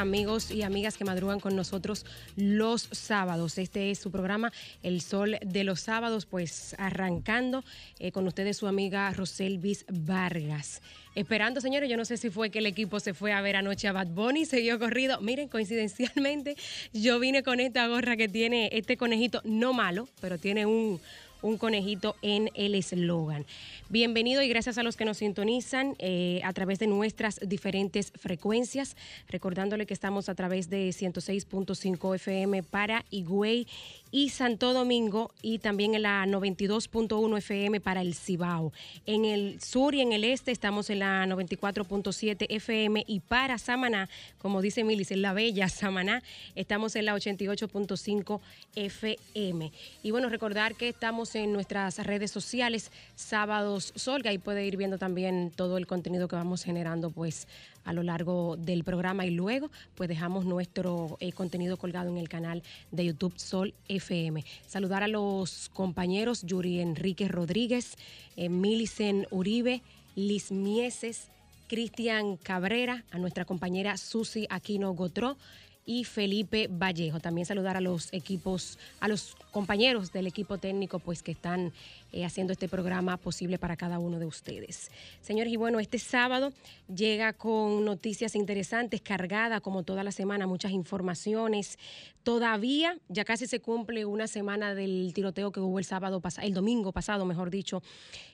Amigos y amigas que madrugan con nosotros los sábados. Este es su programa El Sol de los Sábados, pues arrancando eh, con ustedes su amiga Roselvis Vargas. Esperando, señores, yo no sé si fue que el equipo se fue a ver anoche a Bad Bunny, siguió corrido. Miren, coincidencialmente yo vine con esta gorra que tiene este conejito, no malo, pero tiene un un conejito en el eslogan. Bienvenido y gracias a los que nos sintonizan eh, a través de nuestras diferentes frecuencias. Recordándole que estamos a través de 106.5 FM para Higüey y Santo Domingo y también en la 92.1 FM para el Cibao. En el sur y en el este estamos en la 94.7 FM y para Samaná, como dice Milis, en la bella Samaná, estamos en la 88.5 FM. Y bueno, recordar que estamos en nuestras redes sociales, Sábados Solga, y puede ir viendo también todo el contenido que vamos generando pues a lo largo del programa y luego pues dejamos nuestro eh, contenido colgado en el canal de YouTube Sol FM. Saludar a los compañeros Yuri Enrique Rodríguez, eh, Milicen Uribe, Liz Mieses, Cristian Cabrera, a nuestra compañera Susi Aquino Gotró y Felipe Vallejo. También saludar a los equipos, a los compañeros del equipo técnico, pues que están eh, haciendo este programa posible para cada uno de ustedes. Señores, y bueno, este sábado llega con noticias interesantes, cargada como toda la semana, muchas informaciones. Todavía, ya casi se cumple una semana del tiroteo que hubo el sábado pasado, el domingo pasado, mejor dicho,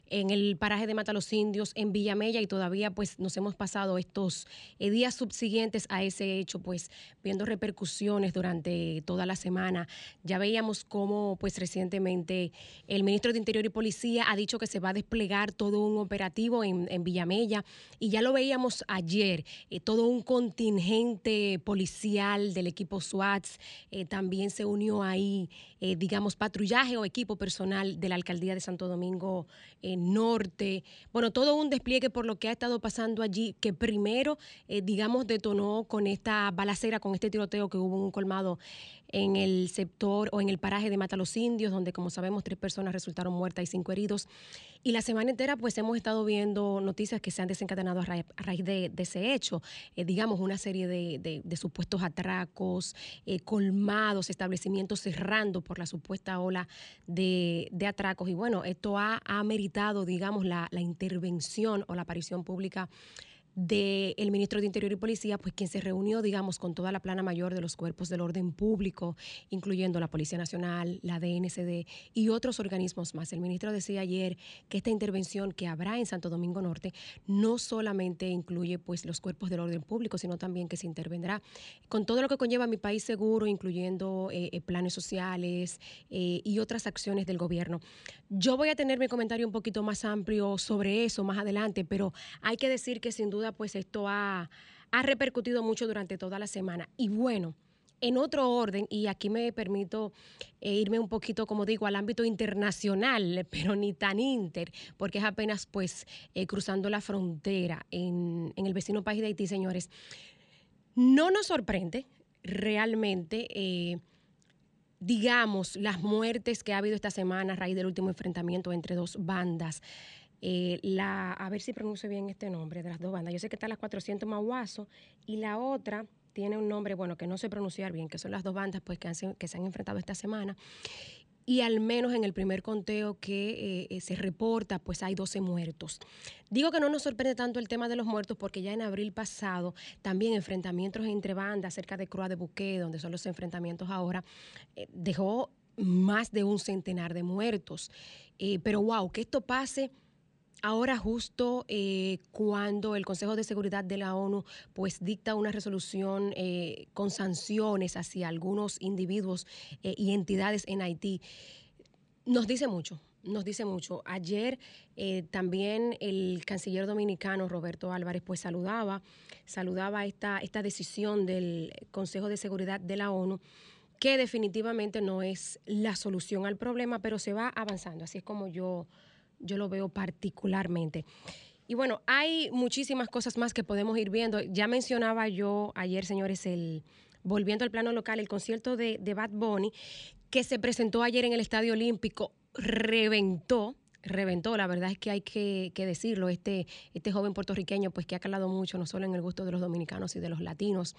en el paraje de Mata los Indios, en Villamella, y todavía pues nos hemos pasado estos eh, días subsiguientes a ese hecho, pues viendo repercusiones durante toda la semana. Ya veíamos cómo pues recientemente el ministro de Interior y Policía ha dicho que se va a desplegar todo un operativo en, Villamella, y ya lo veíamos ayer, eh, todo un contingente policial del equipo SWATS eh, también se unió ahí, digamos, patrullaje o equipo personal de la alcaldía de Santo Domingo norte, bueno, todo un despliegue por lo que ha estado pasando allí, que primero, eh, digamos, detonó con esta balacera, con este tiroteo que hubo un colmado en el sector o en el paraje de Mata los Indios, donde como sabemos tres personas resultaron muertas y cinco heridos. Y la semana entera pues hemos estado viendo noticias que se han desencadenado a raíz, de, ese hecho, eh, digamos una serie de, supuestos atracos, eh, colmados, establecimientos cerrando por la supuesta ola de, atracos. Y bueno, esto ha, meritado, digamos, la, la intervención o la aparición pública del ministro de Interior y Policía, pues quien se reunió, digamos, con toda la plana mayor de los cuerpos del orden público, incluyendo la Policía Nacional, la DNCD y otros organismos más. El ministro decía ayer que esta intervención que habrá en Santo Domingo Norte no solamente incluye pues los cuerpos del orden público, sino también que se intervendrá con todo lo que conlleva mi país seguro, incluyendo eh, eh, planes sociales eh, y otras acciones del gobierno. Yo voy a tener mi comentario un poquito más amplio sobre eso más adelante, pero hay que decir que sin duda pues esto ha, repercutido mucho durante toda la semana. Y bueno, en otro orden, y aquí me permito eh, irme un poquito, como digo, al ámbito internacional, pero ni tan inter, porque es apenas pues eh, cruzando la frontera en, el vecino país de Haití, señores. No nos sorprende realmente, eh, digamos, las muertes que ha habido esta semana a raíz del último enfrentamiento entre dos bandas eh, la, a ver si pronuncio bien este nombre de las dos bandas. Yo sé que está las 400 Maguazo y la otra tiene un nombre, bueno, que no sé pronunciar bien, que son las dos bandas pues, que, que se han enfrentado esta semana. Y al menos en el primer conteo que eh, eh, se reporta, pues hay 12 muertos. Digo que no nos sorprende tanto el tema de los muertos porque ya en abril pasado también enfrentamientos entre bandas cerca de Croix de Buque, donde son los enfrentamientos ahora, dejó más de un centenar de muertos. pero wow, que esto pase Ahora justo eh, cuando el Consejo de Seguridad de la ONU pues dicta una resolución eh, con sanciones hacia algunos individuos eh, y entidades en Haití, nos dice mucho, nos dice mucho. Ayer también el canciller dominicano Roberto Álvarez pues saludaba, saludaba esta, esta decisión del Consejo de Seguridad de la ONU que definitivamente no es la solución al problema, pero se va avanzando. Así es como yo yo lo veo particularmente. Y bueno, hay muchísimas cosas más que podemos ir viendo. Ya mencionaba yo ayer, señores, el volviendo al plano local, el concierto de, de Bad Bunny, que se presentó ayer en el Estadio Olímpico, reventó, reventó, la verdad es que hay que, decirlo, este, este joven puertorriqueño pues que ha calado mucho, no solo en el gusto de los dominicanos y de los latinos.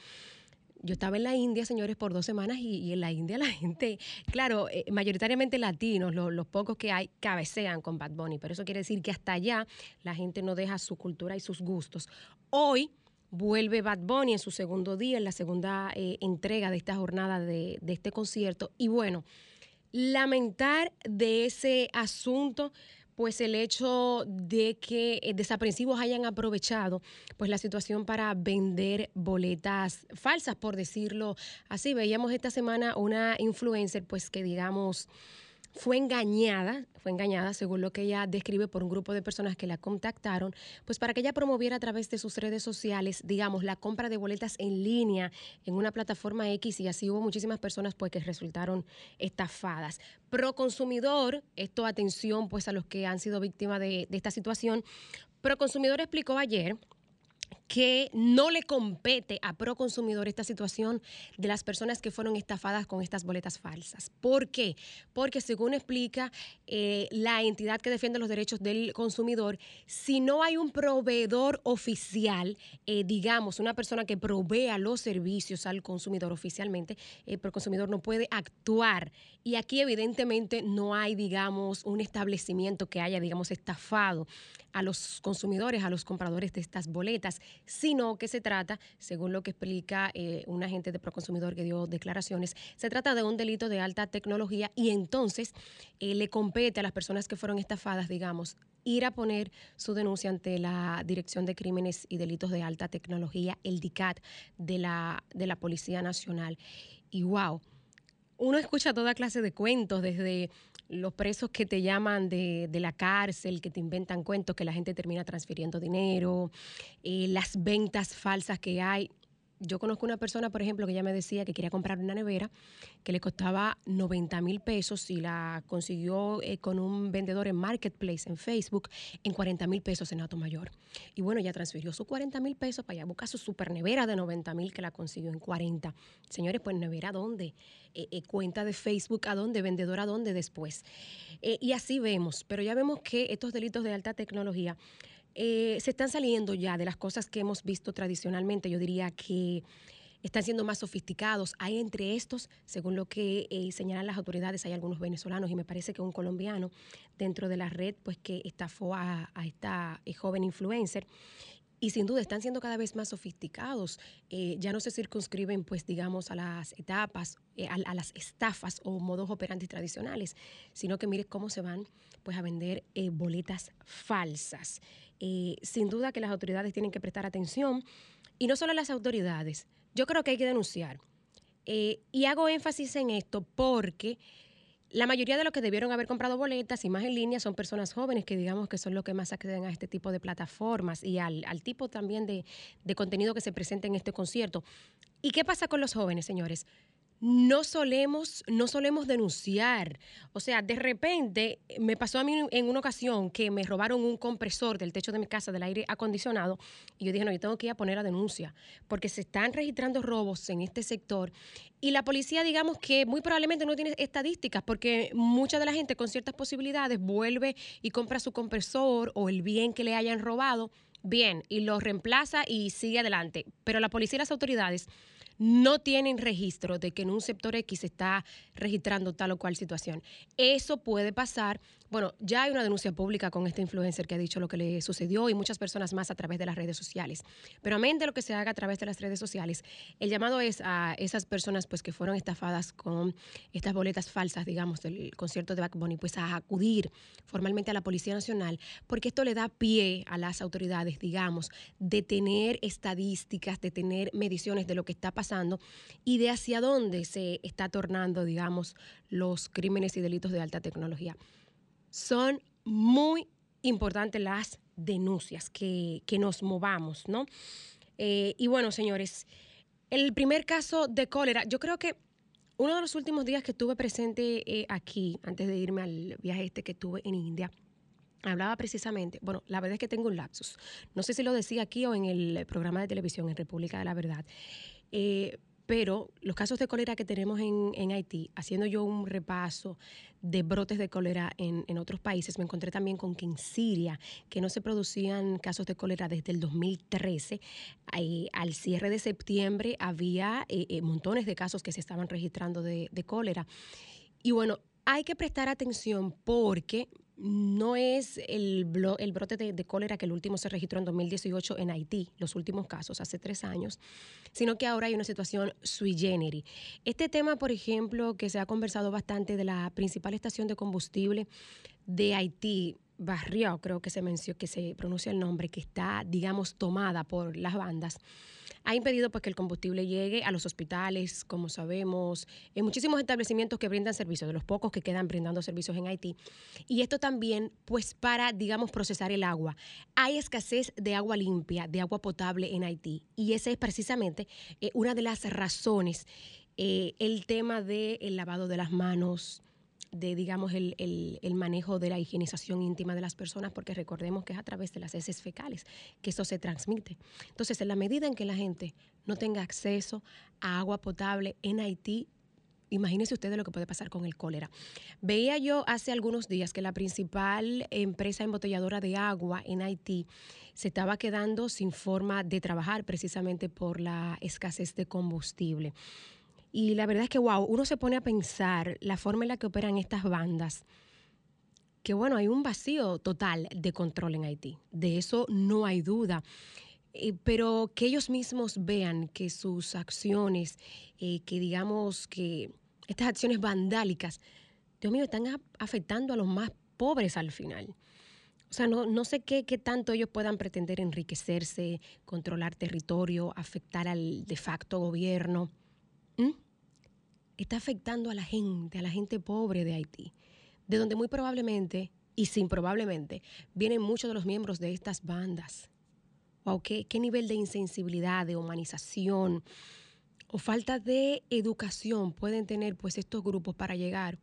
Yo estaba en la India, señores, por dos semanas y, en la India la gente, claro, eh, mayoritariamente latinos, los pocos que hay, cabecean con Bad Bunny, pero eso quiere decir que hasta allá la gente no deja su cultura y sus gustos. Hoy vuelve Bad Bunny en su segundo día, en la segunda eh, entrega de esta jornada de, de este concierto. Y bueno, lamentar de ese asunto pues el hecho de que eh, desaprensivos hayan aprovechado pues la situación para vender boletas falsas, por decirlo así. Veíamos esta semana una influencer pues que digamos fue engañada, fue engañada según lo que ella describe por un grupo de personas que la contactaron, pues para que ella promoviera a través de sus redes sociales, digamos, la compra de boletas en línea en una plataforma X y así hubo muchísimas personas pues que resultaron estafadas. Pro consumidor, esto atención pues a los que han sido víctimas de, de esta situación, Pro consumidor explicó ayer que no le compete a Proconsumidor esta situación de las personas que fueron estafadas con estas boletas falsas. ¿Por qué? Porque según explica eh, la entidad que defiende los derechos del consumidor, si no hay un proveedor oficial, eh, digamos, una persona que provea los servicios al consumidor oficialmente, el Proconsumidor no puede actuar. Y aquí evidentemente no hay, digamos, un establecimiento que haya, digamos, estafado a los consumidores, a los compradores de estas boletas sino que se trata, según lo que explica eh, un agente de Proconsumidor que dio declaraciones, se trata de un delito de alta tecnología y entonces eh, le compete a las personas que fueron estafadas, digamos, ir a poner su denuncia ante la Dirección de Crímenes y Delitos de Alta Tecnología, el DICAT, de la, de la Policía Nacional. Y wow, uno escucha toda clase de cuentos, desde los presos que te llaman de, la cárcel, que te inventan cuentos, que la gente termina transfiriendo dinero, eh, las ventas falsas que hay yo conozco una persona, por ejemplo, que ya me decía que quería comprar una nevera que le costaba 90 mil pesos y la consiguió eh, con un vendedor en Marketplace, en Facebook, en 40 mil pesos en Ato Mayor. Y bueno, ya transfirió sus 40 mil pesos para allá buscar su super nevera de 90 mil que la consiguió en 40. Señores, pues nevera, ¿dónde? Eh, eh, cuenta de Facebook, ¿a dónde? Vendedor, ¿a dónde después? y así vemos, pero ya vemos que estos delitos de alta tecnología eh, se están saliendo ya de las cosas que hemos visto tradicionalmente. Yo diría que están siendo más sofisticados. Hay entre estos, según lo que eh, señalan las autoridades, hay algunos venezolanos y me parece que un colombiano dentro de la red, pues que estafó a, esta eh, joven influencer. Y sin duda están siendo cada vez más sofisticados. ya no se circunscriben, pues, digamos, a las etapas, a, las estafas o modos operantes tradicionales, sino que mire cómo se van, pues, a vender boletas falsas. Eh, sin duda que las autoridades tienen que prestar atención y no solo las autoridades, yo creo que hay que denunciar. Eh, y hago énfasis en esto porque la mayoría de los que debieron haber comprado boletas y más en línea son personas jóvenes que digamos que son los que más acceden a este tipo de plataformas y al, tipo también de, de contenido que se presenta en este concierto. ¿Y qué pasa con los jóvenes, señores? No solemos, no solemos denunciar. O sea, de repente me pasó a mí en una ocasión que me robaron un compresor del techo de mi casa del aire acondicionado y yo dije, no, yo tengo que ir a poner la denuncia porque se están registrando robos en este sector y la policía, digamos que muy probablemente no tiene estadísticas porque mucha de la gente con ciertas posibilidades vuelve y compra su compresor o el bien que le hayan robado, bien, y lo reemplaza y sigue adelante. Pero la policía y las autoridades no tienen registro de que en un sector X se está registrando tal o cual situación. Eso puede pasar. Bueno, ya hay una denuncia pública con este influencer que ha dicho lo que le sucedió y muchas personas más a través de las redes sociales. Pero amén de lo que se haga a través de las redes sociales, el llamado es a esas personas pues que fueron estafadas con estas boletas falsas, digamos, del concierto de Back Bunny, pues a acudir formalmente a la Policía Nacional, porque esto le da pie a las autoridades, digamos, de tener estadísticas, de tener mediciones de lo que está pasando y de hacia dónde se está tornando, digamos, los crímenes y delitos de alta tecnología. Son muy importantes las denuncias, que, nos movamos, ¿no? Eh, y bueno, señores, el primer caso de cólera, yo creo que uno de los últimos días que estuve presente eh, aquí, antes de irme al viaje este que tuve en India, hablaba precisamente, bueno, la verdad es que tengo un lapsus, no sé si lo decía aquí o en el programa de televisión en República de la Verdad, eh, pero los casos de cólera que tenemos en, Haití, haciendo yo un repaso de brotes de cólera en, otros países, me encontré también con que en Siria, que no se producían casos de cólera desde el 2013, al cierre de septiembre había eh, eh, montones de casos que se estaban registrando de cólera. Y bueno, hay que prestar atención porque no es el, el brote de, cólera que el último se registró en 2018 en Haití, los últimos casos, hace tres años, sino que ahora hay una situación sui generis. Este tema, por ejemplo, que se ha conversado bastante de la principal estación de combustible de Haití, Barrio, creo que se mencionó, que se pronuncia el nombre, que está, digamos, tomada por las bandas ha impedido pues, que el combustible llegue a los hospitales, como sabemos, en muchísimos establecimientos que brindan servicios, de los pocos que quedan brindando servicios en Haití. Y esto también, pues, para, digamos, procesar el agua. Hay escasez de agua limpia, de agua potable en Haití. Y esa es precisamente eh, una de las razones, eh, el tema del lavado de las manos, de, digamos, el, el, manejo de la higienización íntima de las personas, porque recordemos que es a través de las heces fecales que eso se transmite. Entonces, en la medida en que la gente no tenga acceso a agua potable en Haití, Imagínense ustedes lo que puede pasar con el cólera. Veía yo hace algunos días que la principal empresa embotelladora de agua en Haití se estaba quedando sin forma de trabajar precisamente por la escasez de combustible. Y la verdad es que, wow, uno se pone a pensar la forma en la que operan estas bandas, que bueno, hay un vacío total de control en Haití, de eso no hay duda. Eh, pero que ellos mismos vean que sus acciones, eh, que digamos que estas acciones vandálicas, Dios mío, están afectando a los más pobres al final. O sea, no, no sé qué, qué, tanto ellos puedan pretender enriquecerse, controlar territorio, afectar al de facto gobierno. ¿Mm? Está afectando a la gente, a la gente pobre de Haití, de donde muy probablemente y sin probablemente vienen muchos de los miembros de estas bandas. Wow, qué, qué nivel de insensibilidad, de humanización o falta de educación pueden tener pues estos grupos para llegar.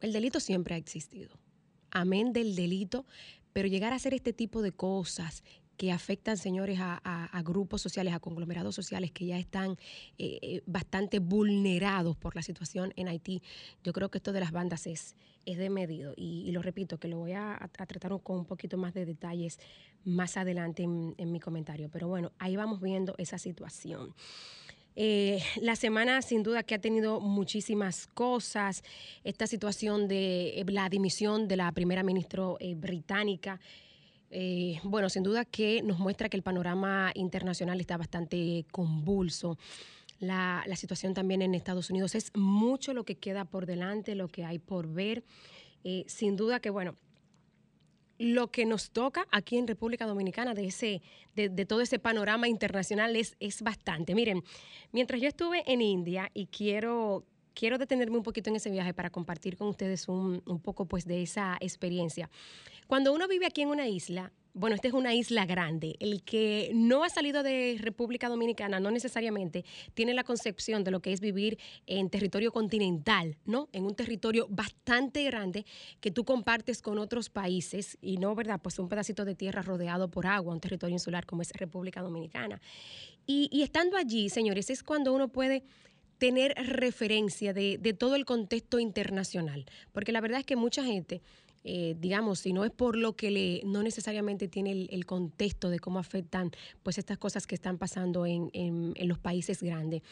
El delito siempre ha existido. Amén del delito, pero llegar a hacer este tipo de cosas que afectan, señores, a, grupos sociales, a conglomerados sociales que ya están eh, eh, bastante vulnerados por la situación en Haití. Yo creo que esto de las bandas es, es de medido y, lo repito, que lo voy a, tratar con un poquito más de detalles más adelante en, mi comentario. Pero bueno, ahí vamos viendo esa situación. Eh, la semana sin duda que ha tenido muchísimas cosas, esta situación de la dimisión de la primera ministra británica, eh, bueno, sin duda que nos muestra que el panorama internacional está bastante convulso. La, situación también en Estados Unidos es mucho lo que queda por delante, lo que hay por ver. Eh, sin duda que, bueno, lo que nos toca aquí en República Dominicana de, ese, de, todo ese panorama internacional es, es bastante. Miren, mientras yo estuve en India y quiero, quiero detenerme un poquito en ese viaje para compartir con ustedes un, un poco pues de esa experiencia. Cuando uno vive aquí en una isla, bueno, esta es una isla grande. El que no ha salido de República Dominicana no necesariamente tiene la concepción de lo que es vivir en territorio continental, ¿no? En un territorio bastante grande que tú compartes con otros países y no, ¿verdad? Pues un pedacito de tierra rodeado por agua, un territorio insular como es República Dominicana. Y, y estando allí, señores, es cuando uno puede tener referencia de, de todo el contexto internacional, porque la verdad es que mucha gente eh, digamos, si no es por lo que le, no necesariamente tiene el, contexto de cómo afectan pues estas cosas que están pasando en, en, los países grandes.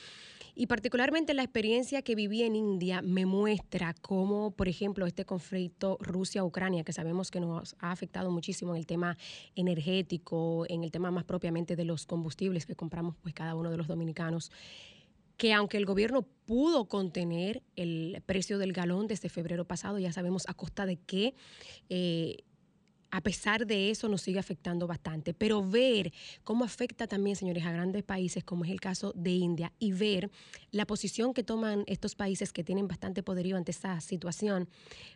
Y particularmente la experiencia que viví en India me muestra cómo, por ejemplo, este conflicto Rusia-Ucrania, que sabemos que nos ha afectado muchísimo en el tema energético, en el tema más propiamente de los combustibles que compramos pues cada uno de los dominicanos, que aunque el gobierno pudo contener el precio del galón desde febrero pasado, ya sabemos a costa de qué, eh, a pesar de eso nos sigue afectando bastante. Pero ver cómo afecta también, señores, a grandes países, como es el caso de India, y ver la posición que toman estos países que tienen bastante poderío ante esta situación,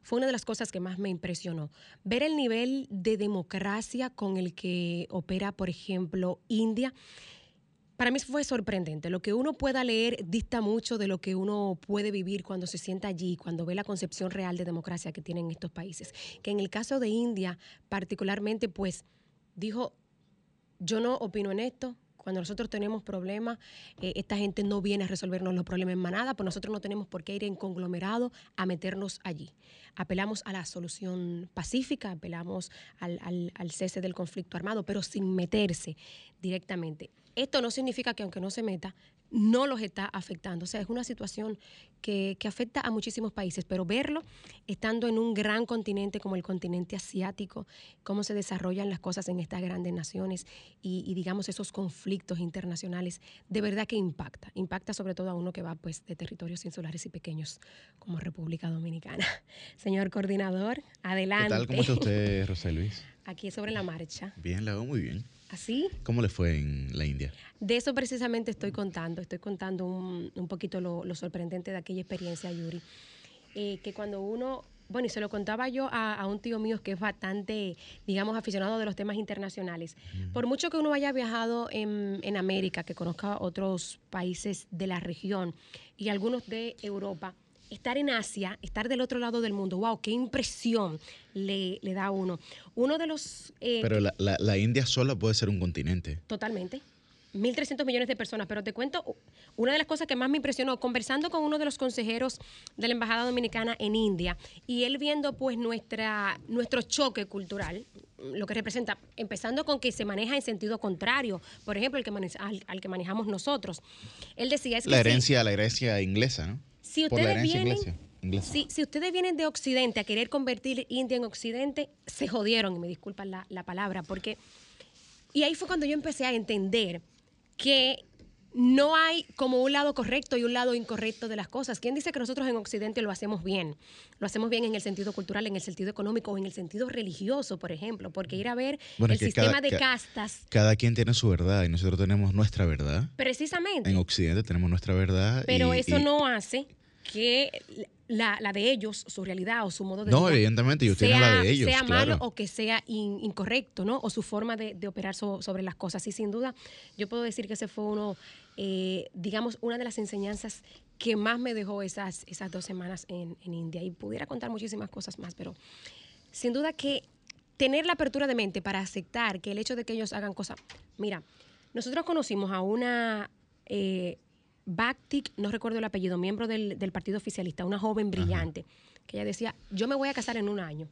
fue una de las cosas que más me impresionó. Ver el nivel de democracia con el que opera, por ejemplo, India para mí fue sorprendente. Lo que uno pueda leer dista mucho de lo que uno puede vivir cuando se sienta allí, cuando ve la concepción real de democracia que tienen estos países. Que en el caso de India, particularmente, pues dijo, yo no opino en esto, Cuando nosotros tenemos problemas, eh, esta gente no viene a resolvernos los problemas en manada, pues nosotros no tenemos por qué ir en conglomerado a meternos allí. Apelamos a la solución pacífica, apelamos al, al, al cese del conflicto armado, pero sin meterse directamente. Esto no significa que aunque no se meta, no los está afectando. O sea, es una situación que, que, afecta a muchísimos países, pero verlo estando en un gran continente como el continente asiático, cómo se desarrollan las cosas en estas grandes naciones y, y, digamos esos conflictos internacionales, de verdad que impacta. Impacta sobre todo a uno que va pues de territorios insulares y pequeños como República Dominicana. Señor coordinador, adelante. ¿Qué tal? ¿Cómo está usted, José Luis? Aquí sobre la marcha. Bien, la hago muy bien. ¿Así? ¿Cómo le fue en la India? De eso precisamente estoy contando. Estoy contando un, un poquito lo, lo, sorprendente de aquella experiencia, Yuri. Eh, que cuando uno, bueno, y se lo contaba yo a, a, un tío mío que es bastante, digamos, aficionado de los temas internacionales. Por mucho que uno haya viajado en, en América, que conozca otros países de la región y algunos de Europa, estar en Asia, estar del otro lado del mundo, wow, qué impresión le, le da a uno. Uno de los... Eh, Pero la, la, la, India sola puede ser un continente. Totalmente. 1.300 millones de personas, pero te cuento una de las cosas que más me impresionó, conversando con uno de los consejeros de la Embajada Dominicana en India, y él viendo pues nuestra, nuestro choque cultural, lo que representa, empezando con que se maneja en sentido contrario, por ejemplo, el que maneja, al, al, que manejamos nosotros. Él decía... Es que la, herencia, sí, la herencia inglesa, ¿no? Si ustedes vienen, si, si, ustedes vienen de Occidente a querer convertir India en Occidente, se jodieron, y me disculpan la, la palabra, porque... Y ahí fue cuando yo empecé a entender que no hay como un lado correcto y un lado incorrecto de las cosas. ¿Quién dice que nosotros en Occidente lo hacemos bien? Lo hacemos bien en el sentido cultural, en el sentido económico en el sentido religioso, por ejemplo, porque ir a ver bueno, el sistema cada, de castas. Cada quien tiene su verdad y nosotros tenemos nuestra verdad. Precisamente. En Occidente tenemos nuestra verdad. Pero y, eso y, no hace que la, la, de ellos, su realidad o su modo de no, vida. evidentemente, ellos tienen la de ellos. Sea claro. malo o que sea in, incorrecto, ¿no? O su forma de, de operar so, sobre las cosas. Y sin duda, yo puedo decir que ese fue uno, eh, digamos, una de las enseñanzas que más me dejó esas, esas dos semanas en, en India. Y pudiera contar muchísimas cosas más, pero sin duda que tener la apertura de mente para aceptar que el hecho de que ellos hagan cosas. Mira, nosotros conocimos a una. Eh, Bactic, no recuerdo el apellido, miembro del, del Partido Oficialista, una joven brillante, Ajá. que ella decía, yo me voy a casar en un año.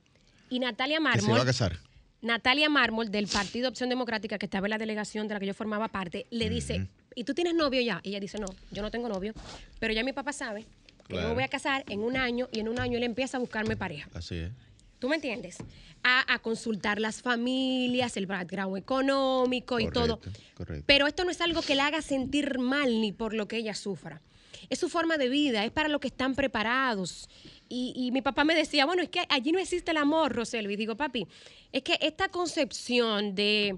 Y Natalia Mármol... ¿Que se va a casar? Natalia Mármol, del Partido Opción Democrática, que estaba en la delegación de la que yo formaba parte, le dice, uh -huh. ¿y tú tienes novio ya? Y ella dice, no, yo no tengo novio, pero ya mi papá sabe que claro. yo me voy a casar en un año y en un año él empieza a buscarme pareja. Así es. ¿Tú me entiendes? A, a, consultar las familias, el background económico correcto, y todo. Correcto. Pero esto no es algo que la haga sentir mal ni por lo que ella sufra. Es su forma de vida, es para los que están preparados. Y, y, mi papá me decía, bueno, es que allí no existe el amor, Roselvi. Digo, papi, es que esta concepción de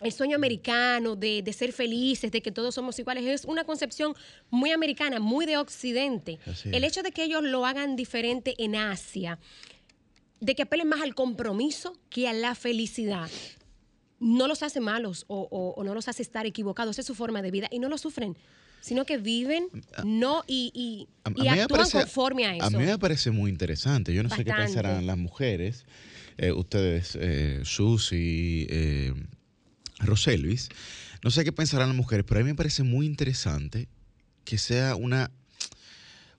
el sueño americano, de, de, ser felices, de que todos somos iguales, es una concepción muy americana, muy de Occidente. El hecho de que ellos lo hagan diferente en Asia, de que apelen más al compromiso que a la felicidad. No los hace malos o, o, o, no los hace estar equivocados, es su forma de vida y no lo sufren, sino que viven no y, y, a, y a actúan parece, conforme a eso. A mí me parece muy interesante. Yo no Bastante. sé qué pensarán las mujeres, eh, ustedes, eh, Susi, eh, Roselvis, no sé qué pensarán las mujeres, pero a mí me parece muy interesante que sea una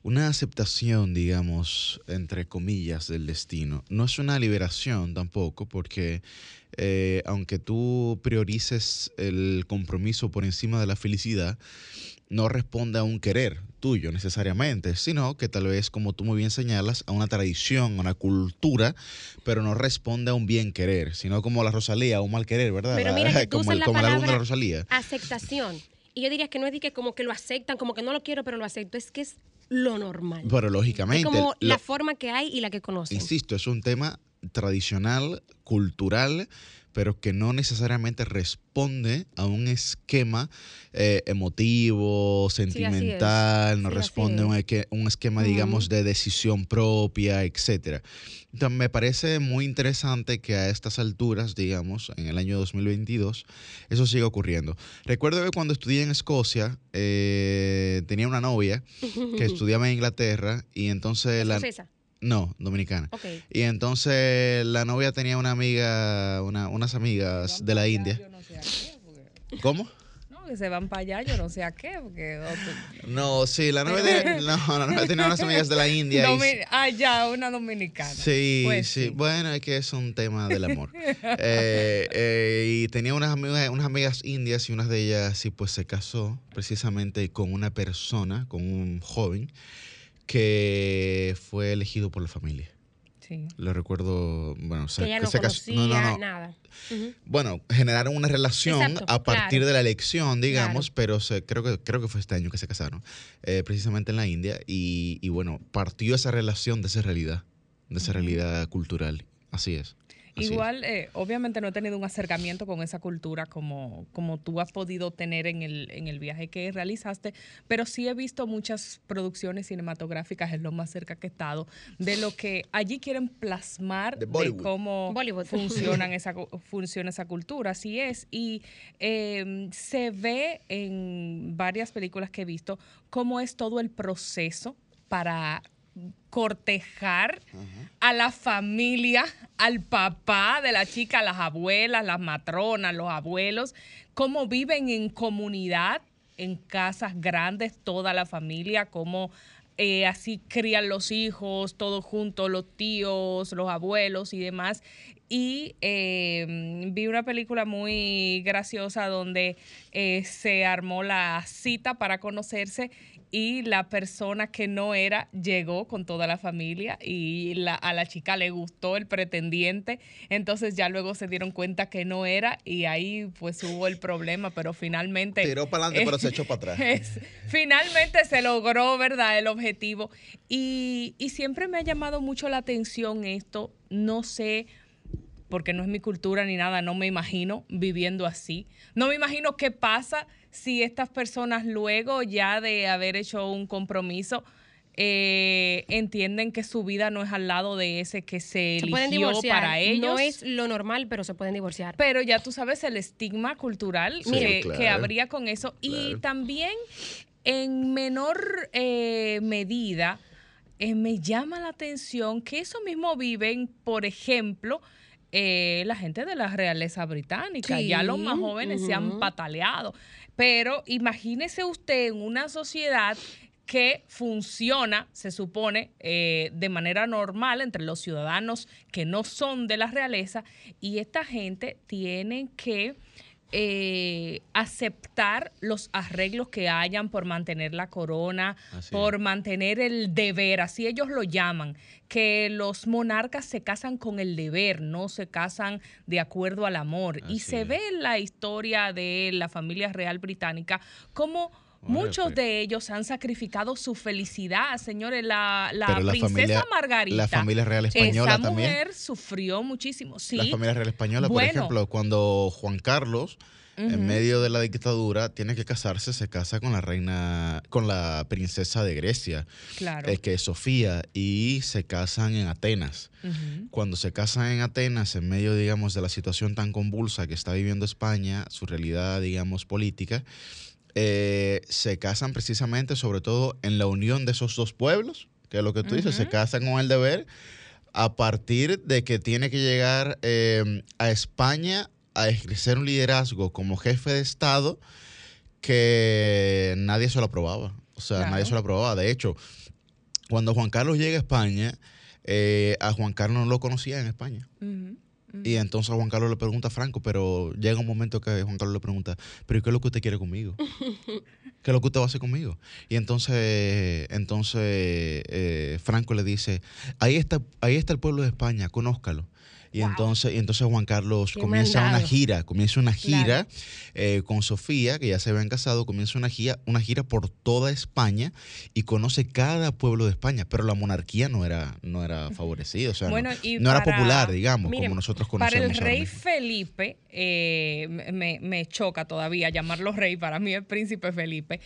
una aceptación, digamos, entre comillas, del destino. No es una liberación tampoco, porque eh, aunque tú priorices el compromiso por encima de la felicidad, no responde a un querer tuyo necesariamente, sino que tal vez, como tú muy bien señalas, a una tradición, a una cultura, pero no responde a un bien querer, sino como la Rosalía, a un mal querer, ¿verdad? Pero mira, que tú como, el, la como el álbum de la Rosalía. Aceptación. Y yo diría que no es de que como que lo aceptan, como que no lo quiero, pero lo acepto. Es que es lo normal. Pero lógicamente. Es como lo, la forma que hay y la que conocen. Insisto, es un tema tradicional, cultural, pero que no necesariamente responde a un esquema eh, emotivo, sentimental, sí, no sí, responde a un, esquema, uh -huh. digamos, de decisión propia, etcétera. Entonces, me parece muy interesante que a estas alturas, digamos, en el año 2022, eso siga ocurriendo. Recuerdo que cuando estudié en Escocia, eh, tenía una novia que estudiaba en Inglaterra y entonces... La, no, dominicana. Okay. Y entonces la novia tenía una amiga, una, unas amigas de la India. Yo no sé a qué, porque... ¿Cómo? No, que se van para allá, yo no sé a qué. Porque, no, sí, la novia, no, la novia tenía unas amigas de la India. allá, una dominicana. Sí, pues sí, Bueno, es que es un tema del amor. Eh, eh, y tenía unas amigas, unas amigas indias y una de ellas sí, pues se casó precisamente con una persona, con un joven que fue elegido por la familia. Sí. Lo recuerdo, bueno, se, no casó. No, nada. Bueno, generaron una relación a partir de la elección, digamos, pero se, creo, que, creo que fue este año que se casaron, eh, precisamente en la India, y, y, bueno, partió esa relación de esa realidad, de esa realidad cultural. Así es. Igual, eh, obviamente no he tenido un acercamiento con esa cultura como, como tú has podido tener en el, en el viaje que realizaste, pero sí he visto muchas producciones cinematográficas, es lo más cerca que he estado, de lo que allí quieren plasmar de, cómo funcionan esa, funciona esa cultura, así es. Y em, se ve en varias películas que he visto cómo es todo el proceso para cortejar a la familia, al papá de la chica, a las abuelas, las matronas, los abuelos, cómo viven en comunidad, en casas grandes, toda la familia, cómo eh, así crían los hijos, todos juntos, los tíos, los abuelos y demás. Y em, vi una película muy graciosa donde eh, se armó la cita para conocerse y la persona que no era llegó con toda la familia y la, a la chica le gustó el pretendiente, entonces ya luego se dieron cuenta que no era y ahí pues hubo el problema, pero finalmente... Tiró para adelante, pero se echó para atrás. finalmente se logró, ¿verdad? El objetivo. Y, y siempre me ha llamado mucho la atención esto, no sé porque no es mi cultura ni nada, no me imagino viviendo así. No me imagino qué pasa si estas personas luego ya de haber hecho un compromiso eh, entienden que su vida no es al lado de ese que se, eligió para ellos. No es lo normal, pero se pueden divorciar. Pero ya tú sabes el estigma cultural que, habría con eso. Y también en menor eh, medida eh, me llama la atención que eso mismo viven, por ejemplo, la gente de la realeza británica. Ya los más jóvenes se han pataleado. Pero imagínese usted en una sociedad que funciona, se supone, eh, de manera normal entre los ciudadanos que no son de la realeza y esta gente tiene que eh, aceptar los arreglos que hayan por mantener la corona, por mantener el deber, así ellos lo llaman, que los monarcas se casan con el deber, no se casan de acuerdo al amor. y se ve en la historia de la familia real británica como Muchos de ellos han sacrificado su felicidad, señores. La, princesa Margarita. La familia real española esa también. mujer sufrió muchísimo. Sí. La familia real española, por ejemplo, cuando Juan Carlos, en medio de la dictadura, tiene que casarse, se casa con la reina, con la princesa de Grecia, claro. que es Sofía, y se casan en Atenas. Cuando se casan en Atenas, en medio, digamos, de la situación tan convulsa que está viviendo España, su realidad, digamos, política, eh, se casan precisamente, sobre todo, en la unión de esos dos pueblos, que es lo que tú dices, se casan con el deber a partir de que tiene que llegar eh, a España a ejercer un liderazgo como jefe de Estado que nadie se lo aprobaba. O sea, nadie se lo aprobaba. De hecho, cuando Juan Carlos llega a España, eh, a Juan Carlos no lo conocía en España. Y entonces Juan Carlos le pregunta a Franco, pero llega un momento que Juan Carlos le pregunta, pero ¿qué es lo que usted quiere conmigo? ¿Qué es lo que usted va a hacer conmigo? Y entonces, entonces eh, Franco le dice, ahí está, ahí está el pueblo de España, conózcalo. Y entonces, y entonces Juan Carlos comienza una gira, comienza una gira eh, con Sofía, que ya se habían casado, comienza una gira, una gira por toda España y conoce cada pueblo de España, pero la monarquía no era, no era favorecida, o sea, no, era popular, digamos, como nosotros conocemos. Para el rey Felipe, eh, me, me, choca todavía llamarlo rey, para mí es príncipe Felipe,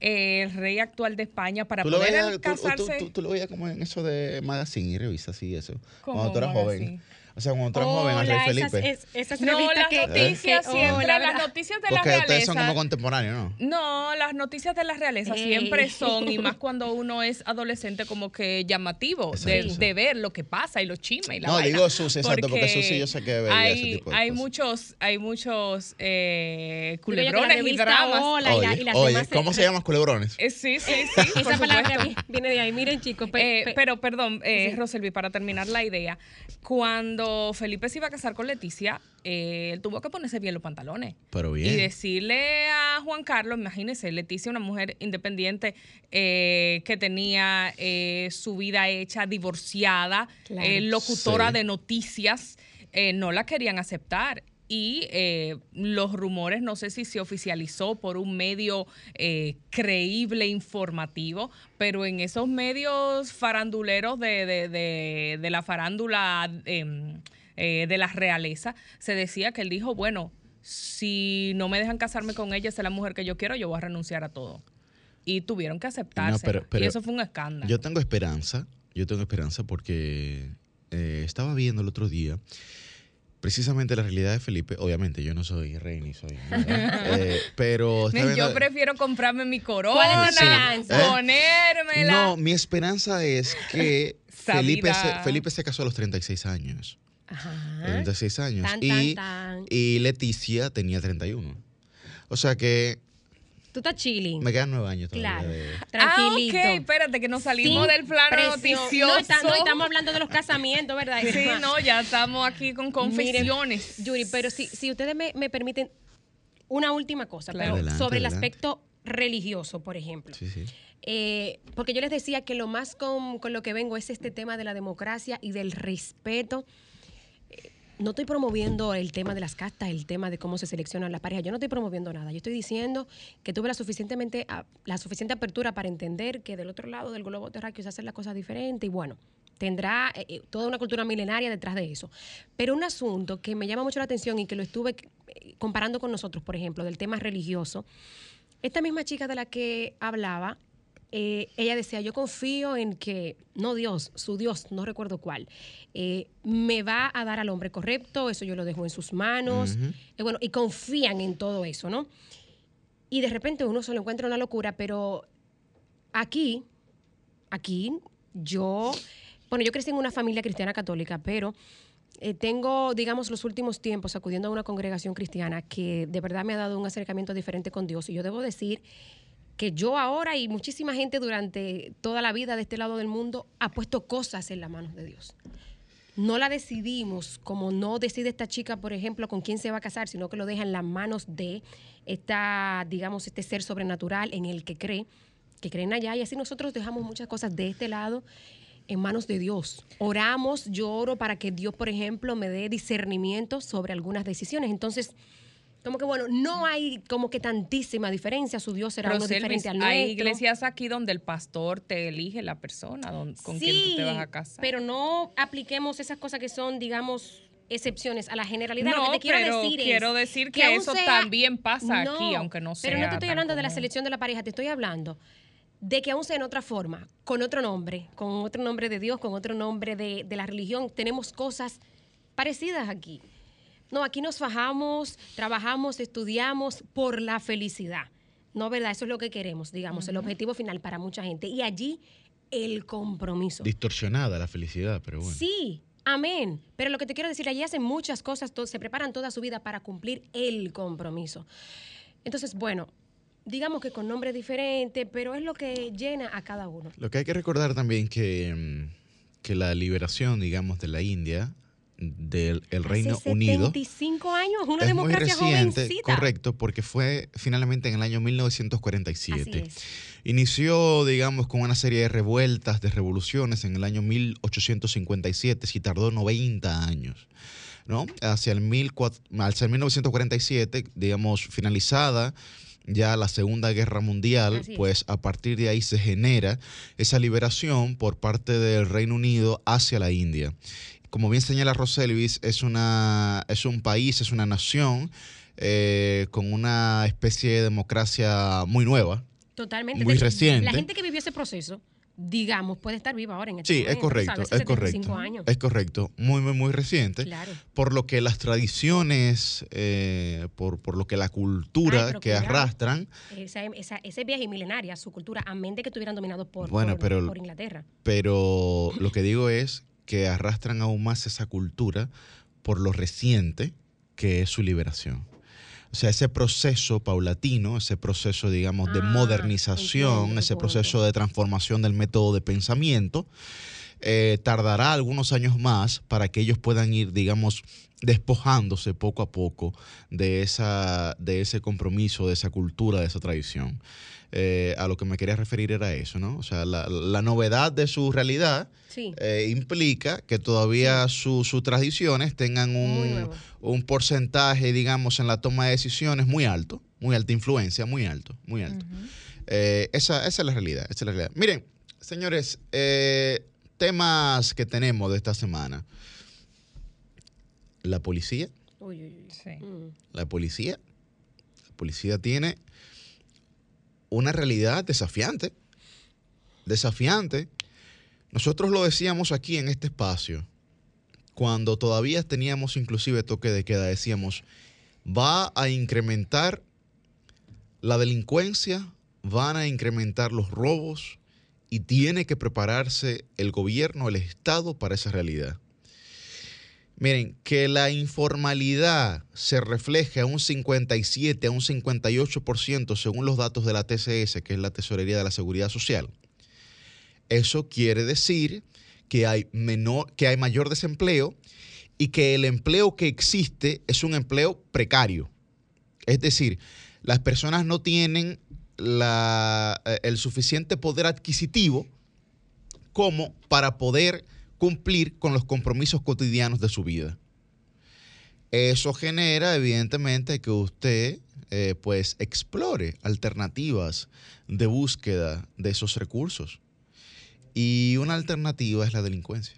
eh, el rey actual de España, para poder casarse. Tú, lo veías como en eso de magazine y revistas y eso, cuando tú eras joven. O sea, cuando tú eras joven al rey Felipe. Esas, es- esas No, las que, noticias que- siempre, hola, las noticias de la Porque ustedes son realeza. como contemporáneos, ¿no? No, las noticias de la realeza Ey. siempre son, y más cuando uno es adolescente, como que llamativo de, ver lo que pasa y los chismes y la No, vaina. digo Susi, exacto, porque Susi yo sé que veía hay, ese tipo de hay cosas. muchos, hay muchos eh, culebrones y dramas. Hola y, la- Oye, y las oye, demás- ¿cómo se llaman culebrones? Eh, sí, sí, sí. por Esa palabra supuesto. vi- viene de ahí. Miren, chicos. pe- Eh, pe- pero, perdón, eh, Sí. Roselvi, para terminar la idea, cuando Felipe se iba a casar con Leticia, eh, él tuvo que ponerse bien los pantalones. Pero Y bien. decirle a Juan Carlos, imagínese, Leticia, una mujer independiente eh, que tenía eh, su vida hecha, divorciada, Claro. eh, locutora Sí. de noticias, eh, no la querían aceptar. Y eh, los rumores, no sé si se oficializó por un medio eh, creíble, informativo, pero en esos medios faranduleros de, de- de- de la farándula em, eh, de la realeza, se decía que él dijo, bueno, si no me dejan casarme con ella, esa es la mujer que yo quiero, yo voy a renunciar a todo. Y tuvieron que aceptarse. pero- pero y eso fue un escándalo. Yo tengo esperanza, yo tengo esperanza porque eh, estaba viendo el otro día precisamente la realidad de Felipe. Obviamente, yo no soy rey ni soy. nada, eh, pero yo viendo- prefiero comprarme mi corona, ¿Cuál es tu esperanza? ¿Eh? ponérmela. No, mi esperanza es que Felipe se. Felipe se casó a los 36 años. Ajá. A los 36 años. Tan, y, tan, tan. y Leticia tenía 31. O sea que Tú estás chilling. me quedan 9 años todavía. Claro. de- Tranquilito. Ah, ok, espérate, que nos salimos Sin del plano presión. noticioso. No, está- no, estamos hablando de los casamientos, ¿verdad? Sí, no, ya estamos aquí con confesiones. Yuri, pero si, si ustedes me, me permiten una última cosa, Claro. pero Adelante, sobre el aspecto religioso, por ejemplo. Sí, sí. Eh, porque yo les decía que lo más con, con lo que vengo es este tema de la democracia y del respeto. No estoy promoviendo el tema de las castas, el tema de cómo se seleccionan las parejas. Yo no estoy promoviendo nada. Yo estoy diciendo que tuve la suficientemente la suficiente apertura para entender que del otro lado del globo terráqueo se hacen las cosas diferentes y bueno, tendrá eh, eh, toda una cultura milenaria detrás de eso. Pero un asunto que me llama mucho la atención y que lo estuve eh, comparando con nosotros, por ejemplo, del tema religioso, esta misma chica de la que hablaba, eh, ella decía, yo confío en que, no Dios, su Dios, no recuerdo cuál, eh, me va a dar al hombre correcto, eso yo lo dejo en sus manos, eh, bueno, y confían en todo eso, ¿no? Y de repente uno se lo encuentra una locura, pero aquí, aquí, yo, bueno, yo crecí en una familia cristiana católica, pero eh, tengo, digamos, los últimos tiempos acudiendo a una congregación cristiana que de verdad me ha dado un acercamiento diferente con Dios. Y yo debo decir que yo ahora y muchísima gente durante toda la vida de este lado del mundo ha puesto cosas en las manos de Dios. No la decidimos como no decide esta chica, por ejemplo, con quién se va a casar, sino que lo deja en las manos de esta, digamos, este ser sobrenatural en el que cree, que creen allá. Y así nosotros dejamos muchas cosas de este lado en manos de Dios. Oramos, yo oro para que Dios, por ejemplo, me dé discernimiento sobre algunas decisiones. Entonces, como que bueno, no hay como que tantísima diferencia. Su Dios será uno Roselvis, diferente al nuestro. hay iglesias aquí donde el pastor te elige la persona don- con quien tú te vas a casar. Pero no apliquemos esas cosas que son, digamos, excepciones a la generalidad. Lo No, que te quiero pero decir es quiero decir que eso también pasa aquí, aunque no Pero no sea te estoy hablando de la selección de la pareja, te estoy hablando de que aún sea en otra forma, con otro nombre, con otro nombre de Dios, con otro nombre de, de la religión, tenemos cosas parecidas aquí. No, aquí nos fajamos, trabajamos, estudiamos por la felicidad. No, ¿verdad? Eso es lo que queremos, digamos, el objetivo final para mucha gente. Y allí el compromiso. Distorsionada la felicidad, pero bueno. Sí, amén. Pero lo que te quiero decir, allí hacen muchas cosas, se preparan toda su vida para cumplir el compromiso. Entonces, bueno, digamos que con nombres diferentes, pero es lo que llena a cada uno. Lo que hay que recordar también que, mm, que la liberación, digamos, de la India, del el Reino Hace Unido, 75 años, una es muy democracia reciente, jovencita. correcto, porque fue finalmente en el año 1947. Así es. Inició, digamos, con una serie de revueltas, de revoluciones en el año 1857, y tardó 90 años. ¿no? Hacia el, 1400 hacia el 1947, digamos, finalizada ya la Segunda Guerra Mundial, pues a partir de ahí se genera esa liberación por parte del Reino Unido hacia la India. Como bien señala Roselvis, es, una, es un país, es una nación eh, con una especie de democracia muy nueva, Totalmente. Muy reciente. La gente que vivió ese proceso digamos, puede estar viva ahora en este Sí, momento, es correcto, ¿sabes? es 75 correcto. años. Es correcto, muy, muy, muy reciente. Claro. Por lo que las tradiciones, eh, por, por lo que la cultura Ay, que cuidado. arrastran, Esa, esa- ese viaje milenaria, su cultura, a mente que estuvieran dominados por, Bueno, por- pero- por Inglaterra. pero lo que digo es que arrastran aún más esa cultura por lo reciente que es su liberación. O sea, ese proceso paulatino, ese proceso, digamos, de Ah, modernización, entiendo ese proceso de transformación del método de pensamiento, eh, tardará algunos años más para que ellos puedan ir, digamos, despojándose poco a poco de, esa, de ese compromiso, de esa cultura, de esa tradición. Eh, a lo que me quería referir era eso, ¿no? O sea, la, la novedad de su realidad Sí. eh, implica que todavía su- sus tradiciones tengan un, porcentaje, digamos, en la toma de decisiones muy alto, muy alta influencia, muy alto, muy alto. Eh, esa, esa es la realidad, esa es la realidad. Miren, señores, eh, temas que tenemos de esta semana. La policía, Uy, uy, uy. Sí. Mm. la policía, la policía tiene una realidad desafiante, desafiante. Nosotros lo decíamos aquí en este espacio, cuando todavía teníamos inclusive toque de queda, decíamos, va a incrementar la delincuencia, van a incrementar los robos y tiene que prepararse el gobierno, el Estado para esa realidad. Miren, que la informalidad se refleje a un 57, a un 58% según los datos de la TCS, que es la Tesorería de la Seguridad Social. Eso quiere decir que hay, menor, que hay mayor desempleo y que el empleo que existe es un empleo precario. Es decir, las personas no tienen la- eh, el suficiente poder adquisitivo como para poder cumplir con los compromisos cotidianos de su vida. Eso genera, evidentemente, que usted eh, pues explore alternativas de búsqueda de esos recursos. Y una alternativa es la delincuencia.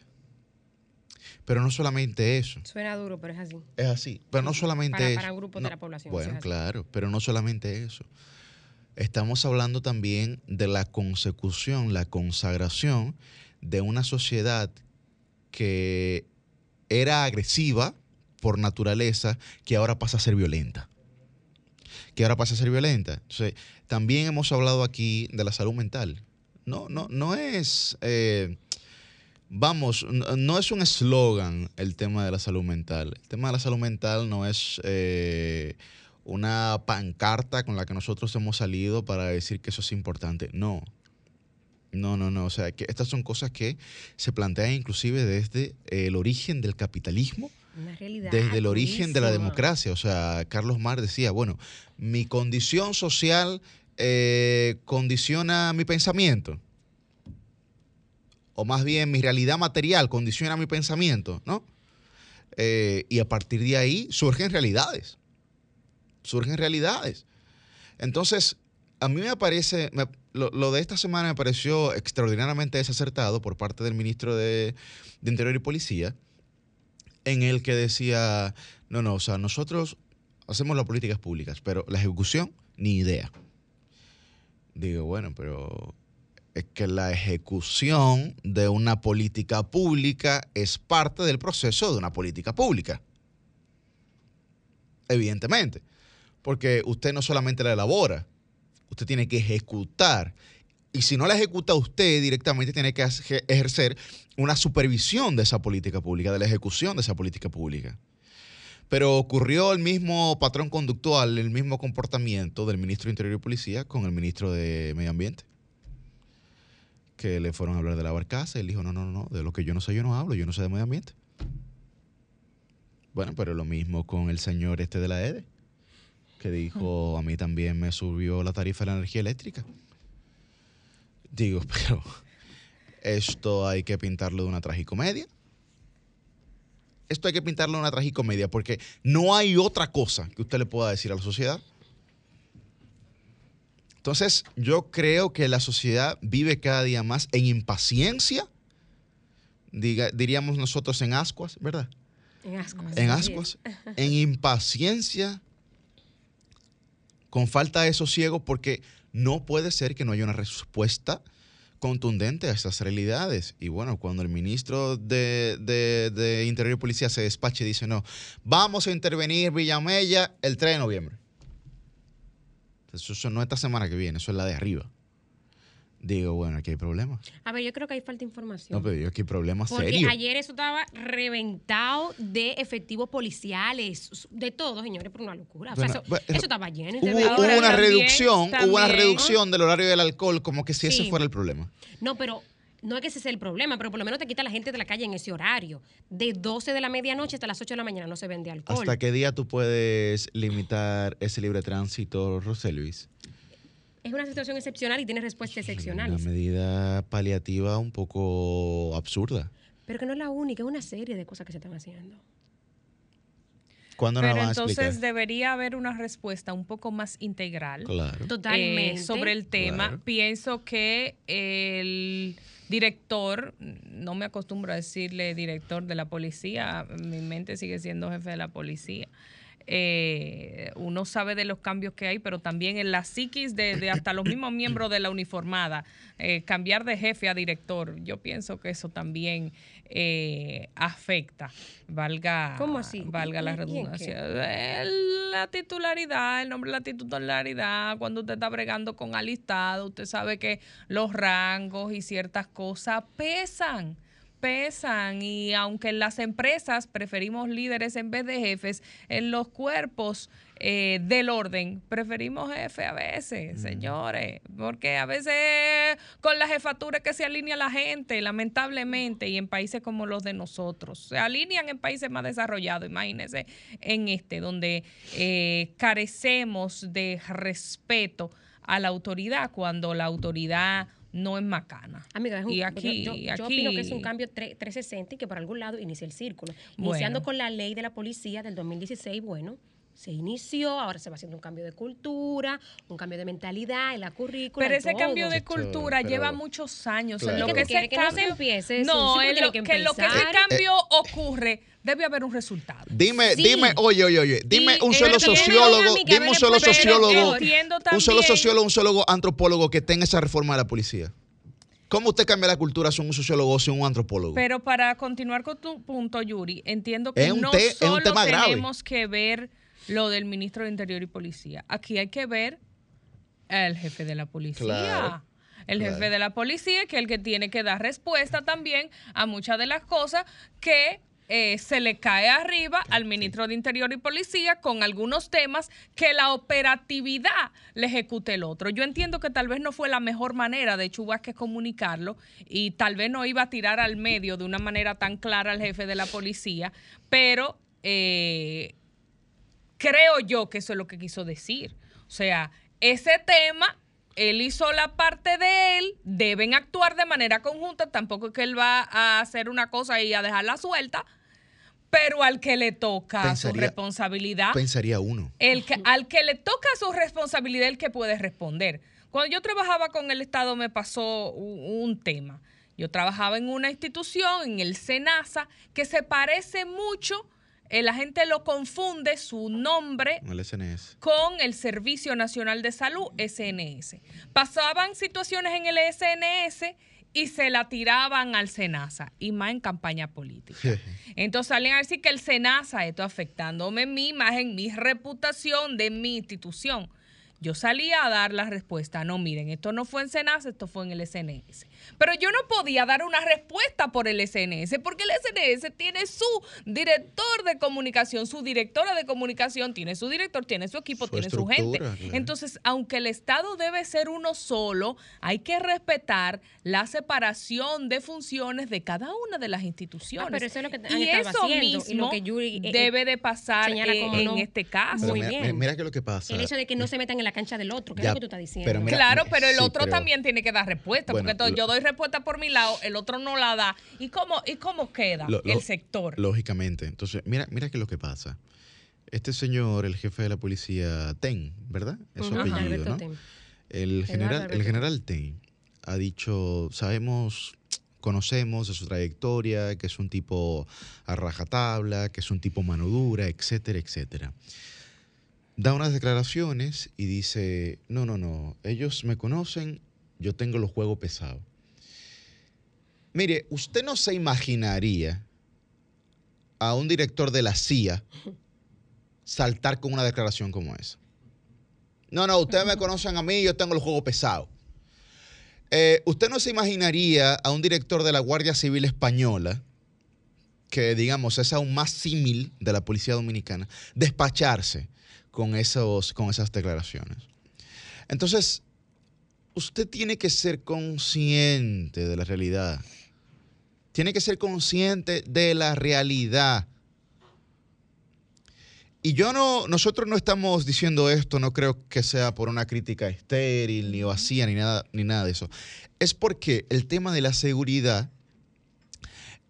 Pero no solamente eso. Suena duro, pero es así. Es así. Pero no solamente Para- eso. para grupos de No, la población, Bueno, claro, pero no solamente eso. Estamos hablando también de la consecución, la consagración de una sociedad que era agresiva por naturaleza, que ahora pasa a ser violenta. Que ahora pasa a ser violenta. Entonces, también hemos hablado aquí de la salud mental. No, no, no es. eh, vamos, no, es un eslogan el tema de la salud mental. El tema de la salud mental no es eh, una pancarta con la que nosotros hemos salido para decir que eso es importante. No. No, no, no. O sea, que estas son cosas que se plantean inclusive desde el origen del capitalismo, Una realidad. desde el origen de la democracia. O sea, Carlos Marx decía, bueno, mi condición social eh, condiciona mi pensamiento. O más bien, mi realidad material condiciona mi pensamiento, ¿no? Eh, y a partir de ahí surgen realidades. Surgen realidades. Entonces, a mí me parece, lo de esta semana me pareció extraordinariamente desacertado por parte del ministro de, de Interior y Policía, en el que decía, no, no, o sea, nosotros hacemos las políticas públicas, pero la ejecución, ni idea. Digo, bueno, pero es que la ejecución de una política pública es parte del proceso de una política pública. Evidentemente. Porque usted no solamente la elabora, usted tiene que ejecutar. Y si no la ejecuta usted directamente, tiene que eje- ejercer una supervisión de esa política pública, de la ejecución de esa política pública. Pero ocurrió el mismo patrón conductual, el mismo comportamiento del ministro de Interior y Policía con el ministro de Medio Ambiente. Que le fueron a hablar de la barcaza y él dijo, no, no, no, de lo que yo no sé yo no hablo, yo no sé de medio ambiente. Bueno, pero lo mismo con el señor este de la EDE, que dijo, a mí también me subió la tarifa de la energía eléctrica. Digo, pero esto hay que pintarlo de una tragicomedia. Esto hay que pintarlo de una tragicomedia porque no hay otra cosa que usted le pueda decir a la sociedad. Entonces, yo creo que la sociedad vive cada día más en impaciencia, diga- diríamos nosotros en ascuas, ¿verdad? En ascuas. en ascuas, en impaciencia, con falta de sosiego, porque no puede ser que no haya una respuesta contundente a estas realidades. Y bueno, cuando el ministro de, de- de Interior y Policía se despacha y dice, no, vamos a intervenir Villamella el 3 de noviembre. Entonces, eso no es esta semana que viene, eso es la de arriba. Digo, bueno, aquí hay problemas. A ver, yo creo que hay falta de información. No, pero yo aquí hay problemas Porque serios. ayer eso estaba reventado de efectivos policiales, de todo, señores, por una locura. O sea, eso, bueno, eso estaba lleno. Hubo, hubo una también- reducción, hubo una reducción del horario del alcohol, como que si ese fuera el problema. No, pero no es que ese sea el problema, pero por lo menos te quita la gente de la calle en ese horario. De 12 de la medianoche hasta las 8 de la mañana no se vende alcohol. ¿Hasta qué día tú puedes limitar ese libre tránsito, José Luis? Es una situación excepcional y tiene respuestas Una excepcionales. medida paliativa un poco absurda. Pero que no es la única, es una serie de cosas que se están haciendo. ¿Cuándo nos la Pero van a entonces explicar? debería haber una respuesta un poco más integral Claro. Totalmente. eh, sobre el tema. Claro. Pienso que el director, no me acostumbro a decirle director de la policía, mi mente sigue siendo jefe de la policía. Eh, uno sabe de los cambios que hay, pero también en la psiquis de, de hasta los mismos miembros de la uniformada, eh, cambiar de jefe a director, yo pienso que eso también eh, afecta, valga, ¿Cómo así? valga la redundancia. La titularidad, el nombre de la titularidad, cuando usted está bregando con alistado, usted sabe que los rangos y ciertas cosas pesan pesan y aunque en las empresas preferimos líderes en vez de jefes, en los cuerpos eh, del orden preferimos jefe a veces, señores, porque a veces con la jefatura que se alinea la gente, lamentablemente, y en países como los de nosotros, se alinean en países más desarrollados, imagínense en este, donde eh, carecemos de respeto a la autoridad cuando la autoridad no es macana. Amiga, es un, Y aquí- yo, yo- yo aquí- opino que es un cambio tre- 360 y que por algún lado inicia el círculo. Bueno. Iniciando con la ley de la policía del 2016, bueno, se inició, ahora se va haciendo un cambio de cultura, un cambio de mentalidad en la currícula. Pero ese todo. cambio de cultura pero- lleva muchos años. Claro. En lo que ese que no se cambio, empiece, no, sí, en lo, que que en lo que ese cambio ocurre, debe haber un resultado. Dime, Sí. dime, oye, oye, oye, dime Y un en solo sociólogo, dime un solo sociólogo, un solo sociólogo, un sociólogo antropólogo que tenga esa reforma de la policía. ¿Cómo usted cambia la cultura si un sociólogo o si un antropólogo? Pero para continuar con tu punto, Yuri, entiendo que Es un no te- es un solo tenemos que ver lo del ministro de Interior y Policía. Aquí hay que ver el jefe de la policía. Claro, El claro. jefe de la policía, que es el que tiene que dar respuesta también a muchas de las cosas que eh, se le cae arriba al ministro de Interior y Policía con algunos temas que la operatividad le ejecute el otro. Yo entiendo que tal vez no fue la mejor manera de Chu Vázquez comunicarlo y tal vez no iba a tirar al medio de una manera tan clara al jefe de la policía, pero eh, creo yo que eso es lo que quiso decir. O sea, ese tema, él hizo la parte de él, deben actuar de manera conjunta, tampoco es que él va a hacer una cosa y a dejarla suelta, pero al que le toca su responsabilidad, Pensaría uno. el que, al que le toca su responsabilidad, el que puede responder. Cuando yo trabajaba con el Estado me pasó un, un tema. Yo trabajaba en una institución, en el SENASA, que se parece mucho, eh, la gente lo confunde, su nombre El SNS. con el Servicio Nacional de Salud, SNS. Pasaban situaciones en el SNS y se la tiraban al SENASA, y más en campaña política. Entonces salen a decir que el SENASA, esto afectándome mi imagen, mi reputación de mi institución. Yo salí a dar la respuesta, no, miren, esto no fue en SENASA, esto fue en el SNS. Pero yo no podía dar una respuesta por el SNS, porque el SNS tiene su director de comunicación, su directora de comunicación, tiene su director, tiene su equipo, Su tiene su gente. claro. Entonces, aunque el Estado debe ser uno solo, hay que respetar la separación de funciones de cada una de las instituciones. Ah, pero eso es lo que han y estado eso haciendo, y mismo lo que Yuri, eh, debe de pasar eh, en no. este caso. Muy mira, bien. mira que lo que pasa. El hecho de que no se metan en la cancha del otro, que es lo que tú estás diciendo. pero mira, claro, pero el sí, otro pero- también tiene que dar respuesta, Bueno, porque entonces yo doy respuesta por mi lado, el otro no la da. ¿Y cómo, y cómo queda Lo- lo- el sector? Lógicamente. Entonces, mira, mira que lo que pasa. Este señor, el jefe de la policía, Ten, ¿verdad? Es su Ujú, apellido, ¿no? Ten. El general, el general Ten ha dicho, sabemos, conocemos de su trayectoria, que es un tipo a rajatabla, que es un tipo mano dura, etcétera, etcétera. Da unas declaraciones y dice, no, no, no, ellos me conocen, yo tengo los juegos pesados. Mire, usted no se imaginaría a un director de la CIA saltar con una declaración como esa. No, no, ustedes me conocen a mí, yo tengo el juego pesado. Eh, usted no se imaginaría a un director de la Guardia Civil Española, que digamos es aún más símil de la Policía Dominicana, despacharse con, esos, con esas declaraciones. Entonces, usted tiene que ser consciente de la realidad. Tiene que ser consciente de la realidad. Y yo no, nosotros no estamos diciendo esto, no creo que sea por una crítica estéril, ni vacía, ni nada, ni nada de eso. Es porque el tema de la seguridad,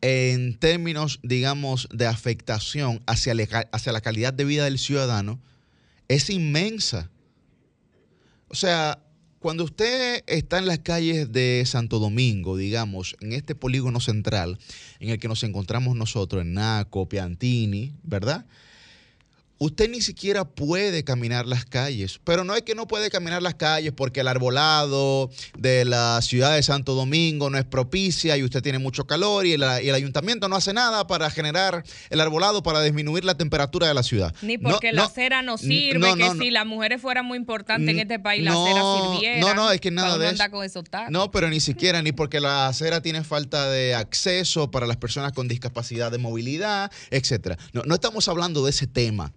en términos, digamos, de afectación hacia, hacia la calidad de vida del ciudadano, es inmensa. O sea, cuando usted está en las calles de Santo Domingo, digamos, en este polígono central en el que nos encontramos nosotros, en Naco, Piantini, ¿verdad? Usted ni siquiera puede caminar las calles. Pero no es que no puede caminar las calles porque el arbolado de la ciudad de Santo Domingo no es propicia y usted tiene mucho calor y el, ayuntamiento no hace nada para generar el arbolado para disminuir la temperatura de la ciudad. Ni porque la acera no sirve, que si las mujeres fueran muy importantes en este país, la acera sirviera. No, no, es que nada de eso. Con esos no, pero ni siquiera, ni porque la acera tiene falta de acceso para las personas con discapacidad de movilidad, etcétera. No, no estamos hablando de ese tema.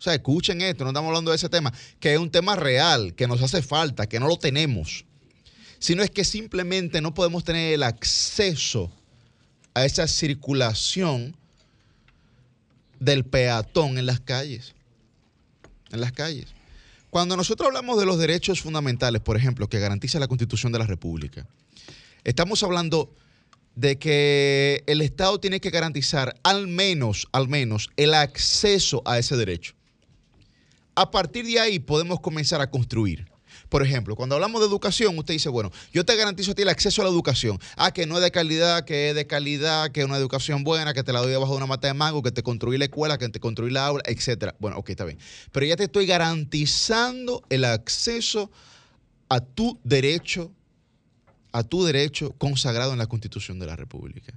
O sea, escuchen esto, no estamos hablando de ese tema, que es un tema real, que nos hace falta, que no lo tenemos. Sino es que simplemente no podemos tener el acceso a esa circulación del peatón en las calles. En las calles. Cuando nosotros hablamos de los derechos fundamentales, por ejemplo, que garantiza la Constitución de la República, estamos hablando de que el Estado tiene que garantizar al menos, al menos, el acceso a ese derecho. A partir de ahí podemos comenzar a construir. Por ejemplo, cuando hablamos de educación, usted dice, bueno, yo te garantizo a ti el acceso a la educación. Ah, que no es de calidad, que es de calidad, que es una educación buena, que te la doy debajo de una mata de mango, que te construí la escuela, que te construí la aula, etcétera. Bueno, ok, está bien. Pero ya te estoy garantizando el acceso a tu derecho, a tu derecho consagrado en la Constitución de la República.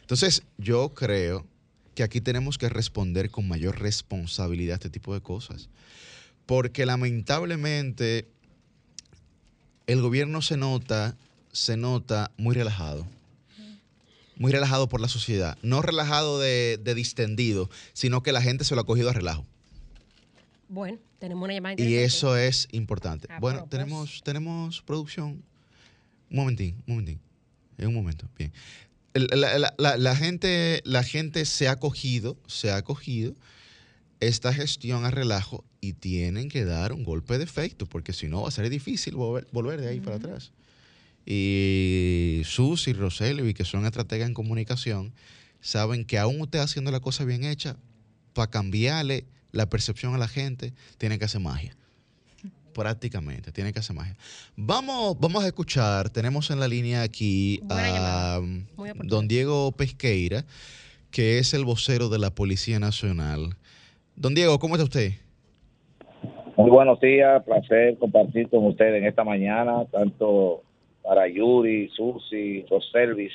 Entonces, yo creo que aquí tenemos que responder con mayor responsabilidad a este tipo de cosas. Porque lamentablemente el gobierno se nota, se nota muy relajado. Muy relajado por la sociedad. No relajado de, distendido, sino que la gente se lo ha cogido a relajo. Bueno, tenemos una llamada. Y eso es importante. bueno, tenemos, tenemos producción. Un momentín, un momentín. En un momento, bien la, gente, la gente se ha cogido, se ha cogido esta gestión a relajo y tienen que dar un golpe de efecto, porque si no va a ser difícil volver, de ahí para atrás. Y Sus y Roselvi, que son estrategas en comunicación, saben que aún usted haciendo la cosa bien hecha, para cambiarle la percepción a la gente, tiene que hacer magia prácticamente, tiene que hacer magia. Vamos, vamos a escuchar, tenemos en la línea aquí a don Diego Pesqueira, que es el vocero de la Policía Nacional. Don Diego, ¿cómo está usted? Muy buenos días, placer compartir con ustedes en esta mañana, tanto para Yuri, Susi, Roselvis,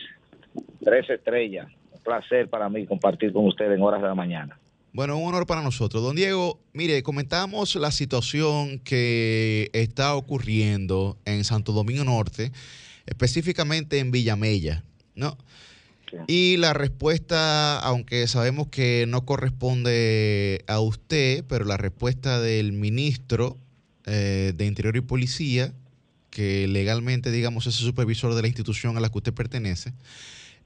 tres estrellas. Un placer para mí compartir con ustedes en horas de la mañana. Bueno, un honor para nosotros. Don Diego, mire, comentamos la situación que está ocurriendo en Santo Domingo Norte, específicamente en Villamella, ¿no? Y la respuesta, aunque sabemos que no corresponde a usted, pero la respuesta del ministro eh, de Interior y Policía, que legalmente, digamos, es el supervisor de la institución a la que usted pertenece,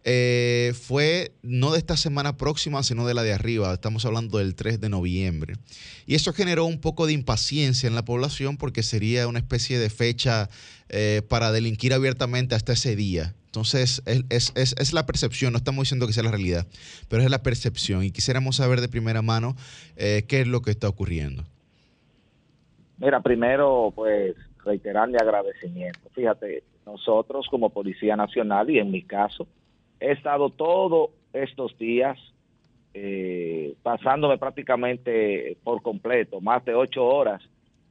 eh, fue no de esta semana próxima, sino de la de arriba. Estamos hablando del 3 de noviembre. Y eso generó un poco de impaciencia en la población porque sería una especie de fecha eh, para delinquir abiertamente hasta ese día. Entonces, es, la percepción, no estamos diciendo que sea la realidad, pero es la percepción. Y quisiéramos saber de primera mano eh, qué es lo que está ocurriendo. Mira, primero, pues reiterarle agradecimiento. Fíjate, nosotros como Policía Nacional y en mi caso, he estado todos estos días eh, pasándome prácticamente por completo, más de ocho horas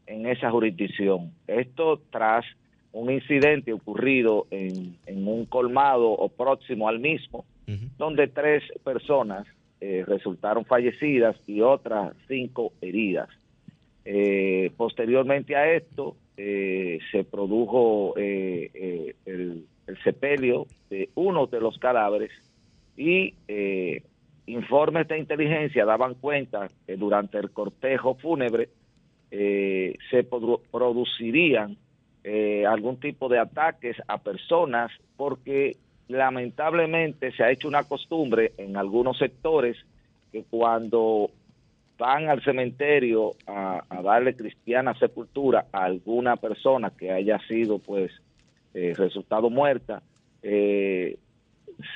en esa jurisdicción. Esto tras un incidente ocurrido en, un colmado o próximo al mismo, donde tres personas eh, resultaron fallecidas y otras cinco heridas. Eh, posteriormente a esto, eh, se produjo el, el, sepelio de uno de los cadáveres y informes de inteligencia daban cuenta que durante el cortejo fúnebre se producirían algún tipo de ataques a personas porque lamentablemente se ha hecho una costumbre en algunos sectores que cuando van al cementerio a, darle cristiana sepultura a alguna persona que haya sido pues eh, resultado muerta, eh,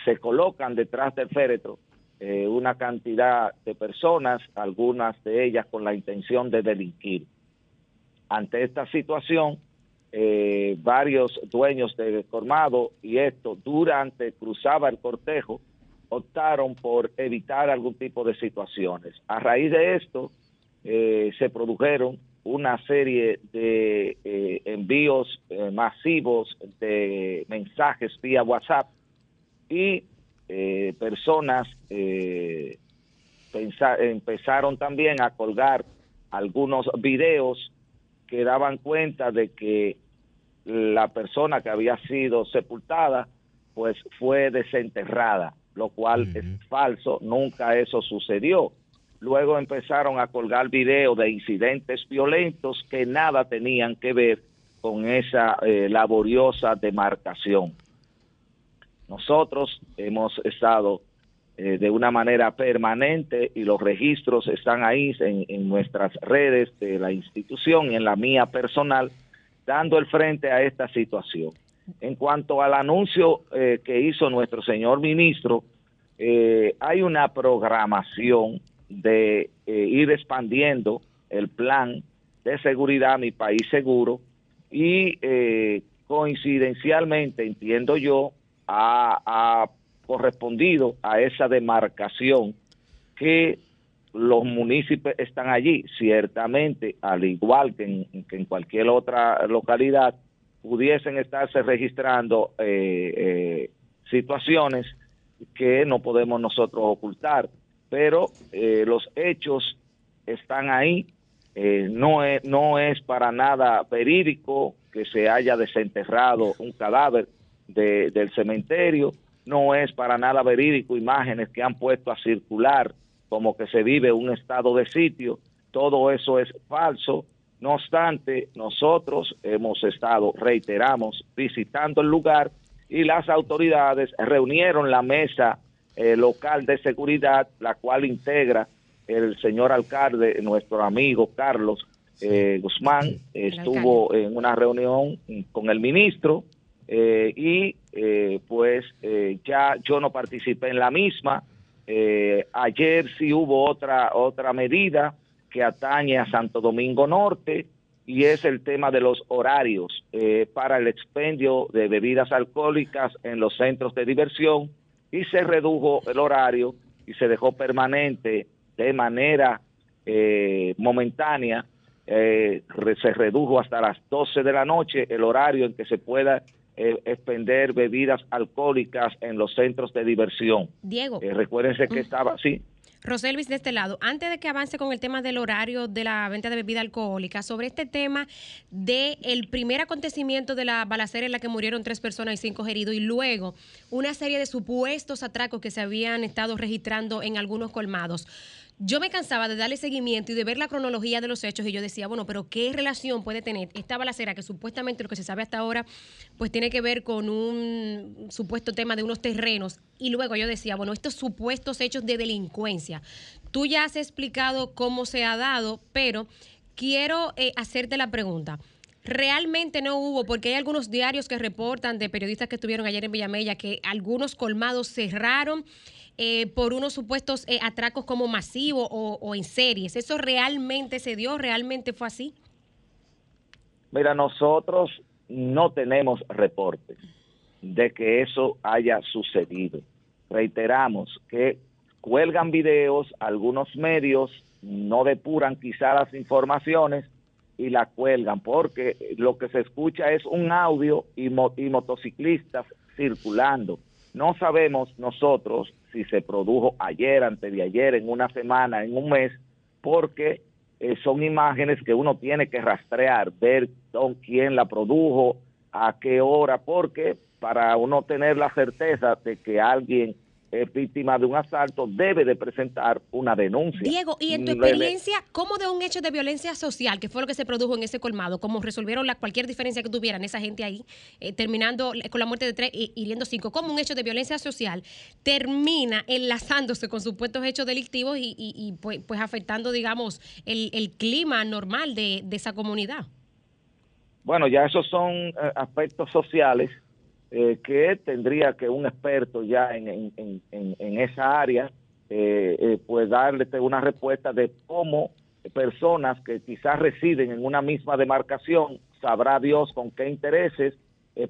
se colocan detrás del féretro eh, una cantidad de personas, algunas de ellas con la intención de delinquir. Ante esta situación, eh, varios dueños de colmado y esto durante cruzaba el cortejo optaron por evitar algún tipo de situaciones. A raíz de esto se produjeron una serie de eh, envíos masivos de mensajes vía WhatsApp y personas empezaron también a colgar algunos videos que daban cuenta de que la persona que había sido sepultada pues fue desenterrada, lo cual es falso, nunca eso sucedió. Luego empezaron a colgar videos de incidentes violentos que nada tenían que ver con esa eh, laboriosa demarcación. Nosotros hemos estado eh, de una manera permanente y los registros están ahí en, nuestras redes de la institución y en la mía personal, dando el frente a esta situación. En cuanto al anuncio eh, que hizo nuestro señor ministro, hay una programación de ir expandiendo el plan de seguridad Mi País Seguro y coincidencialmente, entiendo yo, a, a correspondido a esa demarcación que los municipios están allí. Ciertamente, al igual que en, cualquier otra localidad, pudiesen estarse registrando eh, eh, situaciones que no podemos nosotros ocultar, pero eh, los hechos están ahí. no, es, no es para nada verídico que se haya desenterrado un cadáver del cementerio no es para nada verídico imágenes que han puesto a circular como que se vive un estado de sitio, todo eso es falso. No obstante, nosotros hemos estado, reiteramos, visitando el lugar y las autoridades reunieron la mesa eh, local de seguridad, la cual integra el señor alcalde, nuestro amigo Carlos eh, Guzmán, estuvo en una reunión con el ministro, eh, y eh, pues eh, ya yo no participé en la misma. ayer sí hubo otra, otra medida que atañe a Santo Domingo Norte y es el tema de los horarios para el expendio de bebidas alcohólicas en los centros de diversión y se redujo el horario y se dejó permanente de manera momentánea se redujo hasta las 12 de la noche el horario en que se pueda eh, expender bebidas alcohólicas en los centros de diversión. Diego. Eh, recuérdense que estaba, sí. Roselvis, de este lado, antes de que avance con el tema del horario de la venta de bebida alcohólica, sobre este tema del el primer acontecimiento de la balacera en la que murieron tres personas y cinco heridos, y luego una serie de supuestos atracos que se habían estado registrando en algunos colmados yo me cansaba de darle seguimiento y de ver la cronología de los hechos y yo decía, bueno, pero ¿qué relación puede tener esta balacera que supuestamente lo que se sabe hasta ahora pues tiene que ver con un supuesto tema de unos terrenos? Y luego yo decía, bueno, estos supuestos hechos de delincuencia. Tú ya has explicado cómo se ha dado, pero quiero eh, hacerte la pregunta. Realmente no hubo, porque hay algunos diarios que reportan de periodistas que estuvieron ayer en Villamella que algunos colmados cerraron eh, por unos supuestos eh, atracos como masivos o, en series. ¿Eso realmente se dio? ¿Realmente fue así? Mira, nosotros no tenemos reportes de que eso haya sucedido. Reiteramos que cuelgan videos, algunos medios no depuran quizá las informaciones y la cuelgan, porque lo que se escucha es un audio y, y motociclistas circulando. No sabemos nosotros si se produjo ayer, antes de ayer, en una semana, en un mes, porque eh, son imágenes que uno tiene que rastrear, ver quién la produjo, a qué hora, porque para uno tener la certeza de que alguien es víctima de un asalto, debe de presentar una denuncia. Diego, y en tu experiencia, ¿cómo de un hecho de violencia social, que fue lo que se produjo en ese colmado, cómo resolvieron la, cualquier diferencia que tuvieran esa gente ahí, eh, terminando con la muerte de tres y hiriendo cinco, cómo un hecho de violencia social termina enlazándose con supuestos hechos delictivos y, pues, pues, afectando, digamos, el, clima normal de, esa comunidad? Bueno, ya esos son eh, aspectos sociales eh, que tendría que un experto ya en, esa área eh, eh, pues darle una respuesta de cómo personas que quizás residen en una misma demarcación, sabrá Dios con qué intereses,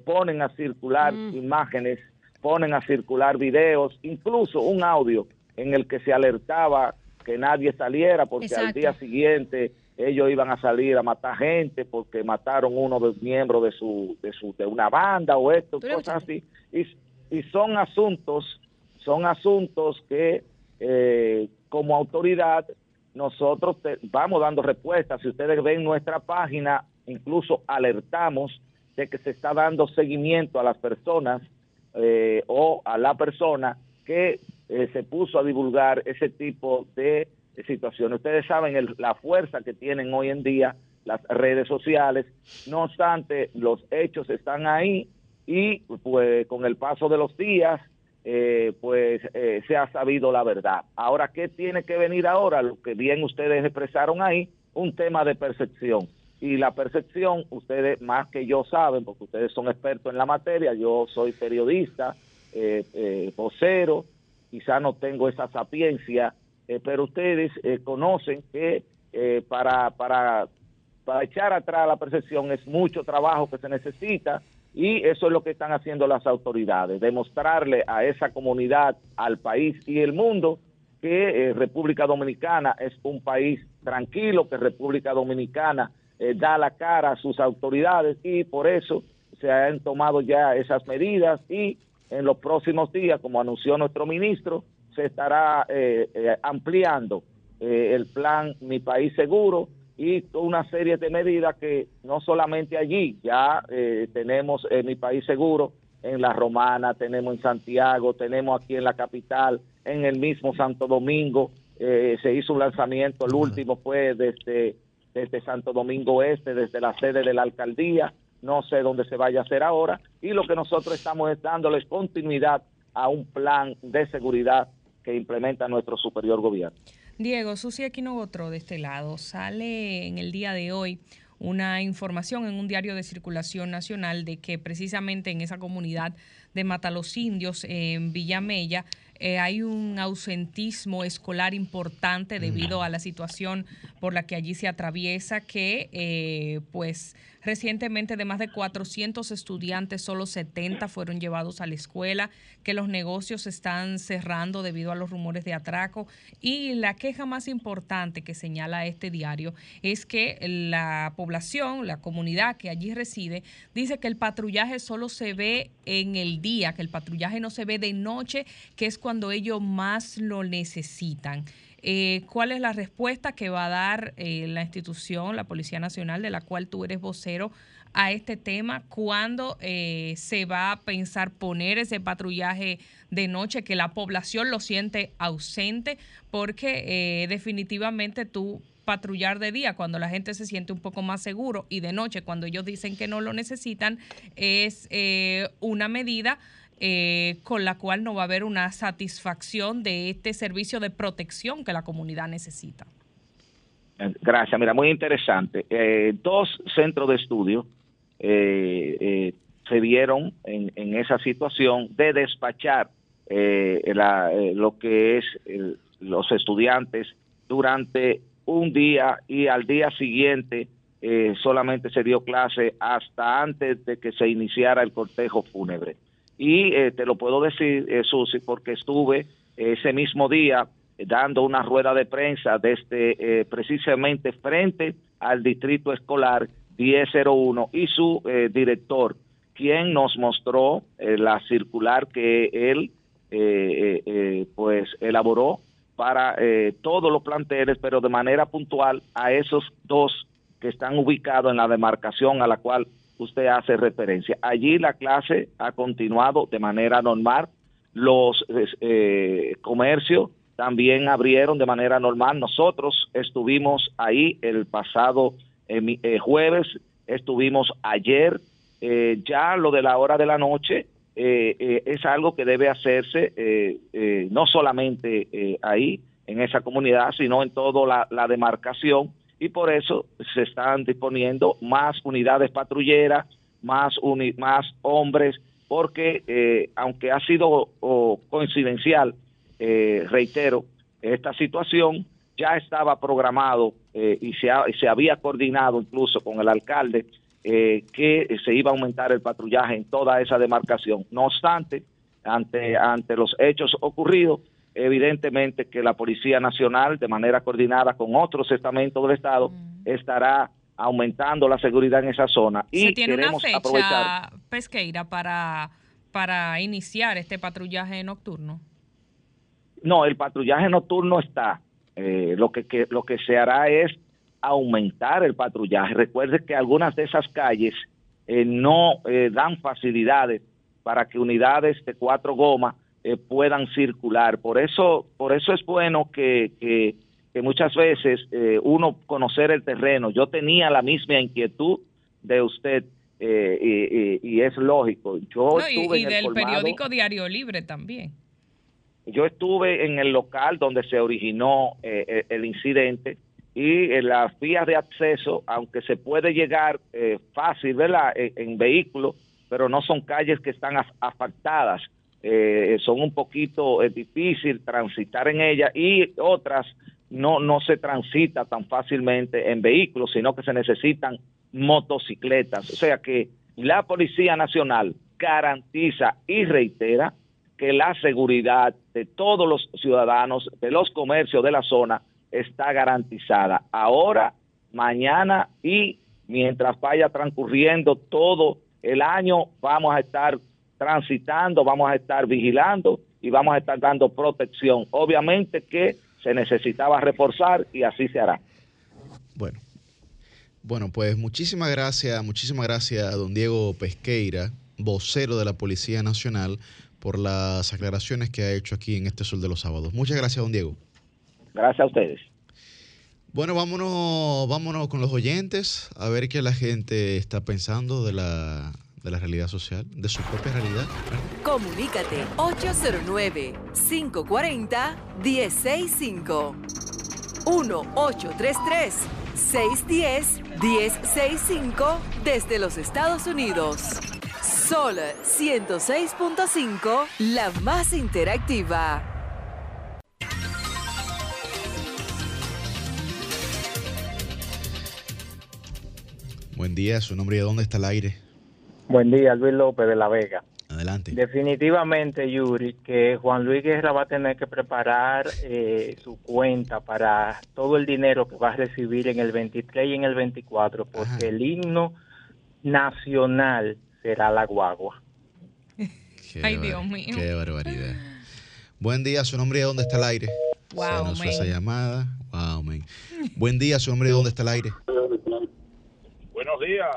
ponen a circular mm. imágenes, ponen a circular videos, incluso un audio en el que se alertaba que nadie saliera porque al día siguiente ellos iban a salir a matar gente porque mataron uno de los miembros de su, de su de una banda o esto, cosas así. Y, y son asuntos, son asuntos que eh, como autoridad nosotros vamos dando respuestas. Si ustedes ven nuestra página, incluso alertamos de que se está dando seguimiento a las personas eh, o a la persona que eh, se puso a divulgar ese tipo de situaciones. Ustedes saben la fuerza que tienen hoy en día las redes sociales, no obstante, los hechos están ahí y pues con el paso de los días, eh, pues eh, se ha sabido la verdad. Ahora, ¿qué tiene que venir ahora? Lo que bien ustedes expresaron ahí, un tema de percepción. Y la percepción, ustedes más que yo saben, porque ustedes son expertos en la materia, yo soy periodista, eh, vocero, quizá no tengo esa sapiencia eh, pero ustedes eh, conocen que eh, para, para, para echar atrás la percepción es mucho trabajo que se necesita y eso es lo que están haciendo las autoridades, demostrarle a esa comunidad, al país y el mundo que República Dominicana es un país tranquilo, que República Dominicana da la cara a sus autoridades y por eso se han tomado ya esas medidas y en los próximos días, como anunció nuestro ministro, se estará eh, eh, ampliando eh, el plan Mi País Seguro y una serie de medidas que no solamente allí, ya tenemos Mi País Seguro en La Romana, tenemos en Santiago, tenemos aquí en la capital, en el mismo Santo Domingo, se hizo un lanzamiento, el último fue desde, desde Santo Domingo Este, desde la sede de la alcaldía, no sé dónde se vaya a hacer ahora, y lo que nosotros estamos es dándoles continuidad a un plan de seguridad que implementa nuestro superior gobierno. Diego, Susi otro de este lado, sale en el día de hoy una información en un diario de circulación nacional de que precisamente en esa comunidad de Matalos Indios, en Villamella, eh, hay un ausentismo escolar importante debido a la situación por la que allí se atraviesa, que eh, pues Recientemente, de más de 400 estudiantes, solo 70 fueron llevados a la escuela, que los negocios están cerrando debido a los rumores de atraco. Y la queja más importante que señala este diario es que la población, la comunidad que allí reside, dice que el patrullaje solo se ve en el día, que el patrullaje no se ve de noche, que es cuando ellos más lo necesitan. Eh, ¿Cuál es la respuesta que va a dar eh, la institución, la Policía Nacional, de la cual tú eres vocero, a este tema? ¿Cuándo eh, se va a pensar poner ese patrullaje de noche, que la población lo siente ausente? Porque definitivamente tú patrullar de día cuando la gente se siente un poco más seguro y de noche cuando ellos dicen que no lo necesitan es una medida eh, con la cual no va a haber una satisfacción de este servicio de protección que la comunidad necesita. Gracias, mira, muy interesante. Eh, dos centros de estudio eh, se vieron en, esa situación de despachar lo que es los estudiantes durante un día y al día siguiente solamente se dio clase hasta antes de que se iniciara el cortejo fúnebre. Y eh, te lo puedo decir, eh, Susi, porque estuve ese mismo día dando una rueda de prensa desde eh, precisamente frente al distrito escolar 1001 y su eh, director, quien nos mostró eh, la circular que él pues elaboró para todos los planteles, pero de manera puntual a esos dos que están ubicados en la demarcación a la cual usted hace referencia. Allí la clase ha continuado de manera normal, los comercios también abrieron de manera normal. Nosotros estuvimos ahí el pasado eh, eh, jueves, estuvimos ayer. Eh, ya lo de la hora de la noche es algo que debe hacerse no solamente ahí, en esa comunidad, sino en toda la, demarcación. Y por eso se están disponiendo más unidades patrulleras, más, más hombres, porque aunque ha sido coincidencial, eh, reitero, esta situación ya estaba programado eh, y, se se había coordinado incluso con el alcalde eh, que se iba a aumentar el patrullaje en toda esa demarcación. No obstante, ante, ante los hechos ocurridos, evidentemente que la Policía Nacional, de manera coordinada con otros estamentos del Estado, mm. estará aumentando la seguridad en esa zona. Y ¿Se tiene una fecha, Pesqueira, para, para iniciar este patrullaje nocturno? No, el patrullaje nocturno está. Eh, lo, que, lo que se hará es aumentar el patrullaje. Recuerde que algunas de esas calles eh, no eh, dan facilidades para que unidades de cuatro gomas puedan circular. Por eso, por eso es bueno que, que, muchas veces uno conocer el terreno. Yo tenía la misma inquietud de usted y, es lógico. Yo y, del periódico Diario Libre también. Yo estuve en el local donde se originó eh, eh, el incidente y en las vías de acceso, aunque se puede llegar eh, fácil, ¿verdad?, en, vehículos, pero no son calles que están asfaltadas, son un poquito difícil transitar en ellas y otras no, no se transita tan fácilmente en vehículos, sino que se necesitan motocicletas. O sea que la Policía Nacional garantiza y reitera que la seguridad de todos los ciudadanos, de los comercios de la zona, está garantizada. Ahora, mañana y mientras vaya transcurriendo todo el año, vamos a estar transitando, vamos a estar vigilando y vamos a estar dando protección. Obviamente que se necesitaba reforzar y así se hará. Bueno, bueno, pues muchísimas gracias, muchísimas gracias a don Diego Pesqueira, vocero de la Policía Nacional, por las aclaraciones que ha hecho aquí en este Sol de los Sábados. Muchas gracias, don Diego. Gracias a ustedes. Bueno, vámonos, vámonos con los oyentes a ver qué la gente está pensando de la, de la realidad social, de su propia realidad. Comunícate 809-540-1065. 1-833-610-1065 desde los Estados Unidos. Sol 106.5, la más interactiva. Buen día, su nombre y de dónde está el aire. Buen día, Luis López de La Vega. Adelante. Definitivamente, Yuri, que Juan Luis Guerra va a tener que preparar eh, su cuenta para todo el dinero que va a recibir en el 23 y en el 24, porque el himno nacional será la guagua. Ay, Dios mío. Qué barbaridad. Buen día, su nombre y dónde está el aire. Wow, Se esa llamada. Wow, man. Buen día, su nombre y dónde está el aire. Buenos días,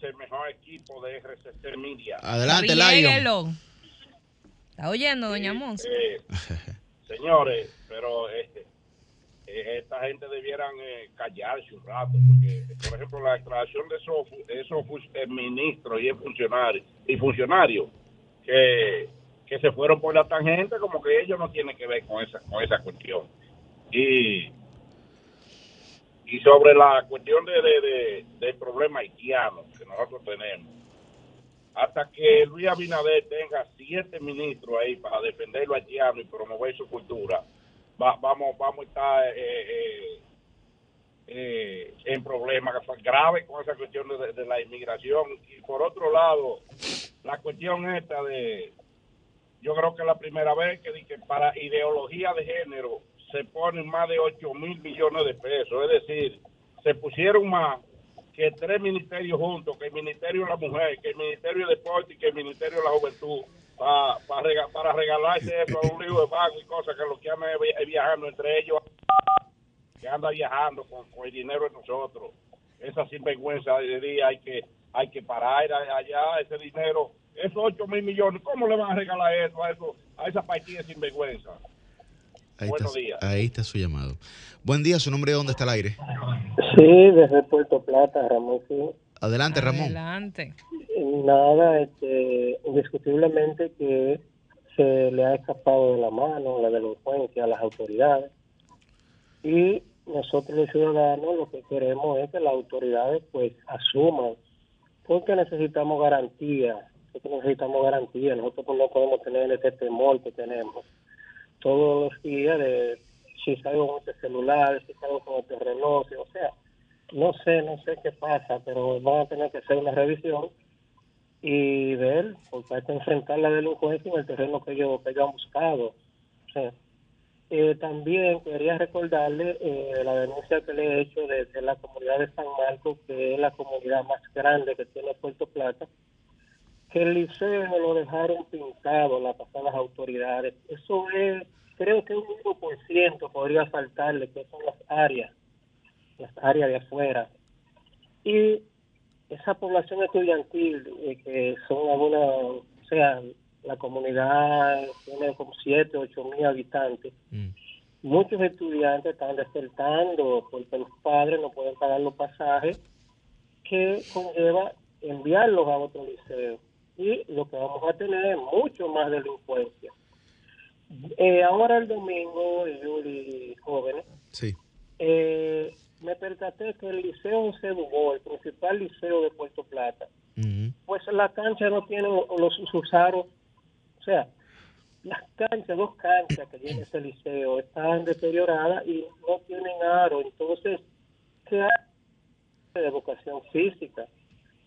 ¿Qué dice el mejor equipo de RCC Media. Adelante, Lion. ¿Está oyendo, doña Mons? Eh, señores, pero este, eh, esta gente debieran eh, callarse un rato, porque, por ejemplo, la extracción de esos, esos eh, ministros y funcionarios y funcionarios que, que se fueron por la tangente, como que ellos no tienen que ver con esa, con esa cuestión. Y, y sobre la cuestión de, de, del problema haitiano que nosotros tenemos, hasta que Luis Abinader tenga siete ministros ahí para defender lo haitiano y promover su cultura, vamos, vamos a estar eh, eh, eh, en problemas graves con esa cuestión de, la inmigración. Y por otro lado, la cuestión esta de, yo creo que es la primera vez que, que para ideología de género se ponen más de 8 mil millones de pesos, es decir, se pusieron más que tres ministerios juntos, que el Ministerio de la Mujer, que el Ministerio de Deporte y que el Ministerio de la Juventud, pa, pa rega- para regalarse eso a un libro de banco y cosas que lo que anda es vi- es viajando entre ellos, que anda viajando con, con el dinero de nosotros. Esa sinvergüenza de día hay que hay que parar allá ese dinero, esos 8 mil millones, ¿cómo le van a regalar eso a, eso, a esa partida sinvergüenza? Ahí Buenos está, días. ahí está su llamado. Buen día, su nombre, ¿dónde está el aire? Sí, desde Puerto Plata, Ramón. Sí. Adelante, Ramón. Adelante. Nada, este, indiscutiblemente que se le ha escapado de la mano la delincuencia a las autoridades. Y nosotros los ciudadanos lo que queremos es que las autoridades pues asuman, porque necesitamos garantía, nosotros necesitamos garantía, nosotros pues, no podemos tener este temor que tenemos todos los días de si salgo con este celular, si salgo con este reloj, o sea, no sé, no sé qué pasa, pero van a tener que hacer una revisión y ver, porque hay que enfrentar la delincuencia en el terreno que ellos, que ellos han buscado. Eh, también quería recordarle eh, la denuncia que le he hecho desde la comunidad de San Marcos, que es la comunidad más grande que tiene Puerto Plata, que el liceo lo dejaron pintado las pasadas autoridades. Eso es, creo que un 1% podría faltarle, que son las áreas, las áreas de afuera. Y esa población estudiantil, eh, que son algunas, o sea, la comunidad tiene como 7, 8 mil habitantes, muchos estudiantes están desertando porque los padres no pueden pagar los pasajes que conlleva enviarlos a otro liceo. Y lo que vamos a tener es mucho más delincuencia. Eh, ahora el domingo, Yuli, jóvenes, Sí. eh, me percaté que el liceo Dubó, el principal liceo de Puerto Plata, pues la cancha no tiene los sus aros, o sea, las canchas, dos canchas que tiene ese liceo están deterioradas y no tienen aro, entonces, ¿qué hay de educación física?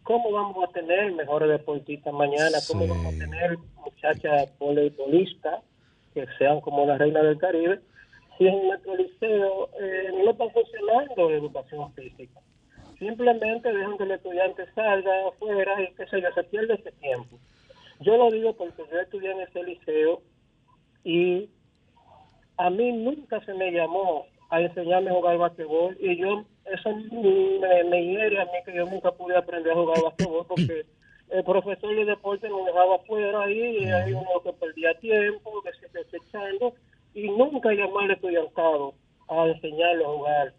¿Cómo vamos a tener mejores deportistas mañana? ¿Cómo vamos a tener muchachas voleibolistas que sean como la reina del Caribe? Si en nuestro liceo eh, no está funcionando la educación física. Simplemente dejan que el estudiante salga afuera y que se, se pierde ese tiempo. Yo lo digo porque yo estudié en ese liceo y a mí nunca se me llamó a enseñarme a jugar basquetbol y yo eso me, me hiere a mí que yo nunca pude aprender a jugar basquetbol porque el profesor de deporte nos dejaba afuera ahí y ahí uno que perdía tiempo, que se desechando y nunca llamó al estudiantado a enseñarle a jugar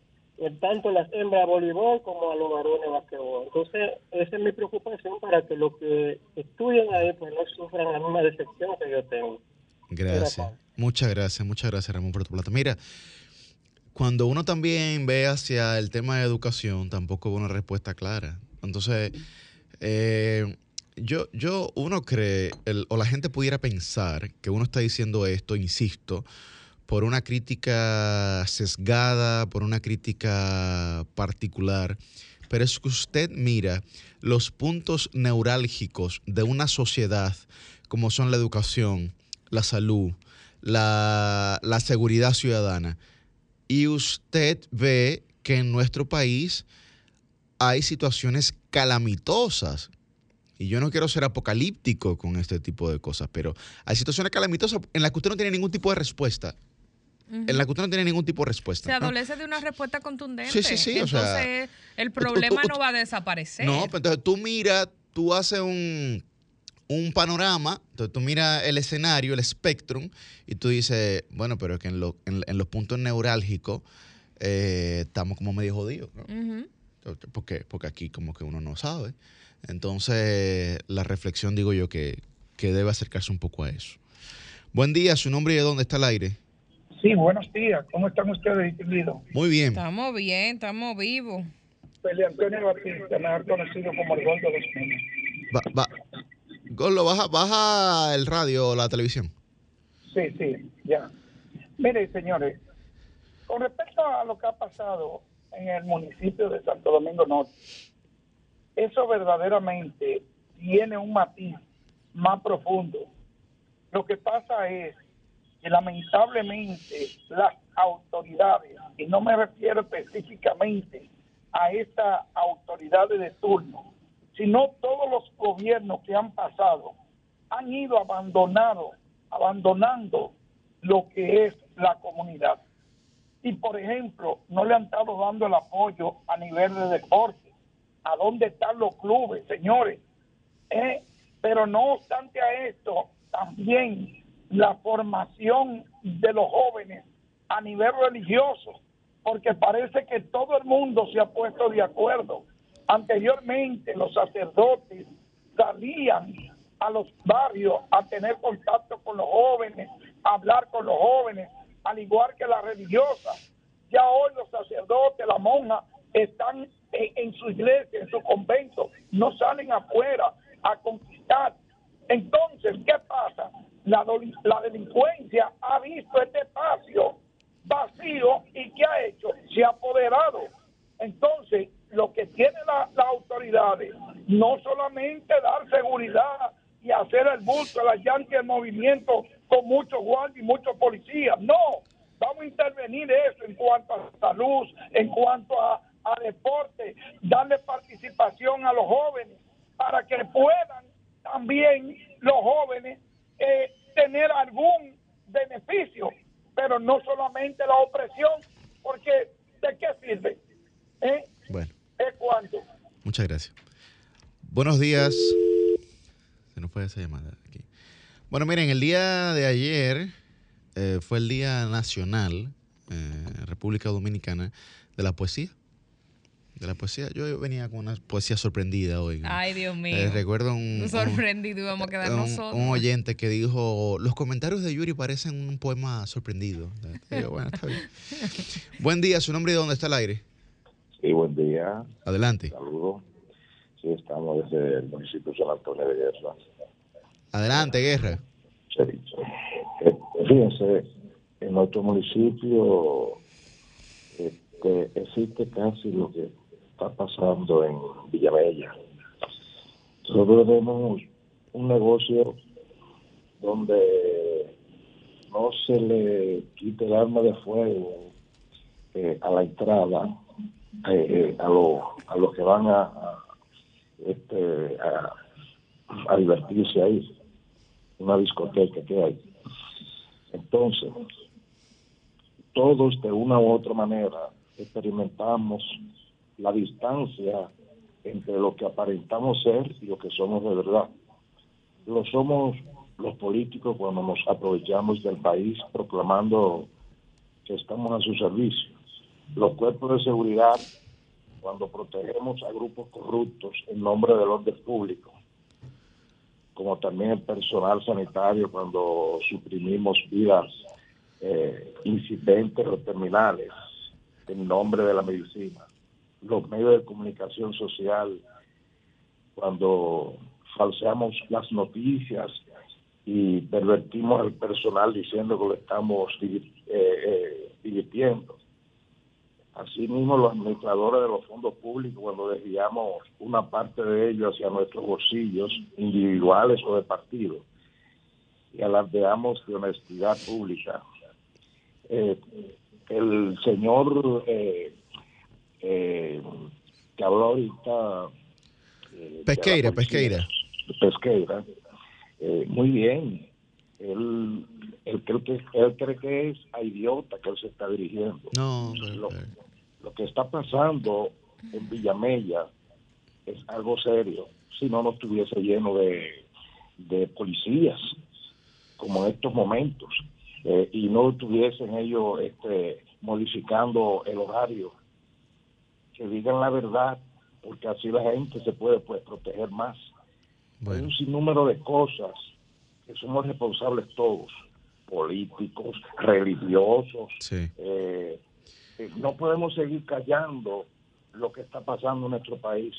tanto las hembras a voleibol como a los varones a basquetbol. Entonces, esa es mi preocupación para que los que estudian ahí pues no sufran la misma decepción que yo tengo. Gracias. Muchas gracias, muchas gracias, Ramón Puerto Plata. Mira, cuando uno también ve hacia el tema de educación, tampoco hubo una respuesta clara. Entonces, eh, yo, yo, uno cree, o la gente pudiera pensar que uno está diciendo esto, insisto, por una crítica sesgada, por una crítica particular, pero es que usted mira los puntos neurálgicos de una sociedad, como son la educación, la salud, la, la seguridad ciudadana, y usted ve que en nuestro país hay situaciones calamitosas. Y yo no quiero ser apocalíptico con este tipo de cosas, pero hay situaciones calamitosas en las que usted no tiene ningún tipo de respuesta. En las que usted no tiene ningún tipo de respuesta. Se ¿no? adolece de una respuesta contundente. Sí, sí, sí, o Entonces, sea, el tú- problema tú- no va a desaparecer. No, pero entonces tú miras, tú haces un, un panorama, entonces tú miras el escenario, el espectrum, y tú dices, bueno, pero es que en, lo- en- en los puntos neurálgicos eh, estamos como medio jodidos, ¿no? Ujú. ¿Por qué? Porque aquí como que uno no sabe. Entonces, la reflexión digo yo que, que debe acercarse un poco a eso. Buen día, su nombre y de dónde está el aire. Sí, buenos días. ¿Cómo están ustedes, distinguidos? Muy bien. Estamos bien, estamos vivos. Felipe Antonio Batista, mejor conocido como el Gordo de los Gordo, baja, baja el radio o la televisión. Sí, sí, ya. Mire, señores, con respecto a lo que ha pasado en el municipio de Santo Domingo Norte, eso verdaderamente tiene un matiz más profundo. Lo que pasa es que lamentablemente las autoridades, y no me refiero específicamente a estas autoridades de turno, sino todos los gobiernos que han pasado han ido abandonado, abandonando lo que es la comunidad. Y por ejemplo, no le han estado dando el apoyo a nivel de deporte. ¿A dónde están los clubes, señores? Eh, pero no obstante a esto, también la formación de los jóvenes a nivel religioso, porque parece que todo el mundo se ha puesto de acuerdo. Anteriormente los sacerdotes salían a los barrios a tener contacto con los jóvenes, a hablar con los jóvenes, al igual que las religiosas. Ya hoy los sacerdotes, la monja, están en, su iglesia, en su convento, no salen afuera a conquistar. Entonces, ¿qué pasa? La, la delincuencia ha visto este espacio vacío y ¿qué ha hecho? Se ha apoderado. Entonces, lo que tienen las autoridades, no solamente dar seguridad y hacer el bulto, la llanta de movimiento con muchos guardias y muchos policías, no, vamos a intervenir eso en cuanto a salud, en cuanto a, deporte, darle participación a los jóvenes para que puedan también los jóvenes eh, tener algún beneficio pero no solamente la opresión, porque ¿de qué sirve? ¿Eh? Bueno. ¿Es cuánto? Muchas gracias. Buenos días. Se nos fue esa llamada aquí. Bueno, miren, el día de ayer eh, fue el Día Nacional eh, República Dominicana de la Poesía de la poesía. Yo venía con una poesía sorprendida hoy. Ay, Dios mío. Eh, recuerdo un, sorprendido íbamos a quedar nosotros. Un oyente que dijo, los comentarios de Yuri parecen un poema sorprendido. bueno, está bien. buen día, su nombre y dónde está el aire. Sí, buen día. Adelante. Saludos. Sí, estamos desde el municipio de San Antonio de Guerra. Adelante, Guerra. Sí, fíjense, en nuestro municipio este, existe casi lo que pasando en Villamella. Nosotros tenemos un negocio donde no se le quite el arma de fuego eh, a la entrada eh, eh, a, a los que van a, este, a, divertirse ahí, una discoteca que hay. Entonces, todos de una u otra manera experimentamos la distancia entre lo que aparentamos ser y lo que somos de verdad. Lo somos los políticos cuando nos aprovechamos del país proclamando que estamos a su servicio. Los cuerpos de seguridad cuando protegemos a grupos corruptos en nombre del orden público, como también el personal sanitario cuando suprimimos vidas eh, incidentes o terminales en nombre de la medicina los medios de comunicación social, cuando falseamos las noticias y pervertimos al personal diciendo que lo estamos eh, eh, divirtiendo. Asimismo, los administradores de los fondos públicos, cuando desviamos una parte de ellos hacia nuestros bolsillos individuales o de partido, y alardeamos de honestidad pública. Eh, el señor eh, eh, que habló ahorita. Eh, pesqueira, Pesqueira. Pesqueira. Eh, muy bien. Él, él, cree que, él cree que es a idiota que él se está dirigiendo. No, lo, lo que está pasando en Villamella es algo serio. Si no, no estuviese lleno de, de policías como en estos momentos eh, y no estuviesen ellos este, modificando el horario que digan la verdad, porque así la gente se puede pues, proteger más. Hay un sinnúmero de cosas que somos responsables todos, políticos, religiosos. Eh, eh, no podemos seguir callando lo que está pasando en nuestro país,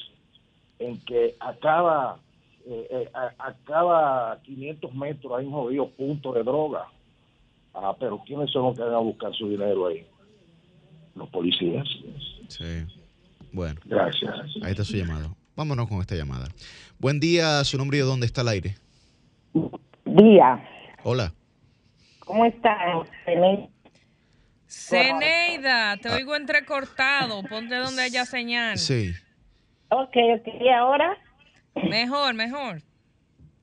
en que a cada, eh, a, cada 500 metros hay un jodido punto de droga. Ah, pero ¿quiénes son los que van a buscar su dinero ahí? Los policías. Sí. Bueno. Gracias. Ahí está su llamado. Vámonos con esta llamada. Buen día, su nombre y dónde está el aire. Día. Hola. ¿Cómo está? Ceneida, te oigo entrecortado. Ponte donde haya señal. Sí. Ok, ok, ¿y ahora? Mejor, mejor.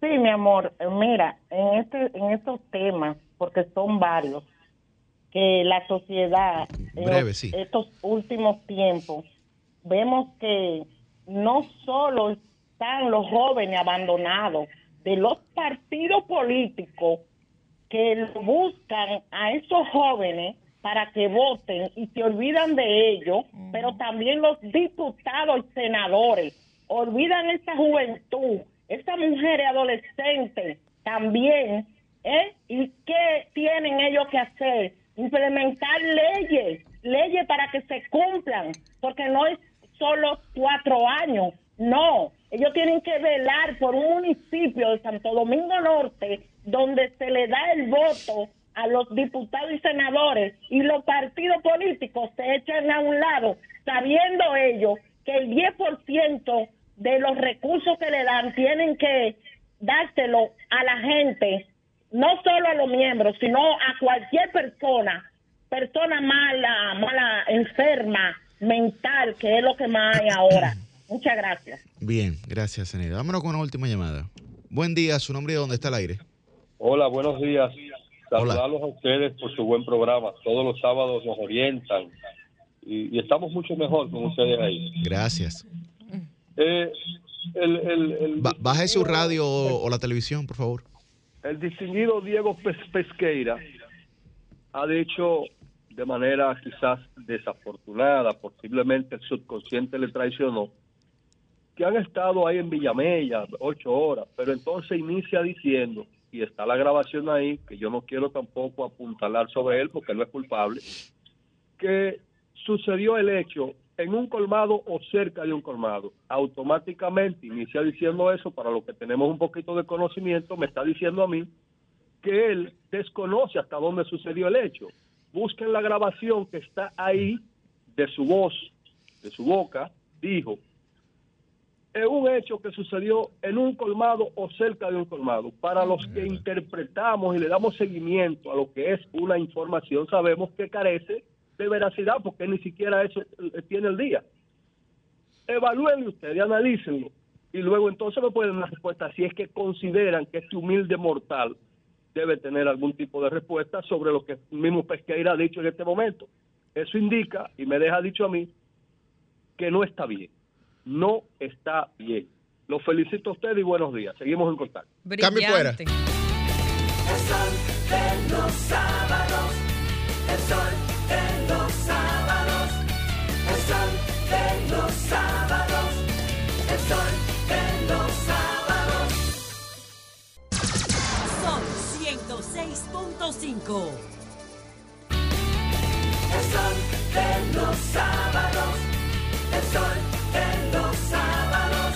Sí, mi amor, eh, mira, en este, en estos temas, porque son varios, que la sociedad, en los- sí. estos últimos tiempos, vemos que no solo están los jóvenes abandonados de los partidos políticos que buscan a esos jóvenes para que voten y se olvidan de ellos, pero también los diputados y senadores olvidan esa juventud, esa mujer adolescente también, ¿eh? ¿Y qué tienen ellos que hacer? Implementar leyes, leyes para que se cumplan, porque no es solo cuatro años, no, ellos tienen que velar por un municipio de Santo Domingo Norte donde se le da el voto a los diputados y senadores y los partidos políticos se echan a un lado, sabiendo ellos que el 10% de los recursos que le dan tienen que dárselo a la gente, no solo a los miembros, sino a cualquier persona, persona mala, mala, enferma, mental, que es lo que más hay ahora. Muchas gracias. Bien, gracias, Zeneida. Vámonos con una última llamada. Buen día, su nombre y dónde está el aire. Hola, buenos días. Saludarlos a ustedes por su buen programa. Todos los sábados nos orientan y, y estamos mucho mejor con ustedes ahí. Gracias. Eh, el, el, el, Ba- baje su radio o, o la televisión, por favor. el distinguido Diego Pes- Pesqueira ha dicho de manera quizás desafortunada, posiblemente el subconsciente le traicionó, que han estado ahí en Villamella ocho horas, pero entonces inicia diciendo, y está la grabación ahí, que yo no quiero tampoco apuntalar sobre él porque no es culpable, que sucedió el hecho en un colmado o cerca de un colmado. Automáticamente inicia diciendo eso, para los que tenemos un poquito de conocimiento, me está diciendo a mí que él desconoce hasta dónde sucedió el hecho. Busquen la grabación que está ahí de su voz, de su boca, dijo, es un hecho que sucedió en un colmado o cerca de un colmado. Para los que interpretamos y le damos seguimiento a lo que es una información, sabemos que carece de veracidad porque ni siquiera eso eh, tiene el día. Evalúenlo ustedes, analícenlo y luego entonces me pueden dar una respuesta si es que consideran que este humilde mortal debe tener algún tipo de respuesta sobre lo que el mismo Pesqueira ha dicho en este momento. Eso indica, y me deja dicho a mí, que no está bien. No está bien. Los felicito a ustedes y buenos días. Seguimos en contacto. Cambio fuera. Brillante. El sol de los sábados, el sol de los sábados, el sol de los sábados, el sol de los sábados. Sol 106.5. El sol de los sábados, el sol de los sábados,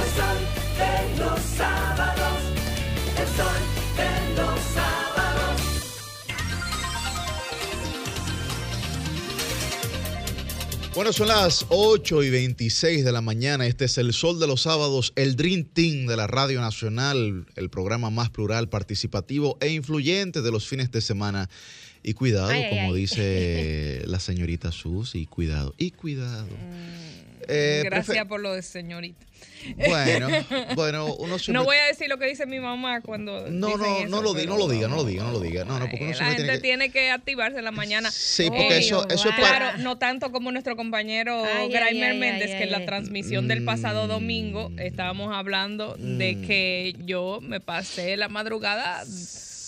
el sol de los sábados, el sol de los sábados. Bueno, son las 8 y 26 de la mañana. Este es el Sol de los Sábados, el Dream Team de la Radio Nacional, el programa más plural, participativo e influyente de los fines de semana. Y cuidado, Ay, como ay. dice la señorita Susi, cuidado, y cuidado. Eh, Gracias por lo de señorita. Bueno, bueno, uno siempre... No voy a decir lo que dice mi mamá cuando. No, no, eso, no lo, di- no lo diga, no lo diga, no lo diga. No, no, porque uno La gente tiene que... tiene que activarse en la mañana. Sí, porque eso- eso es para- Claro, no tanto como nuestro compañero Ay, Graimer ay, Méndez, ay, que en la ay. transmisión del pasado Mm. domingo estábamos hablando de que yo me pasé la madrugada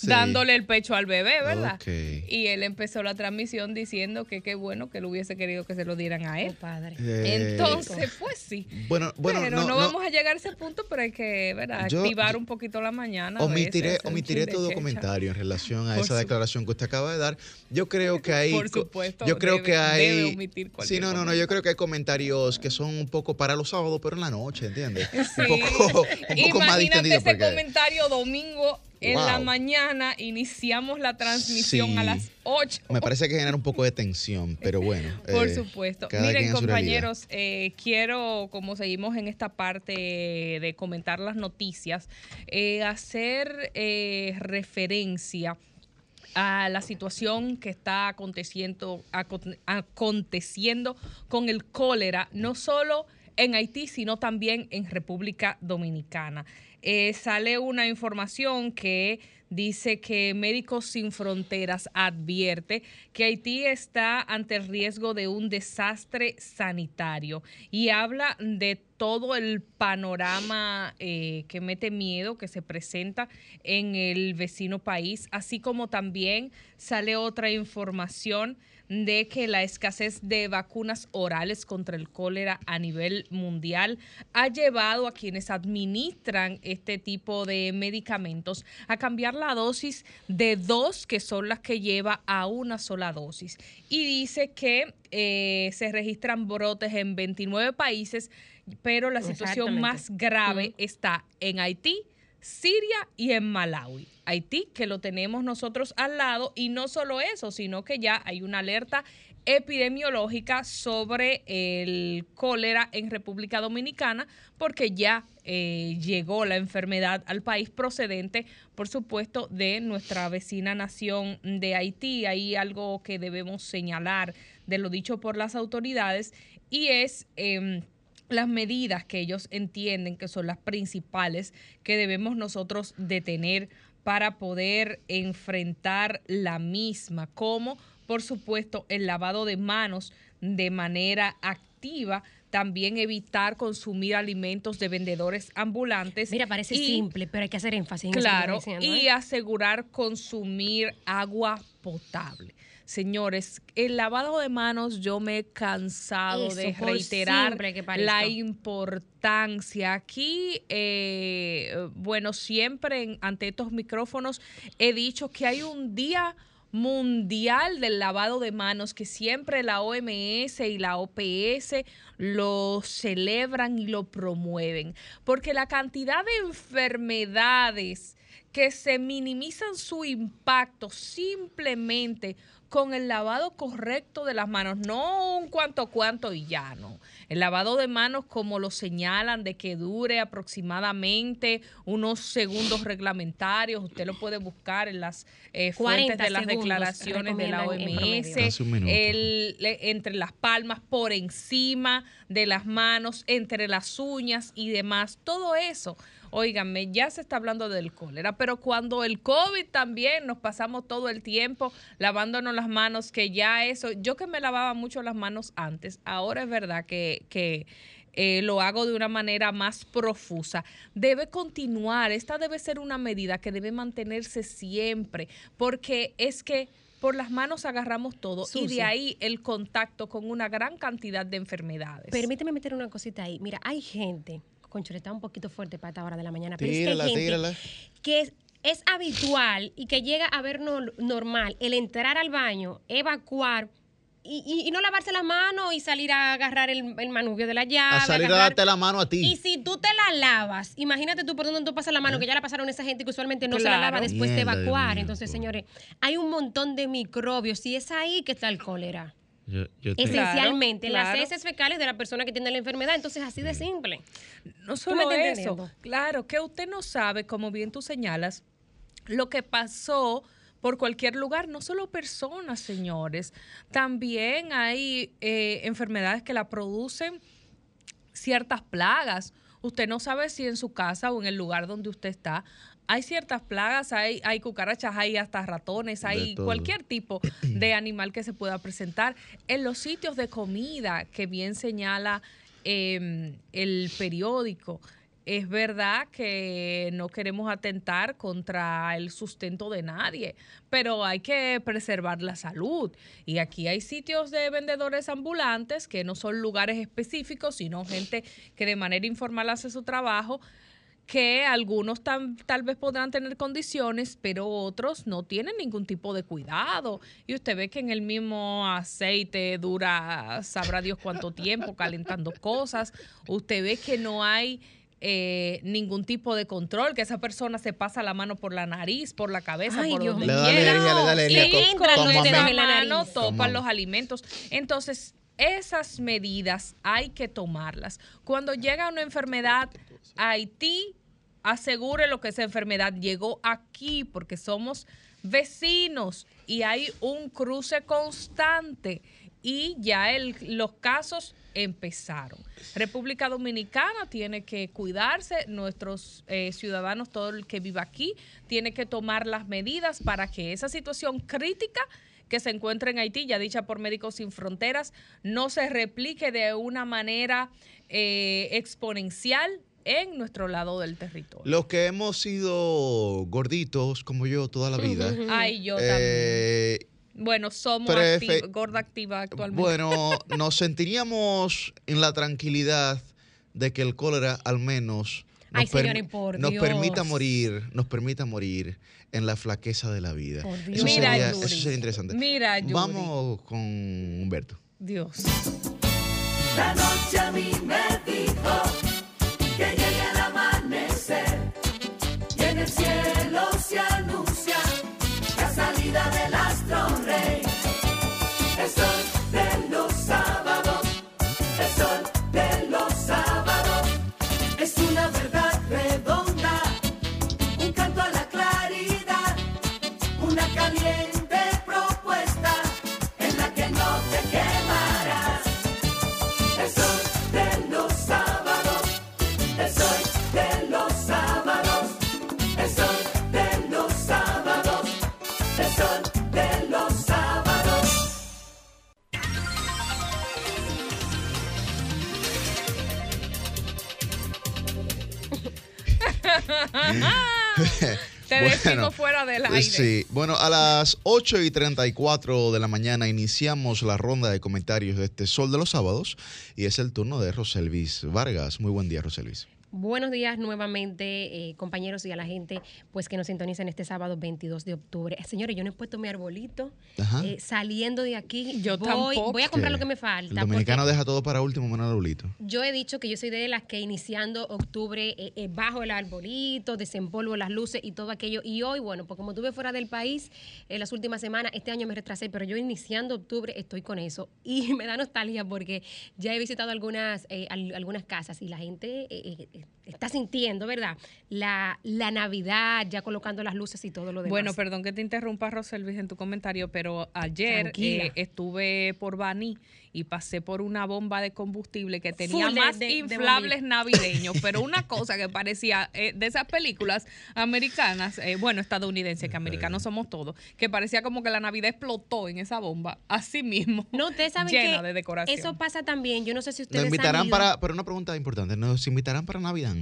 dándole el pecho al bebé, ¿verdad? Y él empezó la transmisión diciendo que qué bueno que él hubiese querido que se lo dieran a él. padre. Eh, Entonces, pues sí. Bueno, bueno, pero no, no, no. vamos a llegar a ese punto, pero hay que ¿verdad? Yo- activar un poquito la mañana. Omitiré, veces, omitiré todo checha. comentario en relación a Por esa su- declaración que usted acaba de dar. Yo creo que hay. Por supuesto, Yo creo debe- que hay. debe omitir sí, no, no, no. Yo creo que hay comentarios que son un poco para los sábados, pero en la noche, ¿entiendes? Sí. Un poco, un poco más Imagínate distendido. ese Porque, comentario domingo en la mañana, iniciamos la transmisión Sí. a las 8. me parece que genera un poco de tensión, pero bueno. Por eh, supuesto. Miren, compañeros, eh, quiero, como seguimos en esta parte de comentar las noticias, eh, hacer eh, referencia a la situación que está aconteciendo, acon- aconteciendo con el cólera, no solo en Haití, sino también en República Dominicana. Eh, sale una información que dice que Médicos Sin Fronteras advierte que Haití está ante el riesgo de un desastre sanitario y habla de todo el panorama eh, que mete miedo que se presenta en el vecino país, así como también sale otra información de que la escasez de vacunas orales contra el cólera a nivel mundial ha llevado a quienes administran este tipo de medicamentos a cambiar la dosis de dos, que son las que lleva a una sola dosis. Y dice que eh, se registran brotes en 29 países, pero la situación más grave está en Haití, Siria y en Malawi. Haití, que lo tenemos nosotros al lado, y no solo eso, sino que ya hay una alerta epidemiológica sobre el cólera en República Dominicana, porque ya eh, llegó la enfermedad al país procedente, por supuesto, de nuestra vecina nación de Haití. Hay algo que debemos señalar de lo dicho por las autoridades y es... em, las medidas que ellos entienden que son las principales que debemos nosotros de tener para poder enfrentar la misma, como por supuesto el lavado de manos de manera activa, también evitar consumir alimentos de vendedores ambulantes. Mira, parece y- simple, pero hay que hacer énfasis en eso que Claro, diciendo, y ¿eh? asegurar consumir agua potable. Señores, el lavado de manos yo me he cansado de Eso, reiterar que la importancia. Aquí, eh, bueno, siempre en- ante estos micrófonos he dicho que hay un día mundial del lavado de manos que siempre la OMS y la OPS lo celebran y lo promueven, porque la cantidad de enfermedades que se minimizan su impacto simplemente con el lavado correcto de las manos, no un cuanto cuanto y ya no. El lavado de manos, como lo señalan, de que dure aproximadamente unos segundos reglamentarios, usted lo puede buscar en las eh, fuentes 40 de las declaraciones de la en OMS, el- le- entre las palmas, por encima de las manos, entre las uñas y demás, todo eso. Óigame, ya se está hablando del cólera, pero cuando el COVID también nos pasamos todo el tiempo lavándonos las manos, que ya eso, yo que me lavaba mucho las manos antes, ahora es verdad que, que eh, lo hago de una manera más profusa. Debe continuar, esta debe ser una medida que debe mantenerse siempre, porque es que por las manos agarramos todo y de ahí el contacto con una gran cantidad de enfermedades. Permíteme meter una cosita ahí. Mira, hay gente, concho, está un poquito fuerte para esta hora de la mañana, pero Tírala, es que hay gente tírala. que es, es habitual y que llega a ver no- normal el entrar al baño, evacuar y, y- y no lavarse las manos y salir a agarrar el, el manubrio de la llave. A salir a darte la mano a Y ti. si tú te la lavas, imagínate tú por dónde tú pasas la mano, que ya la pasaron esa gente que usualmente no se la lava después de Dios evacuar. mío, Entonces, señores, hay un montón de microbios y es ahí que está el cólera. Yo, yo te- Esencialmente, Claro, las heces fecales de la persona que tiene la enfermedad. Entonces, así de simple. No solo eso, claro, que usted no sabe, como bien tú señalas, lo que pasó por cualquier lugar, no solo personas, señores, también hay eh, enfermedades que la producen ciertas plagas. Usted no sabe si en su casa o en el lugar donde usted está hay ciertas plagas, hay, hay cucarachas, hay hasta ratones, hay cualquier tipo de animal que se pueda presentar. En los sitios de comida, que bien señala eh, el periódico, es verdad que no queremos atentar contra el sustento de nadie, pero hay que preservar la salud. Y aquí hay sitios de vendedores ambulantes que no son lugares específicos, sino gente que de manera informal hace su trabajo que algunos tam- tal vez podrán tener condiciones, pero otros no tienen ningún tipo de cuidado. Y usted ve que en el mismo aceite dura, sabrá Dios cuánto tiempo calentando cosas. Usted ve que no hay eh, ningún tipo de control, que esa persona se pasa la mano por la nariz, por la cabeza, Ay, por Dios donde Le da quiera. alergia, le da alergia. Y Co- entra con como a los mí. esa dedos en la mano nariz. Como a topan mí. los alimentos. Entonces, esas medidas hay que tomarlas. Cuando llega una enfermedad a Haití, asegure lo que esa enfermedad llegó aquí, porque somos vecinos y hay un cruce constante y ya los casos empezaron. República Dominicana tiene que cuidarse, nuestros eh, ciudadanos, todo el que viva aquí, tiene que tomar las medidas para que esa situación crítica que se encuentra en Haití, ya dicha por Médicos Sin Fronteras, no se replique de una manera eh, exponencial en nuestro lado del territorio. Los que hemos sido gorditos como yo toda la vida. Ay, yo eh, también. Bueno, somos activ- gorda activa actualmente. Bueno, nos sentiríamos en la tranquilidad de que el cólera al menos nos, Ay, señores, por nos Dios. permita morir, nos permita morir en la flaqueza de la vida. Por Dios. Eso, Mira, sería, Yuri. eso sería interesante. Mira, Yuri. Vamos con Humberto. Dios. La noche a mí me dijo que llegue el amanecer y en el cielo se anuncia la salida del astro Te decimos fuera del aire. Sí, bueno, a las 8 y 34 de la mañana iniciamos la ronda de comentarios de este Sol de los Sábados y es el turno de Roselvis Vargas. Muy buen día, Roselvis. Buenos días nuevamente, eh, compañeros y a la gente pues que nos sintonizan este sábado 22 de octubre. Eh, Señores, yo no he puesto mi arbolito. Ajá. Eh, saliendo de aquí, Yo voy, tampoco. voy a comprar lo que me falta. El dominicano deja todo para último, menos el arbolito. Yo he dicho que yo soy de las que iniciando octubre eh, eh, bajo el arbolito, desempolvo las luces y todo aquello. Y hoy, bueno, pues como estuve fuera del país en las últimas semanas, este año me retrasé, pero yo iniciando octubre estoy con eso. Y me da nostalgia porque ya he visitado algunas, eh, al- algunas casas y la gente eh, eh, está sintiendo, ¿verdad? La, la Navidad, ya colocando las luces y todo lo demás. Bueno, perdón que te interrumpa, Roselvis, en tu comentario, pero ayer eh, estuve por Baní y pasé por una bomba de combustible que tenía Full más de- de inflables navideños, pero una cosa que parecía eh, de esas películas americanas, eh, bueno, estadounidenses, que americanos somos todos, que parecía como que la Navidad explotó en esa bomba, así mismo, no, ustedes saben llena que de decoración. eso pasa también. Yo no sé si Nos ustedes han invitarán ido- para, pero una pregunta importante, nos invitarán para Navidad.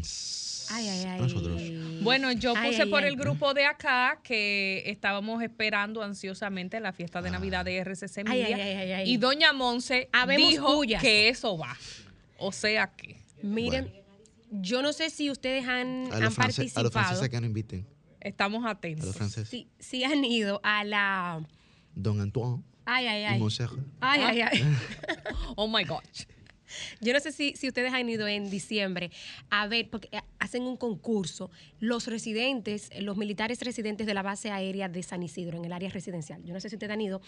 Ay, ay, ay. Nosotros. Bueno, yo Ay, puse ay, por ay. el grupo de acá que estábamos esperando ansiosamente la fiesta de Navidad de RCC Media. ay, ay, ay, ay. Y doña Monse dijo cuyas. que eso va. O sea que. Miren, yo no sé si ustedes han, A han france- a los participado, franceses que nos inviten. Estamos A atentos. los franceses. si, si han ido a la... Don Antoine Ay, ay, y ay. Monserrat. Ay, ay, ay. Oh my gosh. Yo no sé si, si ustedes han ido en diciembre a ver, porque eh, hacen un concurso, los residentes, los militares residentes de la base aérea de San Isidro, en el área residencial. Yo no sé si ustedes han ido.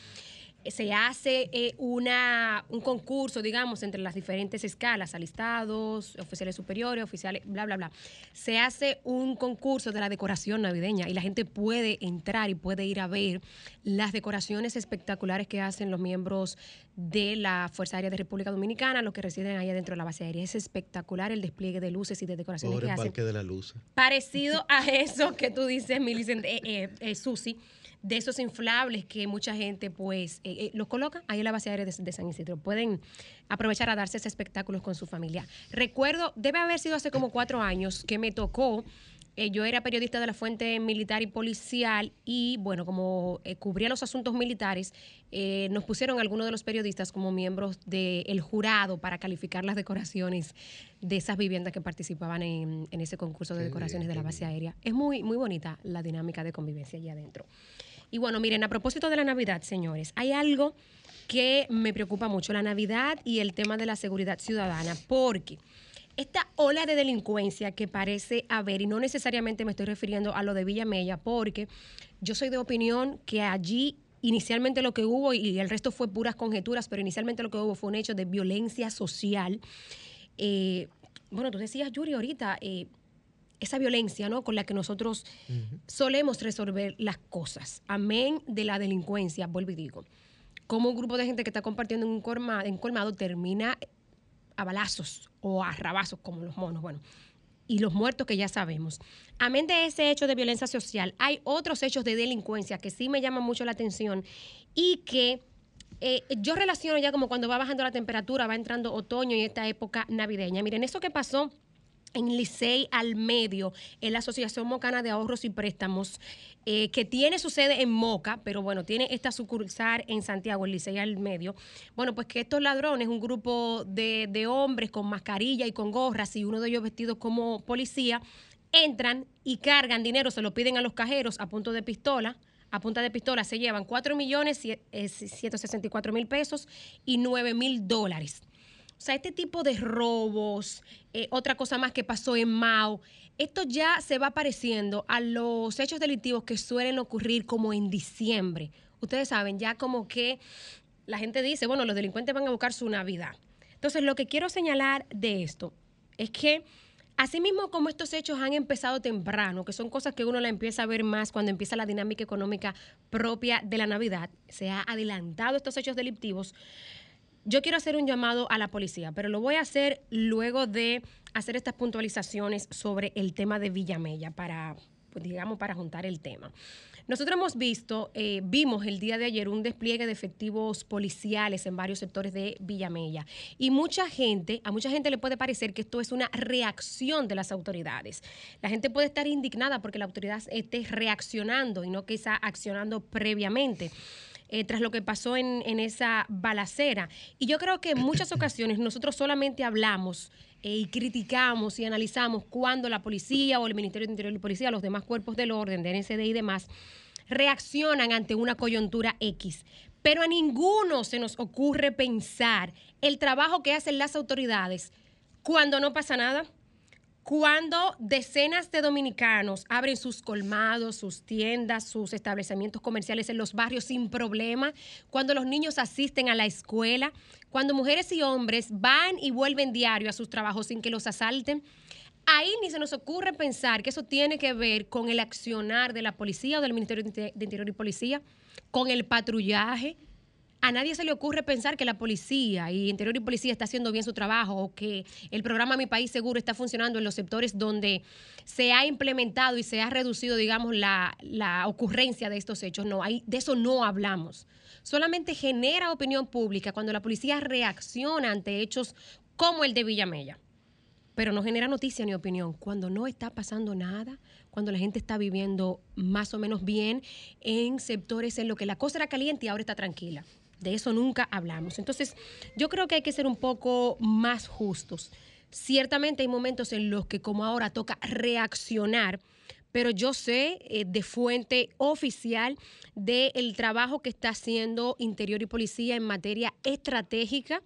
Se hace eh, una, un concurso, digamos, entre las diferentes escalas, alistados, oficiales superiores, oficiales, bla, bla, bla. Se hace un concurso de la decoración navideña y la gente puede entrar y puede ir a ver las decoraciones espectaculares que hacen los miembros de la Fuerza Aérea de República Dominicana, los que residen allá dentro de la base aérea. Es espectacular el despliegue de luces y de decoraciones Pobre que hacen. Parque de la Luz. Parecido a eso que tú dices, Millicent, eh, eh, eh, Susi, de esos inflables que mucha gente pues eh, eh, los coloca ahí en la base aérea de, de San Isidro. Pueden aprovechar a darse ese espectáculos con su familia. Recuerdo, debe haber sido hace como cuatro años que me tocó eh, yo era periodista de la fuente militar y policial y bueno, como eh, cubría los asuntos militares, eh, nos pusieron algunos de los periodistas como miembros del jurado para calificar las decoraciones de esas viviendas que participaban en, en ese concurso de decoraciones de la base aérea. Es muy, muy bonita la dinámica de convivencia allá adentro. Y bueno, miren, a propósito de la Navidad, señores, hay algo que me preocupa mucho, la Navidad y el tema de la seguridad ciudadana, porque esta ola de delincuencia que parece haber, y no necesariamente me estoy refiriendo a lo de Villamella, porque yo soy de opinión que allí inicialmente lo que hubo, y el resto fue puras conjeturas, pero inicialmente lo que hubo fue un hecho de violencia social. Eh, bueno, tú decías, Yuri, ahorita, eh, esa violencia, ¿no? Con la que nosotros solemos resolver las cosas. Amén de la delincuencia, vuelvo y digo. Como un grupo de gente que está compartiendo en un colmado, en colmado termina a balazos o a rabazos, como los monos, bueno. Y los muertos que ya sabemos. Amén de ese hecho de violencia social, hay otros hechos de delincuencia que sí me llaman mucho la atención y que eh, yo relaciono ya como cuando va bajando la temperatura, va entrando otoño y esta época navideña. Miren, eso que pasó en Licey al medio, en la Asociación Mocana de Ahorros y Préstamos, eh, que tiene su sede en Moca, pero bueno, tiene esta sucursal en Santiago, el Licey al medio. Bueno, pues que estos ladrones, un grupo de, de hombres con mascarilla y con gorras y uno de ellos vestido como policía, entran y cargan dinero, se lo piden a los cajeros a punto de pistola. A punta de pistola se llevan 4 millones eh, 164 mil pesos y 9 mil dólares. O sea, este tipo de robos, eh, otra cosa más que pasó en Mao, esto ya se va pareciendo a los hechos delictivos que suelen ocurrir como en diciembre. Ustedes saben, ya como que la gente dice, bueno, los delincuentes van a buscar su Navidad. Entonces, lo que quiero señalar de esto es que Asimismo, como estos hechos han empezado temprano, que son cosas que uno la empieza a ver más cuando empieza la dinámica económica propia de la Navidad, se ha adelantado estos hechos delictivos, yo quiero hacer un llamado a la policía, pero lo voy a hacer luego de hacer estas puntualizaciones sobre el tema de Villamella para, pues, digamos, para juntar el tema. Nosotros hemos visto, eh, vimos el día de ayer un despliegue de efectivos policiales en varios sectores de Villamella. Y mucha gente, a mucha gente le puede parecer que esto es una reacción de las autoridades. La gente puede estar indignada porque la autoridad esté reaccionando y no está accionando previamente. Eh, tras lo que pasó en, en esa balacera. Y yo creo que en muchas ocasiones nosotros solamente hablamos eh, y criticamos y analizamos cuando la policía o el Ministerio de Interior y Policía, los demás cuerpos del orden, de NSD y demás, reaccionan ante una coyuntura X. Pero a ninguno se nos ocurre pensar el trabajo que hacen las autoridades cuando no pasa nada, cuando decenas de dominicanos abren sus colmados, sus tiendas, sus establecimientos comerciales en los barrios sin problema, cuando los niños asisten a la escuela, cuando mujeres y hombres van y vuelven diario a sus trabajos sin que los asalten. Ahí ni se nos ocurre pensar que eso tiene que ver con el accionar de la policía o del Ministerio de Interior y Policía, con el patrullaje, a nadie se le ocurre pensar que la policía y Interior y Policía está haciendo bien su trabajo o que el programa Mi País Seguro está funcionando en los sectores donde se ha implementado y se ha reducido, digamos, la, ocurrencia de estos hechos. No, ahí, de eso no hablamos. Solamente genera opinión pública cuando la policía reacciona ante hechos como el de Villamella pero no genera noticia ni opinión. Cuando no está pasando nada, cuando la gente está viviendo más o menos bien en sectores en los que la cosa era caliente y ahora está tranquila. De eso nunca hablamos. Entonces, yo creo que hay que ser un poco más justos. Ciertamente hay momentos en los que como ahora toca reaccionar, pero yo sé eh, de fuente oficial del trabajo que está haciendo Interior y Policía en materia estratégica,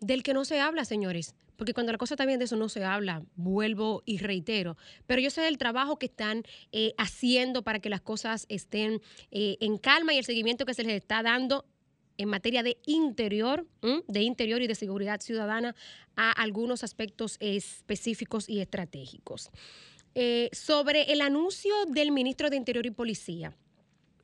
del que no se habla, señores porque cuando la cosa está bien de eso no se habla, vuelvo y reitero, pero yo sé del trabajo que están eh, haciendo para que las cosas estén eh, en calma y el seguimiento que se les está dando en materia de interior, de interior y de seguridad ciudadana a algunos aspectos específicos y estratégicos. Eh, sobre el anuncio del ministro de Interior y Policía,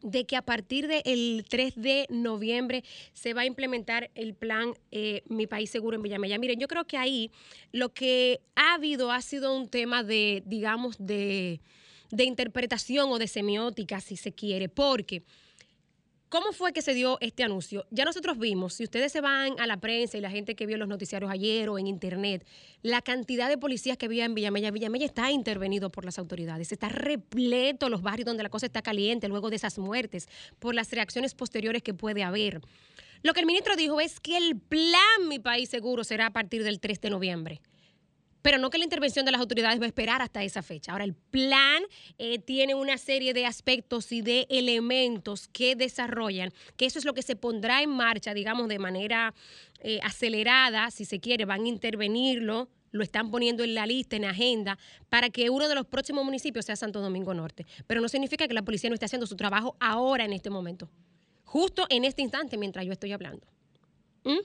de que a partir del 3 de noviembre se va a implementar el plan eh, Mi País Seguro en Villamella. Miren, yo creo que ahí lo que ha habido ha sido un tema de, digamos, de, de interpretación o de semiótica, si se quiere, porque... ¿Cómo fue que se dio este anuncio? Ya nosotros vimos, si ustedes se van a la prensa y la gente que vio los noticiarios ayer o en internet, la cantidad de policías que había en Villamella. Villamella está intervenido por las autoridades, está repleto los barrios donde la cosa está caliente luego de esas muertes, por las reacciones posteriores que puede haber. Lo que el ministro dijo es que el plan Mi País Seguro será a partir del 3 de noviembre pero no que la intervención de las autoridades va a esperar hasta esa fecha. Ahora, el plan eh, tiene una serie de aspectos y de elementos que desarrollan, que eso es lo que se pondrá en marcha, digamos, de manera eh, acelerada, si se quiere, van a intervenirlo lo están poniendo en la lista, en agenda, para que uno de los próximos municipios sea Santo Domingo Norte. Pero no significa que la policía no esté haciendo su trabajo ahora, en este momento, justo en este instante, mientras yo estoy hablando. ¿Mm?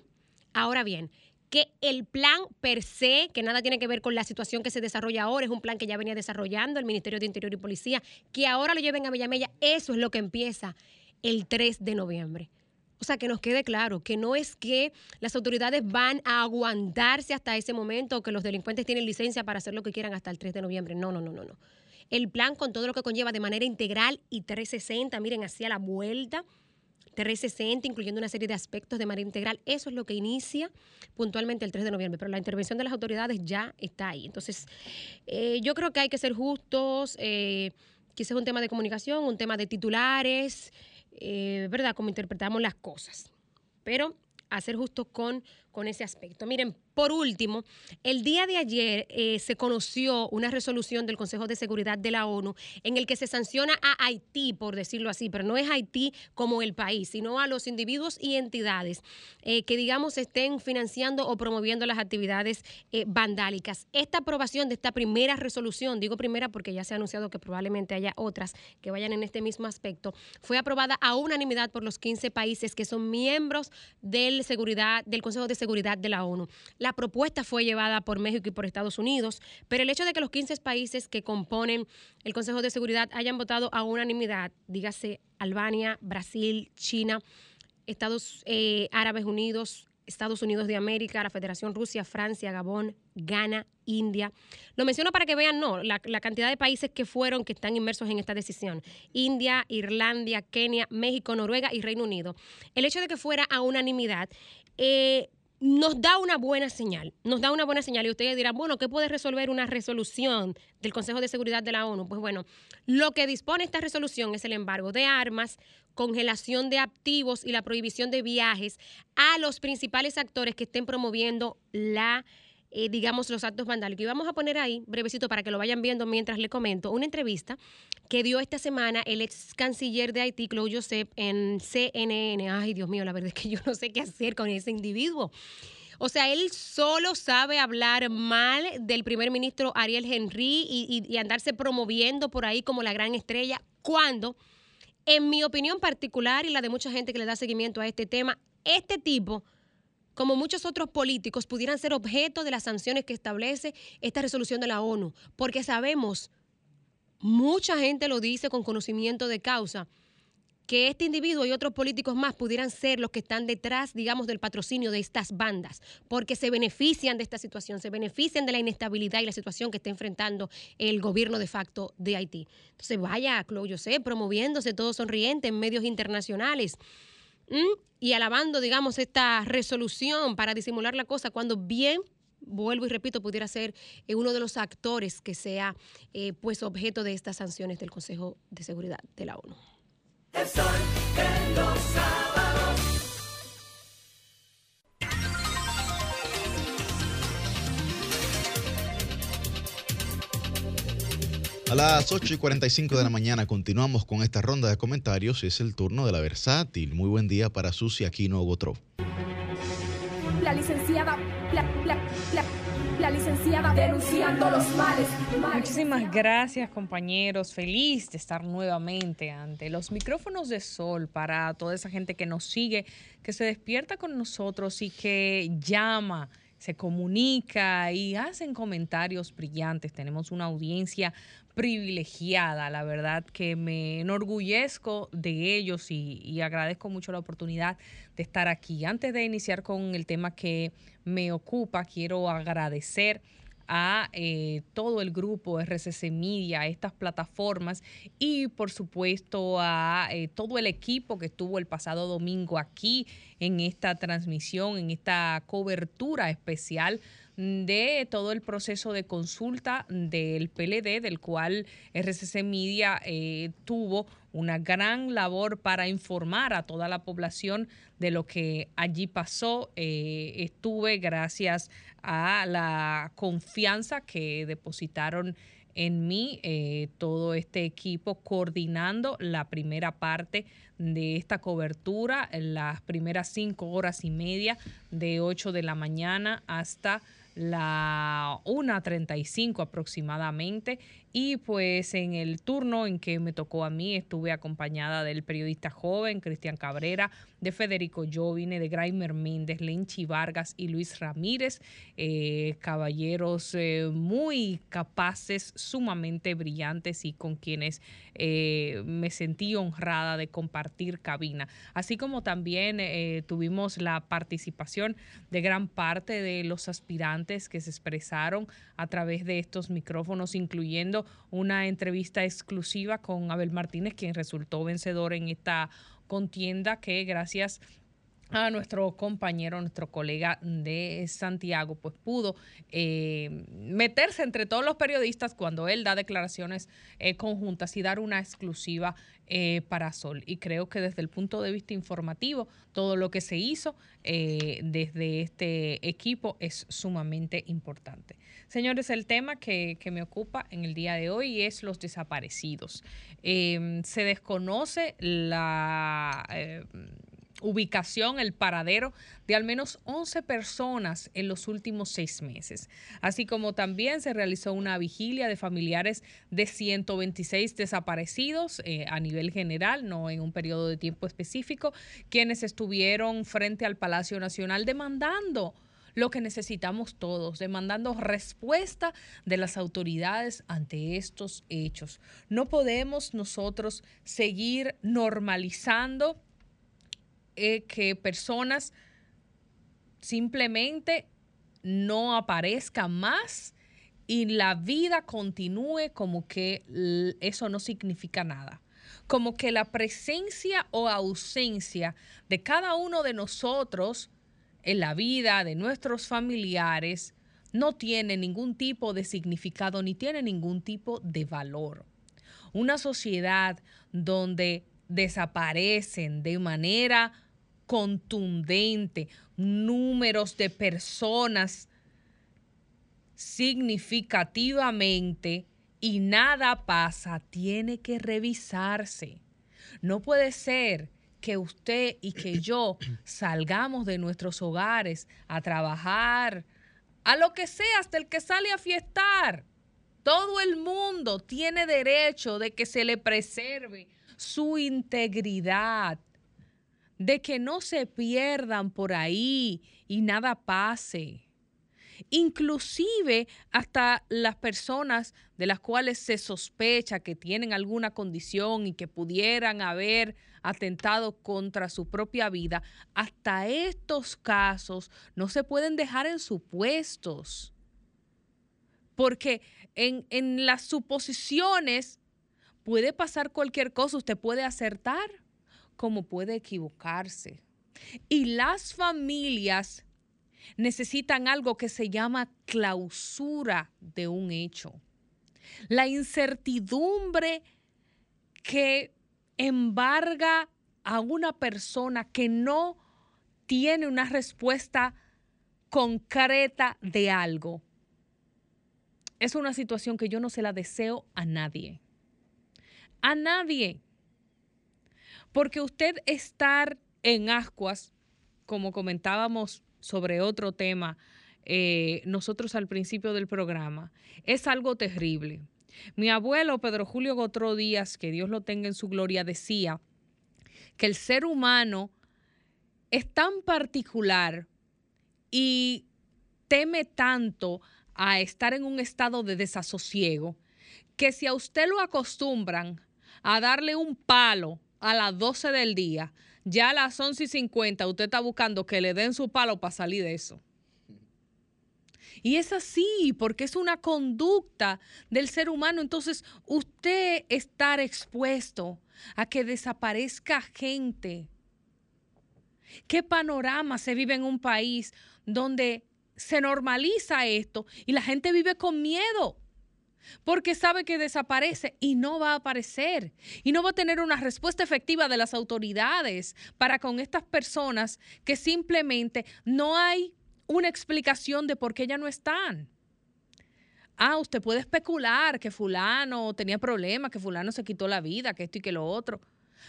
Ahora bien, que el plan per se, que nada tiene que ver con la situación que se desarrolla ahora, es un plan que ya venía desarrollando el Ministerio de Interior y Policía, que ahora lo lleven a Villamella, eso es lo que empieza el 3 de noviembre. O sea, que nos quede claro que no es que las autoridades van a aguantarse hasta ese momento o que los delincuentes tienen licencia para hacer lo que quieran hasta el 3 de noviembre. No, no, no, no, no. El plan con todo lo que conlleva de manera integral y 360, miren, hacia la vuelta, 360, incluyendo una serie de aspectos de manera integral. Eso es lo que inicia puntualmente el 3 de noviembre, pero la intervención de las autoridades ya está ahí. Entonces, eh, yo creo que hay que ser justos, eh, quizás un tema de comunicación, un tema de titulares, eh, ¿verdad? Como interpretamos las cosas. Pero a ser justos con, con ese aspecto. Miren, por último, el día de ayer eh, se conoció una resolución del Consejo de Seguridad de la ONU en el que se sanciona a Haití, por decirlo así, pero no es Haití como el país, sino a los individuos y entidades eh, que, digamos, estén financiando o promoviendo las actividades eh, vandálicas. Esta aprobación de esta primera resolución, digo primera porque ya se ha anunciado que probablemente haya otras que vayan en este mismo aspecto, fue aprobada a unanimidad por los 15 países que son miembros del, seguridad, del Consejo de Seguridad de la ONU. La propuesta fue llevada por México y por Estados Unidos, pero el hecho de que los 15 países que componen el Consejo de Seguridad hayan votado a unanimidad, dígase Albania, Brasil, China, Estados eh, Árabes Unidos, Estados Unidos de América, la Federación Rusia, Francia, Gabón, Ghana, India. Lo menciono para que vean, no, la, la, cantidad de países que fueron, que están inmersos en esta decisión. India, Irlanda, Kenia, México, Noruega y Reino Unido. El hecho de que fuera a unanimidad eh, nos da una buena señal, nos da una buena señal y ustedes dirán, bueno, ¿qué puede resolver una resolución del Consejo de Seguridad de la ONU? Pues bueno, lo que dispone esta resolución es el embargo de armas, congelación de activos y la prohibición de viajes a los principales actores que estén promoviendo la eh, digamos, los actos vandálicos. Y vamos a poner ahí, brevecito, para que lo vayan viendo mientras le comento, una entrevista que dio esta semana el ex canciller de Haití, Claude Joseph, en CNN. Ay, Dios mío, la verdad es que yo no sé qué hacer con ese individuo. O sea, él solo sabe hablar mal del primer ministro Ariel Henry y, andarse promoviendo por ahí como la gran estrella, cuando, en mi opinión particular y la de mucha gente que le da seguimiento a este tema, este tipo como muchos otros políticos, pudieran ser objeto de las sanciones que establece esta resolución de la ONU, porque sabemos, mucha gente lo dice con conocimiento de causa, que este individuo y otros políticos más pudieran ser los que están detrás, digamos, del patrocinio de estas bandas, porque se benefician de esta situación, se benefician de la inestabilidad y la situación que está enfrentando el gobierno de facto de Haití. Entonces, vaya, Claude José, promoviéndose todo sonriente en medios internacionales. ¿Mm? y alabando, digamos, esta resolución para disimular la cosa, cuando bien vuelvo y repito, pudiera ser eh, uno de los actores que sea eh, pues objeto de estas sanciones del Consejo de Seguridad de la ONU. El de los sábados. A las 8 y 45 de la mañana continuamos con esta ronda de comentarios y es el turno de la versátil. Muy buen día para Susi Aquino Botró. La licenciada, la, la, la, la licenciada denunciando los males. Muchísimas gracias compañeros, feliz de estar nuevamente ante los micrófonos de sol para toda esa gente que nos sigue, que se despierta con nosotros y que llama se comunica y hacen comentarios brillantes. Tenemos una audiencia privilegiada, la verdad que me enorgullezco de ellos y, y, agradezco mucho la oportunidad de estar aquí. Antes de iniciar con el tema que me ocupa, quiero agradecer a eh, todo el grupo RCC Media, a estas plataformas y por supuesto a eh, todo el equipo que estuvo el pasado domingo aquí en esta transmisión, en esta cobertura especial de todo el proceso de consulta del PLD, del cual RCC Media eh, tuvo una gran labor para informar a toda la población de lo que allí pasó. Eh, estuve gracias a la confianza que depositaron en mí eh, todo este equipo coordinando la primera parte de esta cobertura, las primeras cinco horas y media de 8 de la mañana hasta la 1.35 aproximadamente. Y pues en el turno en que me tocó a mí estuve acompañada del periodista joven Cristian Cabrera, de Federico Jovine, de Graimer Méndez, Lenchi Vargas y Luis Ramírez, eh, caballeros eh, muy capaces, sumamente brillantes y con quienes eh, me sentí honrada de compartir cabina. Así como también tuvimos la participación de gran parte de los aspirantes que se expresaron a través de estos micrófonos, incluyendo una entrevista exclusiva con Abel Martínez, quien resultó vencedor en esta contienda que gracias a nuestro compañero, nuestro colega de Santiago, pues pudo eh, meterse entre todos los periodistas cuando él da declaraciones eh, conjuntas y dar una exclusiva eh, para Sol. Y creo que desde el punto de vista informativo, todo lo que se hizo eh, desde este equipo es sumamente importante. Señores, el tema que, que me ocupa en el día de hoy es los desaparecidos. Eh, se desconoce la... eh, ubicación, el paradero de al menos 11 personas en los últimos seis meses. Así como también se realizó una vigilia de familiares de 126 desaparecidos eh, a nivel general, no en un periodo de tiempo específico, quienes estuvieron frente al Palacio Nacional demandando lo que necesitamos todos, demandando respuesta de las autoridades ante estos hechos. No podemos nosotros seguir normalizando eh, que personas simplemente no aparezcan más y la vida continúe como que eso no significa nada. Como que la presencia o ausencia de cada uno de nosotros en la vida de nuestros familiares no tiene ningún tipo de significado ni tiene ningún tipo de valor. Una sociedad donde desaparecen de manera contundente números de personas significativamente y nada pasa, tiene que revisarse. No puede ser que usted y que yo salgamos de nuestros hogares a trabajar, a lo que sea, hasta el que sale a fiestar. Todo el mundo tiene derecho de que se le preserve su integridad, de que no se pierdan por ahí y nada pase. Inclusive hasta las personas de las cuales se sospecha que tienen alguna condición y que pudieran haber atentado contra su propia vida, hasta estos casos no se pueden dejar en supuestos. Porque en, en las suposiciones puede pasar cualquier cosa, usted puede acertar como puede equivocarse. Y las familias necesitan algo que se llama clausura de un hecho. La incertidumbre que embarga a una persona que no tiene una respuesta concreta de algo. Es una situación que yo no se la deseo a nadie. A nadie. Porque usted estar en ascuas, como comentábamos sobre otro tema, eh, nosotros al principio del programa, es algo terrible. Mi abuelo Pedro Julio Gotró Díaz, que Dios lo tenga en su gloria, decía que el ser humano es tan particular y teme tanto a estar en un estado de desasosiego que si a usted lo acostumbran a darle un palo a las 12 del día, ya a las 11 y 50 usted está buscando que le den su palo para salir de eso. Y es así, porque es una conducta del ser humano. Entonces, usted estar expuesto a que desaparezca gente. ¿Qué panorama se vive en un país donde se normaliza esto y la gente vive con miedo? Porque sabe que desaparece y no va a aparecer. Y no va a tener una respuesta efectiva de las autoridades para con estas personas que simplemente no hay una explicación de por qué ya no están. Ah, usted puede especular que fulano tenía problemas, que fulano se quitó la vida, que esto y que lo otro.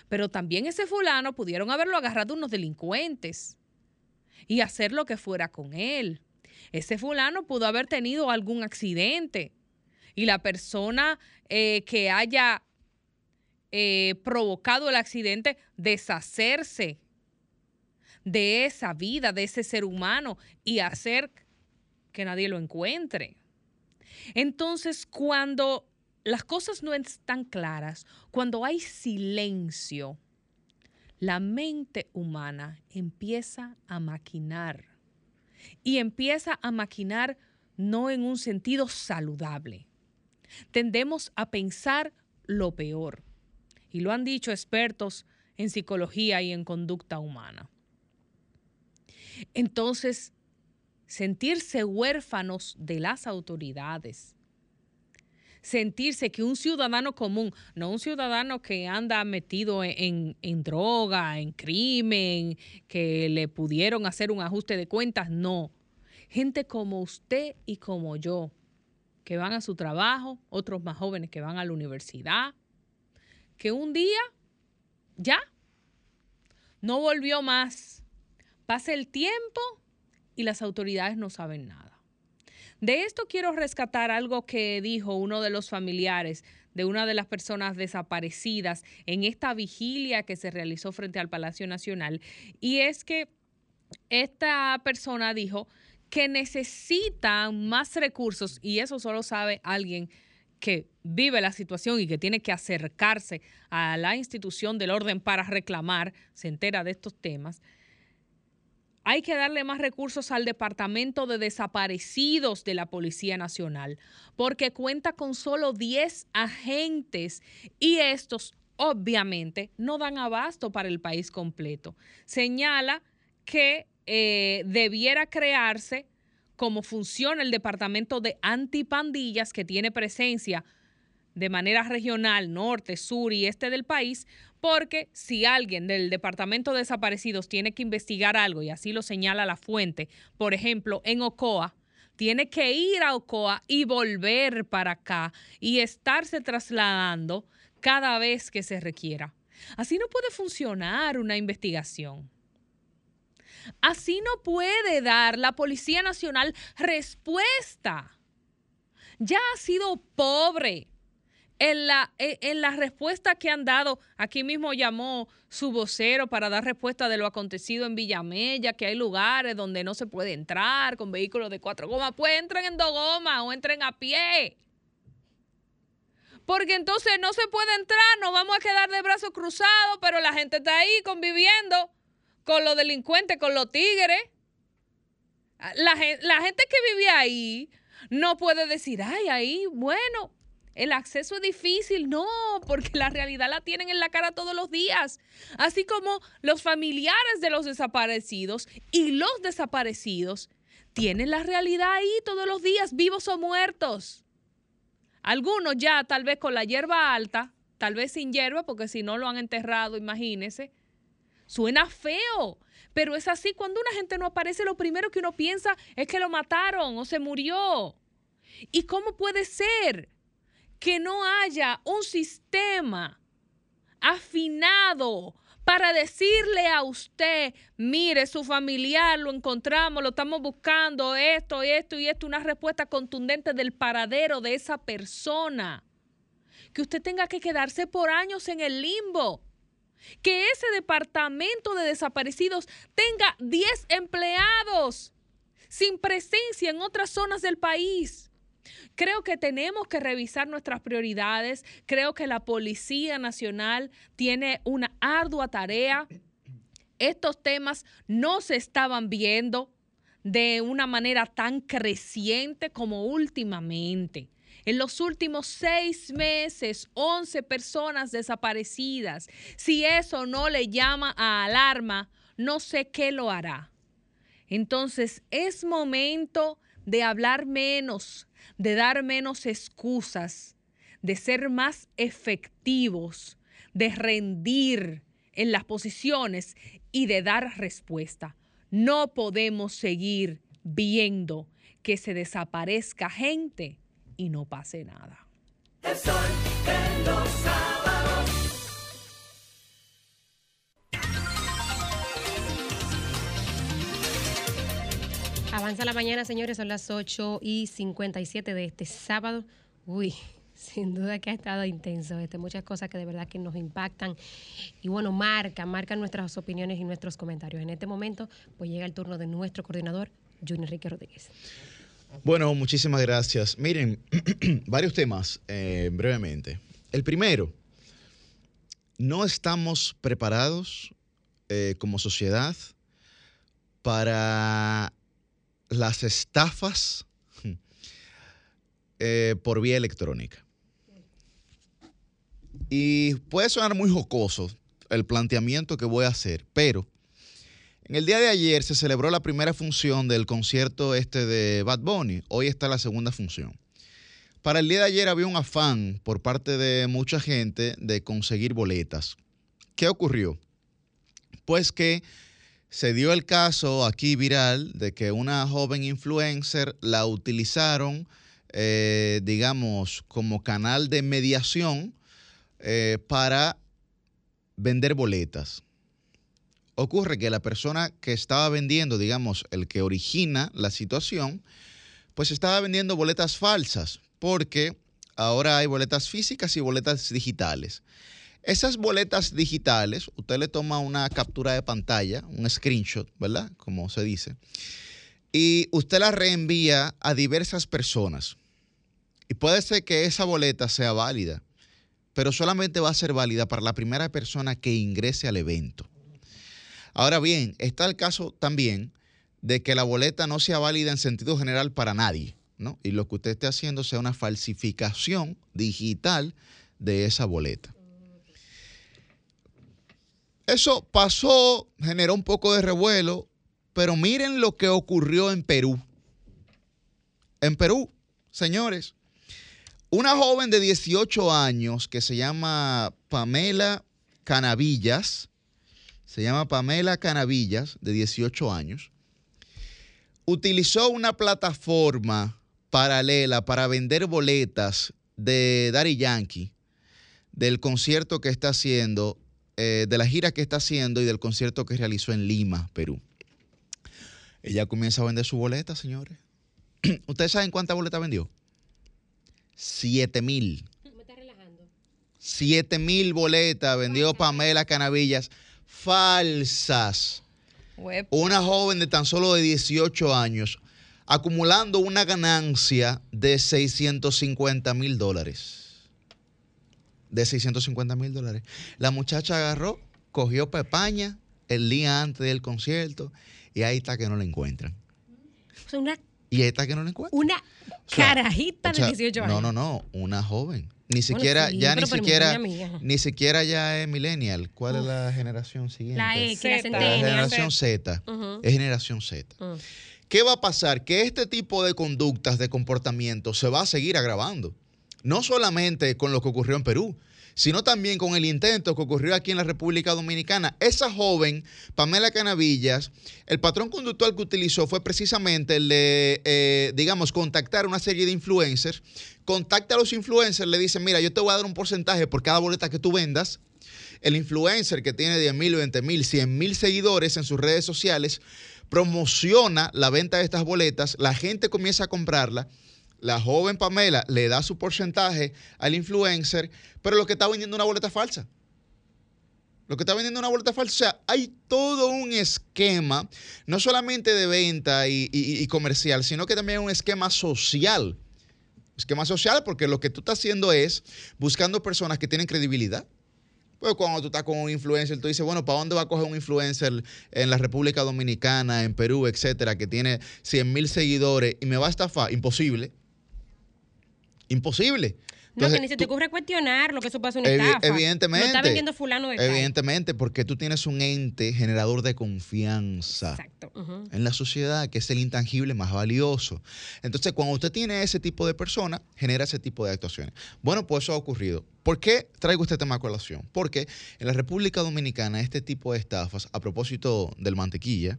Pero también ese fulano pudieron haberlo agarrado unos delincuentes y hacer lo que fuera con él. Ese fulano pudo haber tenido algún accidente y la persona eh, que haya eh, provocado el accidente deshacerse de esa vida, de ese ser humano y hacer que nadie lo encuentre. Entonces, cuando las cosas no están claras, cuando hay silencio, la mente humana empieza a maquinar y empieza a maquinar no en un sentido saludable. Tendemos a pensar lo peor. Y lo han dicho expertos en psicología y en conducta humana. Entonces, sentirse huérfanos de las autoridades, sentirse que un ciudadano común, no un ciudadano que anda metido en, en, droga, en crimen, que le pudieron hacer un ajuste de cuentas, no. Gente como usted y como yo, que van a su trabajo, otros más jóvenes que van a la universidad, que un día ya no volvió más. Pasa el tiempo y las autoridades no saben nada. De esto quiero rescatar algo que dijo uno de los familiares de una de las personas desaparecidas en esta vigilia que se realizó frente al Palacio Nacional. Y es que esta persona dijo que necesitan más recursos y eso solo sabe alguien que vive la situación y que tiene que acercarse a la institución del orden para reclamar, se entera de estos temas, hay que darle más recursos al Departamento de Desaparecidos de la Policía Nacional, porque cuenta con solo 10 agentes y estos obviamente no dan abasto para el país completo. Señala que eh, debiera crearse como funciona el Departamento de Antipandillas, que tiene presencia de manera regional, norte, sur y este del país, porque si alguien del Departamento de Desaparecidos tiene que investigar algo, y así lo señala la fuente, por ejemplo, en Ocoa, tiene que ir a Ocoa y volver para acá y estarse trasladando cada vez que se requiera. Así no puede funcionar una investigación. Así no puede dar la Policía Nacional respuesta. Ya ha sido pobre en la, en la respuesta que han dado. Aquí mismo llamó su vocero para dar respuesta de lo acontecido en Villamella, que hay lugares donde no se puede entrar con vehículos de cuatro gomas. Pues entren en dos gomas o entren a pie. Porque entonces no se puede entrar, nos vamos a quedar de brazos cruzados, pero la gente está ahí conviviendo con los delincuentes, con los tigres. La, la gente que vive ahí no puede decir, ay, ahí, bueno, el acceso es difícil, no, porque la realidad la tienen en la cara todos los días. Así como los familiares de los desaparecidos y los desaparecidos tienen la realidad ahí todos los días, vivos o muertos. Algunos ya tal vez con la hierba alta, tal vez sin hierba, porque si no lo han enterrado, imagínese. Suena feo, pero es así. Cuando una gente no aparece, lo primero que uno piensa es que lo mataron o se murió. ¿Y cómo puede ser que no haya un sistema afinado para decirle a usted, mire, su familiar lo encontramos, lo estamos buscando, esto, esto y esto, una respuesta contundente del paradero de esa persona? Que usted tenga que quedarse por años en el limbo que ese departamento de desaparecidos tenga 10 empleados sin presencia en otras zonas del país. Creo que tenemos que revisar nuestras prioridades. Creo que la Policía Nacional tiene una ardua tarea. Estos temas no se estaban viendo de una manera tan creciente como últimamente. En los últimos seis meses, 11 personas desaparecidas. Si eso no le llama a alarma, no sé qué lo hará. Entonces es momento de hablar menos, de dar menos excusas, de ser más efectivos, de rendir en las posiciones y de dar respuesta. No podemos seguir viendo que se desaparezca gente y no pase nada. Avanza la mañana, señores, son las 8 y 57 de este sábado. Uy, Sin duda que ha estado intenso, este, muchas cosas que de verdad que nos impactan y bueno, marcan, marcan nuestras opiniones y nuestros comentarios. En este momento, pues llega el turno de nuestro coordinador, Junior Enrique Rodríguez. Bueno, muchísimas gracias. Miren, varios temas eh, brevemente. El primero, no estamos preparados eh, como sociedad para las estafas eh, por vía electrónica. Y puede sonar muy jocoso el planteamiento que voy a hacer, pero en el día de ayer se celebró la primera función del concierto este de Bad Bunny. Hoy está la segunda función. Para el día de ayer había un afán por parte de mucha gente de conseguir boletas. ¿Qué ocurrió? Pues que se dio el caso aquí viral de que una joven influencer la utilizaron, eh, digamos, como canal de mediación eh, para vender boletas. Ocurre que la persona que estaba vendiendo, digamos, el que origina la situación, pues estaba vendiendo boletas falsas, porque ahora hay boletas físicas y boletas digitales. Esas boletas digitales, usted le toma una captura de pantalla, un screenshot, ¿verdad? Como se dice, y usted la reenvía a diversas personas. Y puede ser que esa boleta sea válida, pero solamente va a ser válida para la primera persona que ingrese al evento. Ahora bien, está el caso también de que la boleta no sea válida en sentido general para nadie, ¿no? Y lo que usted esté haciendo sea una falsificación digital de esa boleta. Eso pasó, generó un poco de revuelo, pero miren lo que ocurrió en Perú. En Perú, señores, una joven de 18 años que se llama Pamela Canavillas, se llama Pamela Canavillas, de 18 años, utilizó una plataforma paralela para vender boletas de Daddy Yankee, del concierto que está haciendo, eh, de la gira que está haciendo y del concierto que realizó en Lima, Perú. Ella comienza a vender su boleta, señores. ¿Ustedes saben cuántas boletas vendió? 7 mil. 7 mil boletas vendió Pamela Canavillas falsas. Web. Una joven de tan solo de 18 años, acumulando una ganancia de 650 mil dólares. De 650 mil dólares. La muchacha agarró, cogió pepaña el día antes del concierto y ahí está que no la encuentran. O sea, una, Y ahí está que no la encuentran. una O sea, carajita o sea, de 18 años. No, no, no, una joven. Ni Bueno, siquiera, sí, ya ni siquiera, ni siquiera ya es millennial. ¿Cuál es la generación siguiente? La X, la Zeta. La centennial. generación Z. Ujú. Es generación Z. Mm. ¿Qué va a pasar? Que este tipo de conductas, de comportamiento, se va a seguir agravando. No solamente con lo que ocurrió en Perú, sino también con el intento que ocurrió aquí en la República Dominicana. Esa joven, Pamela Canavillas, el patrón conductual que utilizó fue precisamente el de, eh, digamos, contactar a una serie de influencers. Contacta a los influencers, le dicen, mira, yo te voy a dar un porcentaje por cada boleta que tú vendas. El influencer que tiene 10 mil, 20 mil, 100 mil seguidores en sus redes sociales promociona la venta de estas boletas, la gente comienza a comprarla, la joven Pamela le da su porcentaje al influencer, pero lo que está vendiendo una boleta falsa. Lo que está vendiendo una boleta falsa. O sea, hay todo un esquema, no solamente de venta y comercial, sino que también un esquema social. Esquema social porque lo que tú estás haciendo es buscando personas que tienen credibilidad. Pues cuando tú estás con un influencer, tú dices, bueno, ¿para dónde va a coger un influencer en la República Dominicana, en Perú, etcétera, que tiene 100 mil seguidores y me va a estafar? Imposible. Imposible. No, Entonces, que ni se te ocurre cuestionar lo que eso pasa una Evi- estafa. evidentemente. Lo está vendiendo fulano de tal. Evidentemente, porque tú tienes un ente generador de confianza en la sociedad, que es el intangible más valioso. Entonces, cuando usted tiene ese tipo de persona, genera ese tipo de actuaciones. Bueno, pues eso ha ocurrido. ¿Por qué traigo este tema a colación? Porque en la República Dominicana este tipo de estafas, a propósito del mantequilla,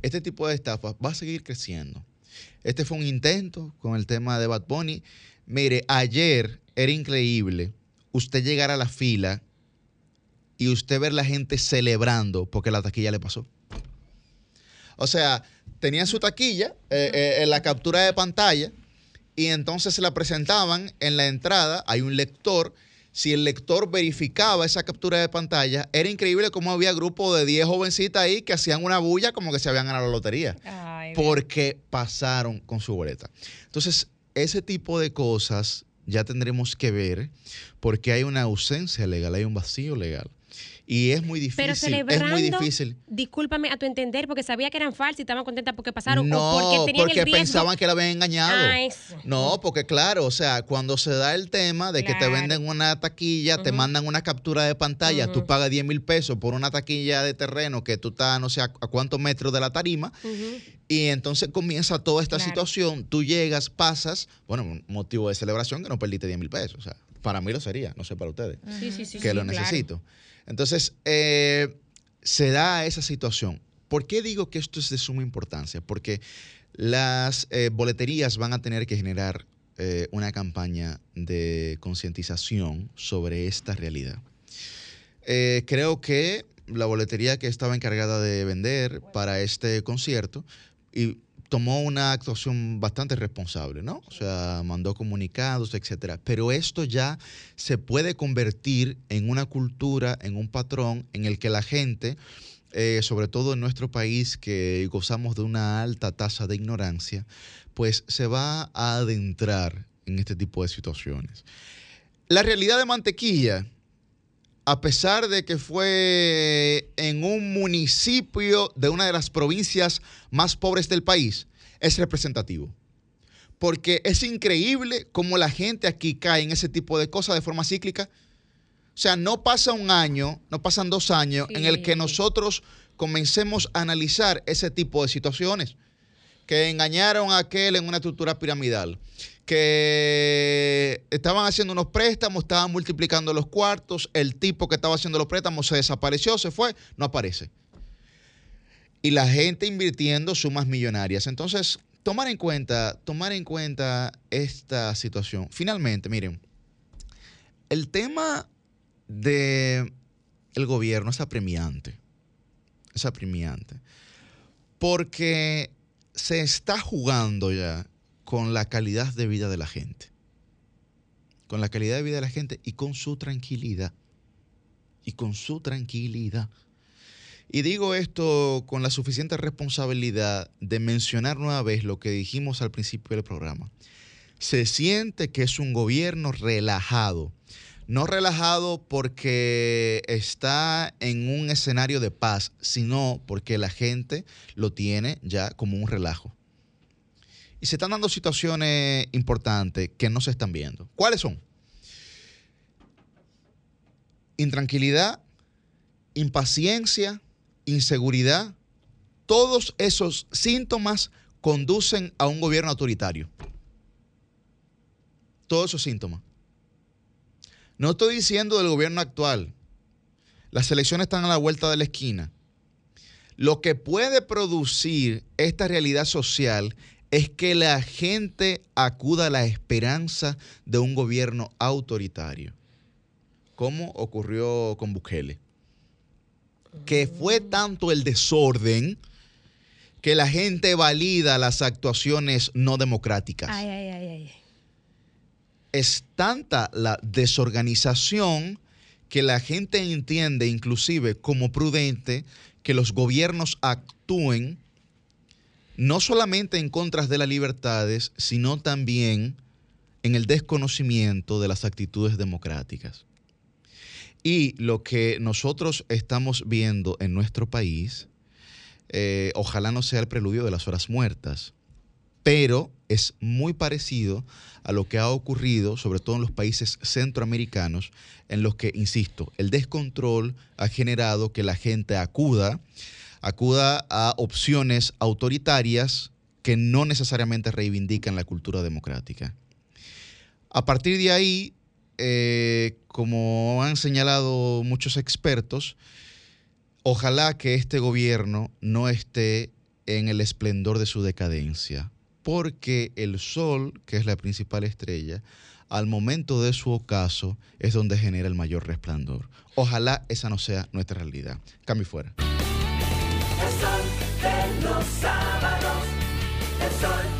este tipo de estafas va a seguir creciendo. Este fue un intento con el tema de Bad Bunny. Mire, ayer era increíble usted llegar a la fila y usted ver la gente celebrando porque la taquilla le pasó. O sea, tenía su taquilla eh, eh, en la captura de pantalla y entonces se la presentaban en la entrada, hay un lector. Si el lector verificaba esa captura de pantalla, era increíble cómo había grupos de 10 jovencitas ahí que hacían una bulla como que se habían ganado la lotería. porque pasaron con su boleta. Entonces, ese tipo de cosas ya tendremos que ver porque hay una ausencia legal, hay un vacío legal. Y es muy difícil. Pero es celebrando, muy difícil. discúlpame a tu entender, porque sabía que eran falsas y estaban contentas porque pasaron No, o porque tenían porque el pensaban que la habían engañado. Ah. No, porque claro, o sea, cuando se da el tema de que te venden una taquilla, te mandan una captura de pantalla, tú pagas 10 mil pesos por una taquilla de terreno que tú estás, no sé, a, cuántos metros de la tarima, y entonces comienza toda esta situación, tú llegas, pasas, bueno, motivo de celebración que no perdiste 10 mil pesos, o sea, para mí lo sería, no sé para ustedes, Sí, sí, sí, que sí, lo necesito. Entonces, eh, se da esa situación. ¿Por qué digo que esto es de suma importancia? Porque las eh, boleterías van a tener que generar eh, una campaña de concientización sobre esta realidad. Creo que la boletería que estaba encargada de vender para este concierto y tomó una actuación bastante responsable, ¿no? O sea, mandó comunicados, etcétera. Pero esto ya se puede convertir en una cultura, en un patrón en el que la gente, eh, sobre todo en nuestro país que gozamos de una alta tasa de ignorancia, pues se va a adentrar en este tipo de situaciones. La realidad de Mantequilla, a pesar de que fue en un municipio de una de las provincias más pobres del país, es representativo. Porque es increíble cómo la gente aquí cae en ese tipo de cosas de forma cíclica. O sea, no pasa un año, no pasan dos años en el que nosotros comencemos a analizar ese tipo de situaciones. Que engañaron a aquel en una estructura piramidal. Que estaban haciendo unos préstamos, estaban multiplicando los cuartos. El tipo que estaba haciendo los préstamos se desapareció, se fue, no aparece. Y la gente invirtiendo sumas millonarias. Entonces, tomar en cuenta, tomar en cuenta esta situación. Finalmente, miren, el tema de el gobierno es apremiante. Es apremiante. Porque se está jugando ya con la calidad de vida de la gente. Con la calidad de vida de la gente y con su tranquilidad. Y con su tranquilidad. Y digo esto con la suficiente responsabilidad de mencionar nueva vez lo que dijimos al principio del programa. Se siente que es un gobierno relajado. No relajado porque está en un escenario de paz, sino porque la gente lo tiene ya como un relajo. Y se están dando situaciones importantes que no se están viendo. ¿Cuáles son? Intranquilidad, impaciencia, inseguridad. Todos esos síntomas conducen a un gobierno autoritario. Todos esos síntomas. No estoy diciendo del gobierno actual. Las elecciones están a la vuelta de la esquina. Lo que puede producir esta realidad social es que la gente acuda a la esperanza de un gobierno autoritario, como ocurrió con Bukele. Que fue tanto el desorden que la gente valida las actuaciones no democráticas Ay, ay, ay. Es tanta la desorganización que la gente entiende inclusive como prudente que los gobiernos actúen no solamente en contra de las libertades, sino también en el desconocimiento de las actitudes democráticas. Y lo que nosotros estamos viendo en nuestro país, eh, ojalá no sea el preludio de las horas muertas, pero es muy parecido a lo que ha ocurrido, sobre todo en los países centroamericanos, en los que, insisto, el descontrol ha generado que la gente acuda, acuda a opciones autoritarias que no necesariamente reivindican la cultura democrática. A partir de ahí, eh, como han señalado muchos expertos, ojalá que este gobierno no esté en el esplendor de su decadencia, porque el sol, que es la principal estrella, al momento de su ocaso es donde genera el mayor resplandor. Ojalá esa no sea nuestra realidad. Cambio fuera. El sol de los sábados, el sol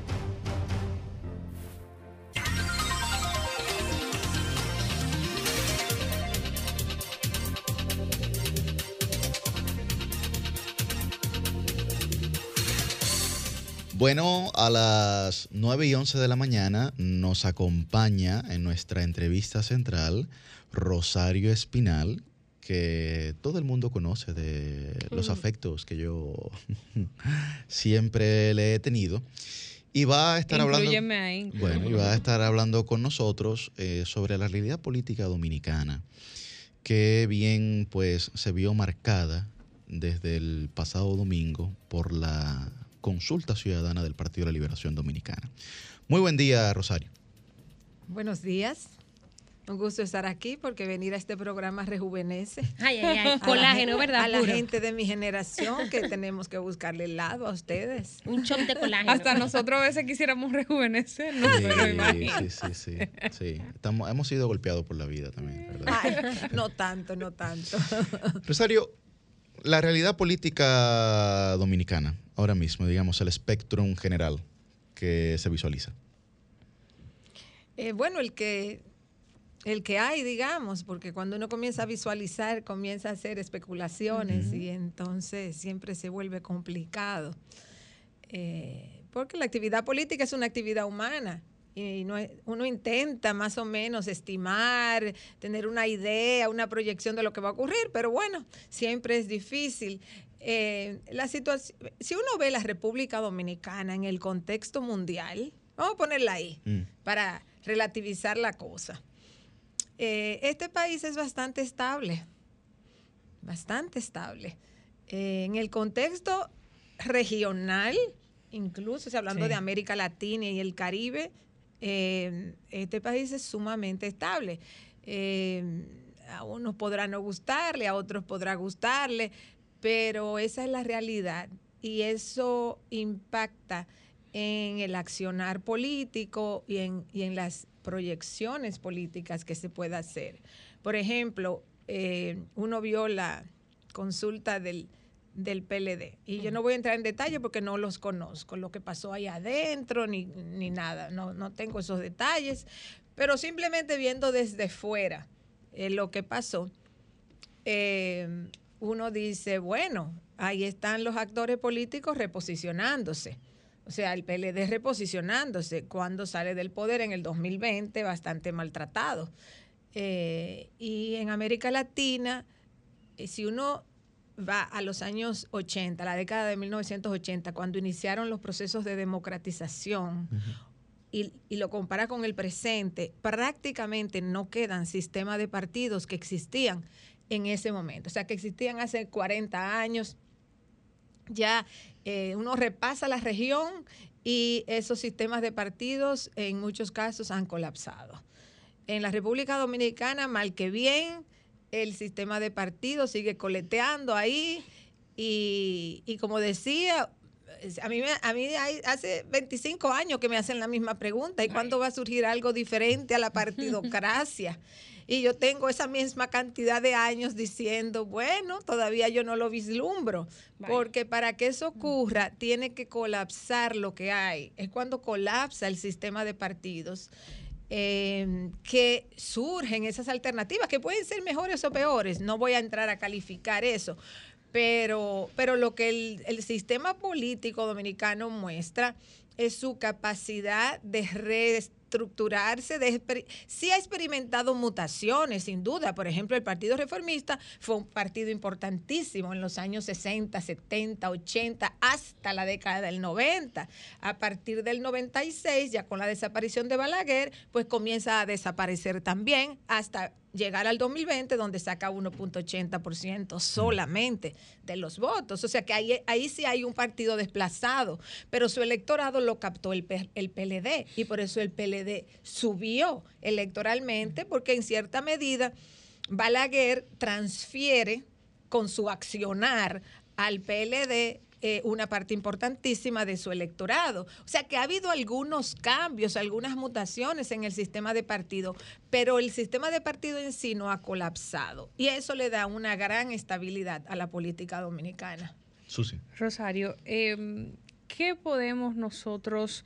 Bueno, a las 9 y 11 de la mañana nos acompaña en nuestra entrevista central Rosario Espinal, que todo el mundo conoce de los afectos que yo siempre le he tenido. Y va a estar hablando. Inclúyeme ahí. Bueno, y va a estar hablando con nosotros eh, sobre la realidad política dominicana, que bien pues se vio marcada desde el pasado domingo por la consulta ciudadana del Partido de la Liberación Dominicana. Muy buen día, Rosario. Buenos días. Un gusto estar aquí porque venir a este programa rejuvenece. Ay, ay, ay, colágeno, gen- ¿verdad? A la Puro. gente de mi generación que tenemos que buscarle el lado a ustedes. Un shot de colágeno. Hasta nosotros a veces quisiéramos rejuvenecer, Sí, sí, sí, sí, sí. Estamos, hemos sido golpeados por la vida también, ¿verdad? Ay, no tanto, no tanto. Rosario, la realidad política dominicana, ahora mismo, digamos, el espectro en general que se visualiza. Eh, bueno, el que el que hay, digamos, porque cuando uno comienza a visualizar, comienza a hacer especulaciones y entonces siempre se vuelve complicado. Eh, porque la actividad política es una actividad humana y no uno intenta más o menos estimar, tener una idea, una proyección de lo que va a ocurrir, pero bueno, siempre es difícil. Eh, la situación, si uno ve la República Dominicana en el contexto mundial, vamos a ponerla ahí para relativizar la cosa. Eh, este país es bastante estable, bastante estable. Eh, en el contexto regional, incluso si hablando Sí. de América Latina y el Caribe, este país es sumamente estable. A unos podrá no gustarle, a otros podrá gustarle, pero esa es la realidad y eso impacta en el accionar político y en, y en las proyecciones políticas que se pueda hacer. Por ejemplo, eh, uno vio la consulta del, del PLD y yo no voy a entrar en detalle porque no los conozco, lo que pasó ahí adentro ni, ni nada, no, no tengo esos detalles, pero simplemente viendo desde fuera eh, lo que pasó, eh, uno dice, bueno, ahí están los actores políticos reposicionándose. O sea, el PLD reposicionándose cuando sale del poder en el 2020, bastante maltratado. Eh, y en América Latina, eh, si uno va a los años 80, la década de 1980, cuando iniciaron los procesos de democratización, y, y lo compara con el presente, prácticamente no quedan sistemas de partidos que existían en ese momento. O sea, que existían hace 40 años. Ya eh, uno repasa la región y esos sistemas de partidos en muchos casos han colapsado. En la República Dominicana, mal que bien, el sistema de partidos sigue coleteando ahí y, y como decía, a mí, a mí hay- hace 25 años que me hacen la misma pregunta, ¿y cuándo va a surgir algo diferente a la partidocracia? Y yo tengo esa misma cantidad de años diciendo, bueno, todavía yo no lo vislumbro, porque para que eso ocurra tiene que colapsar lo que hay. Es cuando colapsa el sistema de partidos eh, que surgen esas alternativas, que pueden ser mejores o peores. No voy a entrar a calificar eso. Pero, pero lo que el, el sistema político dominicano muestra es su capacidad de reestructurarse, de sí ha experimentado mutaciones, sin duda. Por ejemplo, el Partido Reformista fue un partido importantísimo en los años 60, 70, 80, hasta la década del 90. A partir del 96, ya con la desaparición de Balaguer, pues comienza a desaparecer también hasta llegar al 2020, donde saca 1.80% solamente de los votos. O sea que ahí, ahí sí hay un partido desplazado, pero su electorado lo captó el, el PLD y por eso el PLD subió electoralmente, porque en cierta medida Balaguer transfiere con su accionar al PLD eh, una parte importantísima de su electorado. O sea que ha habido algunos cambios, algunas mutaciones en el sistema de partido, pero el sistema de partido en sí no ha colapsado. Y eso le da una gran estabilidad a la política dominicana. Susi. Rosario, eh, ¿qué podemos nosotros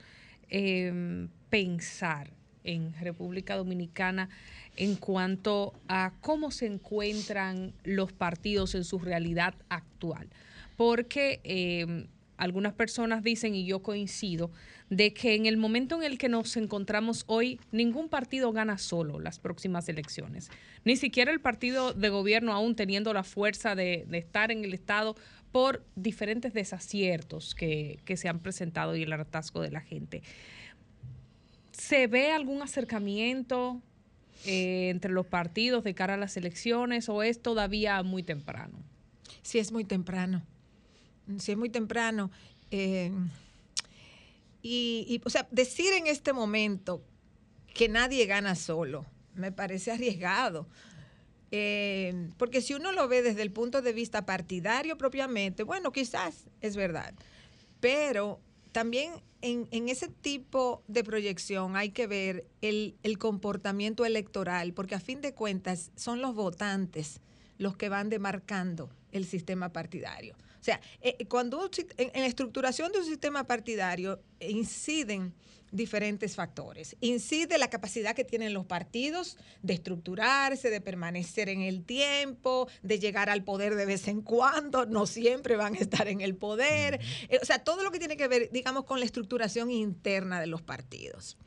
eh, pensar en República Dominicana en cuanto a cómo se encuentran los partidos en su realidad actual? Porque eh, algunas personas dicen, y yo coincido, de que en el momento en el que nos encontramos hoy, ningún partido gana solo las próximas elecciones. Ni siquiera el partido de gobierno, aún teniendo la fuerza de, estar en el Estado, por diferentes desaciertos que, que se han presentado y el hartazgo de la gente. ¿Se ve algún acercamiento eh, entre los partidos de cara a las elecciones o es todavía muy temprano? Sí, es muy temprano. Sí, es muy temprano. Eh, y, y, o sea, decir en este momento que nadie gana solo me parece arriesgado. Eh, porque si uno lo ve desde el punto de vista partidario propiamente, bueno, quizás es verdad. Pero también en, en ese tipo de proyección hay que ver el, el, comportamiento electoral, porque a fin de cuentas son los votantes los que van demarcando el sistema partidario. O sea, eh, cuando en, en la estructuración de un sistema partidario inciden diferentes factores. Incide la capacidad que tienen los partidos de estructurarse, de permanecer en el tiempo, de llegar al poder de vez en cuando, no siempre van a estar en el poder. Eh, o sea, todo lo que tiene que ver, digamos, con la estructuración interna de los partidos.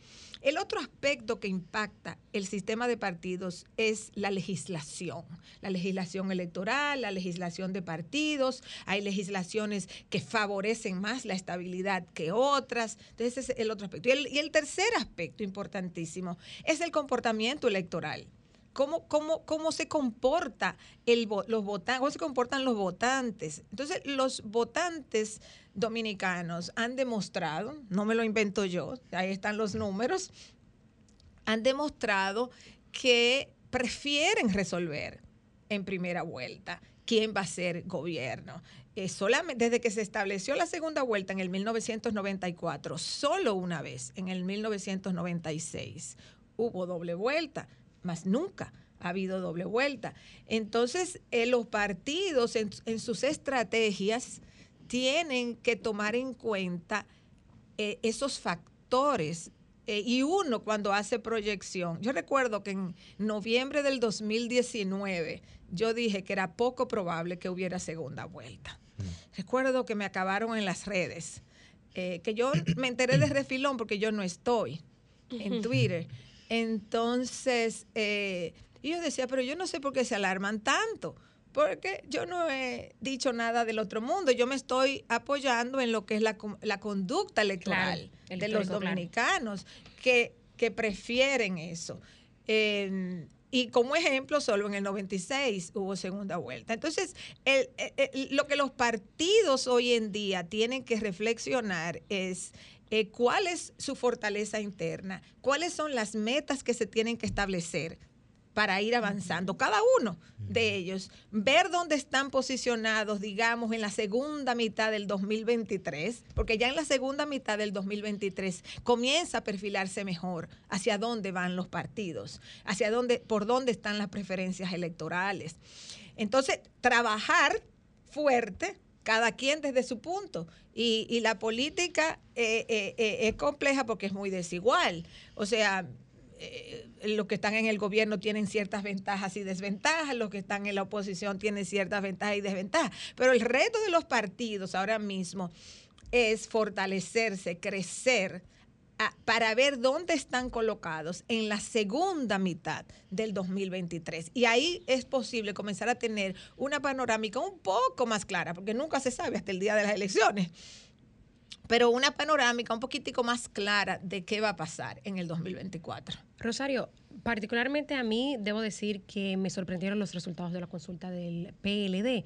El otro aspecto que impacta el sistema de partidos es la legislación, la legislación electoral, la legislación de partidos. Hay legislaciones que favorecen más la estabilidad que otras. Entonces, ese es el otro aspecto. Y el, y el tercer aspecto importantísimo es el comportamiento electoral. Cómo, cómo, cómo, se comporta el, los votantes, cómo se comportan los votantes. Entonces, los votantes dominicanos han demostrado, no me lo invento yo, ahí están los números, han demostrado que prefieren resolver en primera vuelta quién va a ser gobierno. Eh, solamente desde que se estableció la segunda vuelta en el 1994, solo una vez, en el 1996, hubo doble vuelta más nunca ha habido doble vuelta. Entonces, eh, los partidos en, en, sus estrategias tienen que tomar en cuenta eh, esos factores. Eh, y uno cuando hace proyección, yo recuerdo que en noviembre del 2019 yo dije que era poco probable que hubiera segunda vuelta. Mm. Recuerdo que me acabaron en las redes, que yo me enteré de refilón porque yo no estoy en Twitter. Entonces, eh, yo decía, pero yo no sé por qué se alarman tanto, porque yo no he dicho nada del otro mundo, yo me estoy apoyando en lo que es la, la conducta electoral claro, de los dominicanos que, que, prefieren eso. Eh, y como ejemplo, solo en el 96 hubo segunda vuelta. Entonces, el, el, lo que los partidos hoy en día tienen que reflexionar es eh, cuál es su fortaleza interna, cuáles son las metas que se tienen que establecer para ir avanzando, cada uno de ellos, ver dónde están posicionados, digamos, en la segunda mitad del 2023, porque ya en la segunda mitad del 2023 comienza a perfilarse mejor hacia dónde van los partidos, hacia dónde, por dónde están las preferencias electorales. Entonces, trabajar fuerte cada quien desde su punto. Y, y la política eh, eh, eh, es compleja porque es muy desigual. O sea, los que están en el gobierno tienen ciertas ventajas y desventajas, los que están en la oposición tienen ciertas ventajas y desventajas. Pero el reto de los partidos ahora mismo es fortalecerse, crecer para ver dónde están colocados en la segunda mitad del 2023. Y ahí es posible comenzar a tener una panorámica un poco más clara, porque nunca se sabe hasta el día de las elecciones pero una panorámica un poquitico más clara de qué va a pasar en el 2024. Rosario, particularmente a mí debo decir que me sorprendieron los resultados de la consulta del PLD.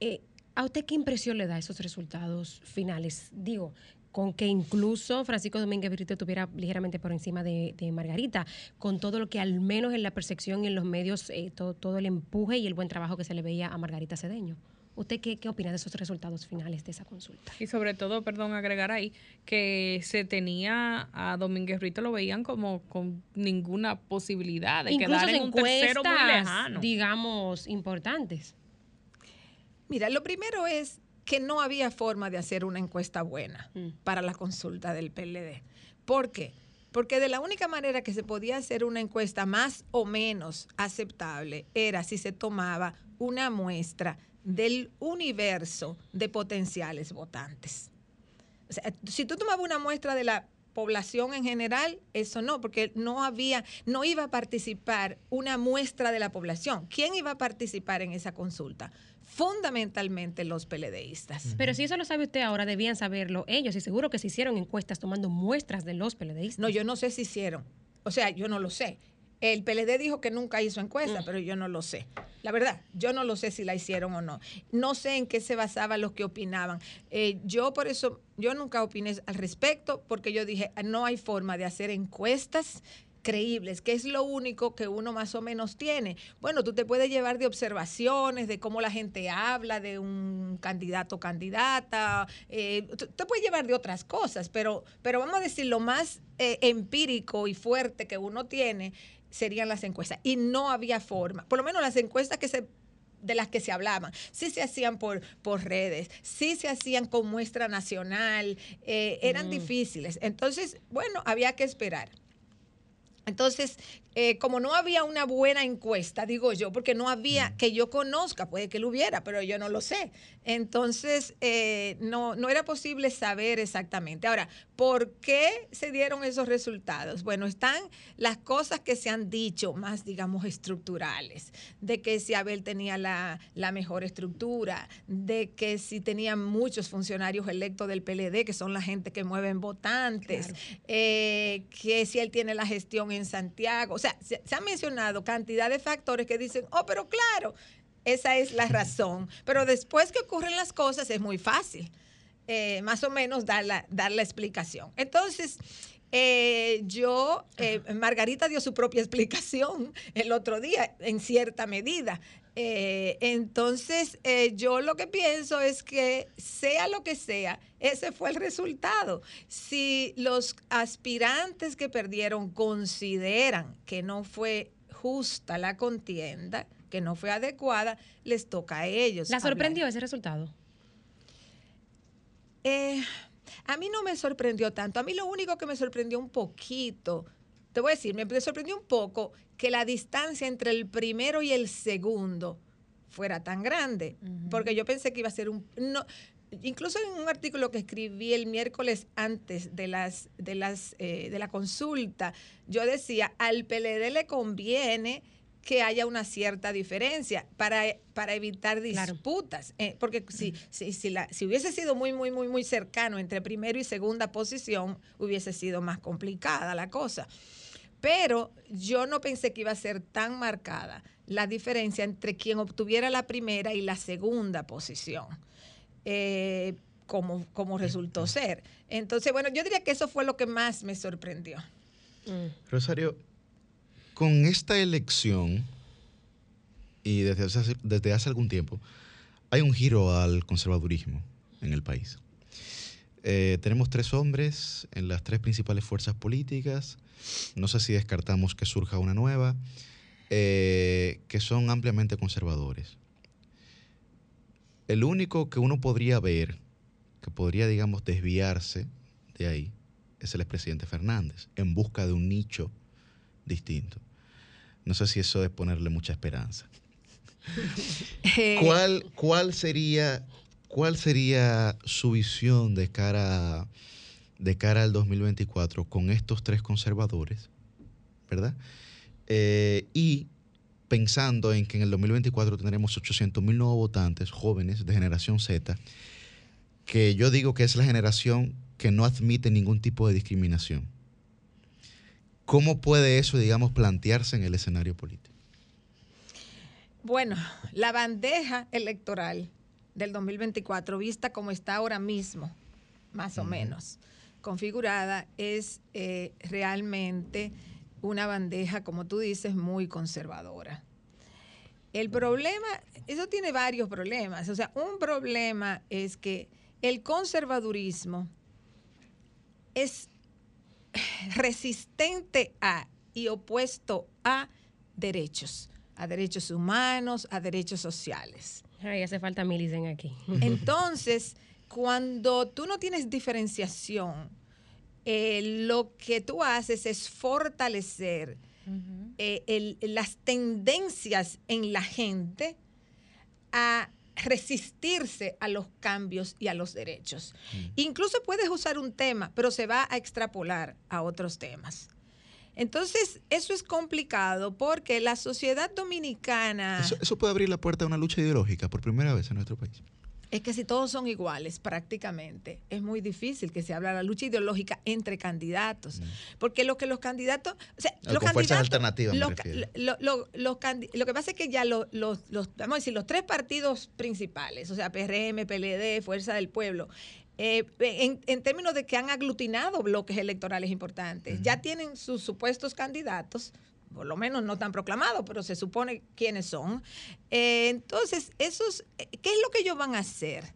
Eh, ¿A usted qué impresión le da esos resultados finales? Digo, con que incluso Francisco Domínguez Brito estuviera ligeramente por encima de, de, Margarita, con todo lo que al menos en la percepción y en los medios, eh, todo, todo, el empuje y el buen trabajo que se le veía a Margarita Cedeño. ¿Usted qué, qué opina de esos resultados finales de esa consulta? Y sobre todo, perdón, agregar ahí, que se tenía a Domínguez Rito, lo veían como con ninguna posibilidad de Incluso quedar en un tercero muy encuestas, lejano. digamos, importantes. Mira, lo primero es que no había forma de hacer una encuesta buena para la consulta del PLD. ¿Por qué? Porque de la única manera que se podía hacer una encuesta más o menos aceptable era si se tomaba una muestra del universo de potenciales votantes. O sea, si tú tomabas una muestra de la población en general, eso no, porque no había, no iba a participar una muestra de la población. ¿Quién iba a participar en esa consulta? Fundamentalmente los PLDistas. Pero si eso lo sabe usted ahora, debían saberlo ellos y seguro que se hicieron encuestas tomando muestras de los PLDistas. No, yo no sé si hicieron. O sea, yo no lo sé. El PLD dijo que nunca hizo encuesta, pero yo no lo sé. La verdad, yo no lo sé si la hicieron o no. No sé en qué se basaban los que opinaban. Eh, yo por eso, yo nunca opiné al respecto, porque yo dije, no hay forma de hacer encuestas creíbles, que es lo único que uno más o menos tiene. Bueno, tú te puedes llevar de observaciones, de cómo la gente habla de un candidato o candidata, eh, tú- te puedes llevar de otras cosas, pero, pero vamos a decir, lo más eh, empírico y fuerte que uno tiene serían las encuestas. Y no había forma, por lo menos las encuestas que se de las que se hablaban, sí se hacían por, por redes, sí se hacían con muestra nacional, eh, eran Mm. difíciles. Entonces, bueno, había que esperar. Entonces, eh, como no había una buena encuesta, digo yo, porque no había que yo conozca, puede que lo hubiera, pero yo no lo sé. Entonces, eh, no, no era posible saber exactamente. Ahora, ¿por qué se dieron esos resultados? Bueno, están las cosas que se han dicho, más, digamos, estructurales, de que si Abel tenía la, la mejor estructura, de que si tenía muchos funcionarios electos del PLD, que son la gente que mueven votantes, eh, que si él tiene la gestión en Santiago. O sea, se, se han mencionado cantidad de factores que dicen, oh, pero claro, esa es la razón. Pero después que ocurren las cosas es muy fácil, eh, más o menos dar la, dar la explicación. Entonces, eh, yo, eh, Margarita dio su propia explicación el otro día, en cierta medida. Eh, entonces, eh, yo lo que pienso es que sea lo que sea, ese fue el resultado. Si los aspirantes que perdieron consideran que no fue justa la contienda, que no fue adecuada, les toca a ellos. ¿La hablar. sorprendió ese resultado? Eh, a mí no me sorprendió tanto. A mí lo único que me sorprendió un poquito, te voy a decir, me sorprendió un poco que la distancia entre el primero y el segundo fuera tan grande. Porque yo pensé que iba a ser un... No, incluso en un artículo que escribí el miércoles antes de las de las eh, de la consulta, yo decía al PLD le conviene que haya una cierta diferencia para, para evitar disputas. Eh, porque si, si, si, la- si hubiese sido muy, muy, muy, muy cercano entre primero y segunda posición, hubiese sido más complicada la cosa. Pero yo no pensé que iba a ser tan marcada la diferencia entre quien obtuviera la primera y la segunda posición, eh, como, como resultó ser. Entonces, bueno, yo diría que eso fue lo que más me sorprendió. Rosario, con esta elección, y desde hace, desde hace algún tiempo, hay un giro al conservadurismo en el país. Eh, tenemos tres hombres en las tres principales fuerzas políticas. No sé si descartamos que surja una nueva, eh, que son ampliamente conservadores. El único que uno podría ver, que podría, digamos, desviarse de ahí, es el expresidente Fernández, en busca de un nicho distinto. No sé si eso es ponerle mucha esperanza. Eh, ¿Cuál, cuál, sería, ¿Cuál sería su visión de cara, de cara al 2024 con estos tres conservadores? ¿Verdad? Eh, y pensando en que en el 2024 tendremos 800 mil nuevos votantes jóvenes de generación Z, que yo digo que es la generación que no admite ningún tipo de discriminación. ¿Cómo puede eso, digamos, plantearse en el escenario político? Bueno, la bandeja electoral del 2024, vista como está ahora mismo, más o menos, configurada, es eh, realmente una bandeja, como tú dices, muy conservadora. El problema, eso tiene varios problemas. O sea, un problema es que el conservadurismo es resistente a y opuesto a derechos, a derechos humanos, a derechos sociales. Ay, hace falta Milicen aquí. Entonces, cuando tú no tienes diferenciación, eh, lo que tú haces es fortalecer eh, el- las tendencias en la gente a resistirse a los cambios y a los derechos. Incluso puedes usar un tema, pero se va a extrapolar a otros temas. Entonces, eso es complicado porque la sociedad dominicana... Eso, eso puede abrir la puerta a una lucha ideológica por primera vez en nuestro país. Es que si todos son iguales prácticamente, es muy difícil que se hable de la lucha ideológica entre candidatos. Porque lo que los candidatos... O sea, los con fuerzas candidatos- alternativas los- lo, que pasa es que ya lo- los, los- vamos a decir, los tres partidos principales, o sea, PRM, PLD, Fuerza del Pueblo, eh, en, en términos de que han aglutinado bloques electorales importantes, ya tienen sus supuestos candidatos, por lo menos no tan proclamados, pero se supone quiénes son. Eh, entonces, esos, eh, ¿qué es lo que ellos van a hacer?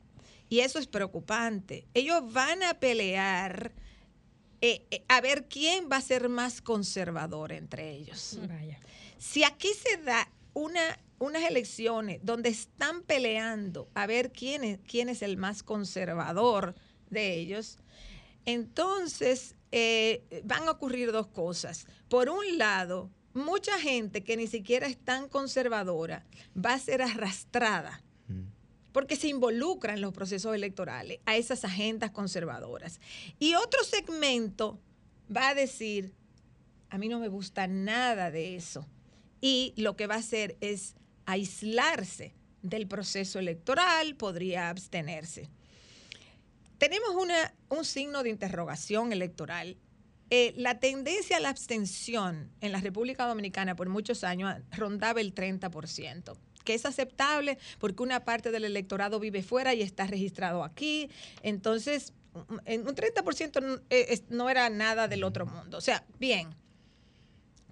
Y eso es preocupante. Ellos van a pelear eh, eh, a ver quién va a ser más conservador entre ellos. Vaya. Si aquí se da una, unas elecciones donde están peleando a ver quién es, quién es el más conservador de ellos, entonces eh, van a ocurrir dos cosas. Por un lado, mucha gente que ni siquiera es tan conservadora va a ser arrastrada porque se involucra en los procesos electorales a esas agendas conservadoras. Y otro segmento va a decir, a mí no me gusta nada de eso. Y lo que va a hacer es aislarse del proceso electoral, podría abstenerse. Tenemos una, un signo de interrogación electoral. Eh, la tendencia a la abstención en la República Dominicana por muchos años rondaba el 30%, que es aceptable porque una parte del electorado vive fuera y está registrado aquí. Entonces, un en un 30% no, eh, no era nada del otro mundo. O sea, bien,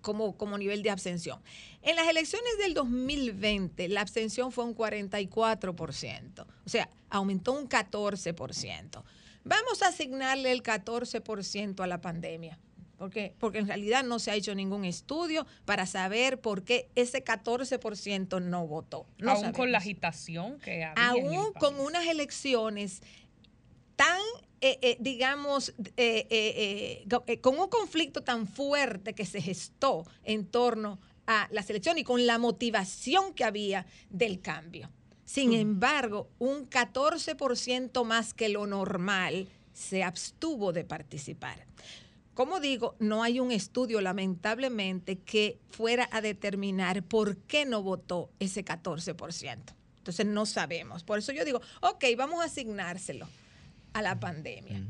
como, como nivel de abstención. En las elecciones del 2020, la abstención fue un 44%, o sea, aumentó un 14%. Vamos a asignarle el 14% a la pandemia. ¿Por qué? Porque en realidad no se ha hecho ningún estudio para saber por qué ese 14% no votó. No Aún con la agitación que había. aún con unas elecciones tan, eh, eh, digamos, eh, eh, con un conflicto tan fuerte que se gestó en torno a la selección y con la motivación que había del cambio. Sin embargo, un 14% más que lo normal se abstuvo de participar. Como digo, no hay un estudio, lamentablemente, que fuera a determinar por qué no votó ese 14%. Entonces no sabemos. Por eso yo digo, ok, vamos a asignárselo a la pandemia.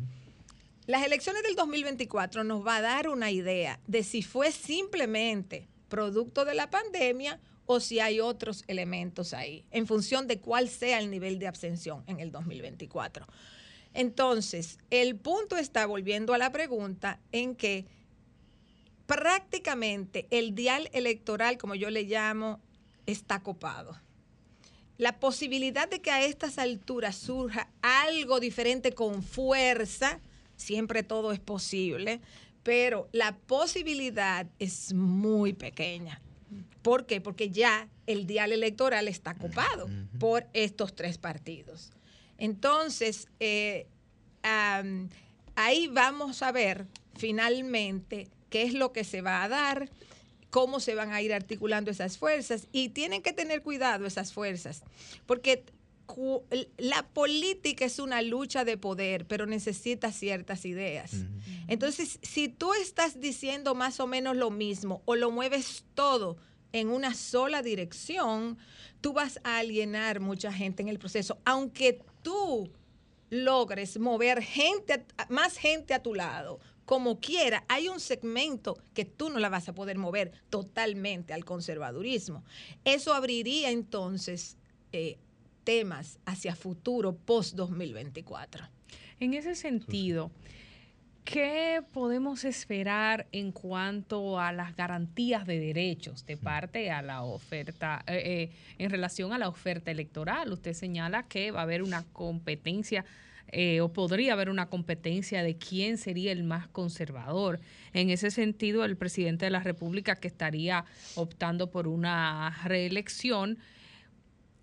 Las elecciones del 2024 nos va a dar una idea de si fue simplemente producto de la pandemia o si hay otros elementos ahí, en función de cuál sea el nivel de abstención en el 2024. Entonces, el punto está volviendo a la pregunta en que prácticamente el dial electoral, como yo le llamo, está copado. La posibilidad de que a estas alturas surja algo diferente con fuerza, siempre todo es posible, pero la posibilidad es muy pequeña. ¿Por qué? Porque ya el dial electoral está copado por estos tres partidos. Entonces, eh, ahí vamos a ver finalmente qué es lo que se va a dar, cómo se van a ir articulando esas fuerzas y tienen que tener cuidado esas fuerzas, porque la política es una lucha de poder, pero necesita ciertas ideas. Entonces, si tú estás diciendo más o menos lo mismo o lo mueves todo en una sola dirección, tú vas a alienar mucha gente en el proceso, aunque tú logres mover gente, más gente a tu lado, como quiera, hay un segmento que tú no la vas a poder mover totalmente al conservadurismo. Eso abriría entonces eh, temas hacia futuro post 2024. En ese sentido, ¿Qué podemos esperar en cuanto a las garantías de derechos de parte a la oferta, eh, eh, en relación a la oferta electoral? Usted señala que va a haber una competencia eh, o podría haber una competencia de quién sería el más conservador. En ese sentido, el presidente de la República que estaría optando por una reelección,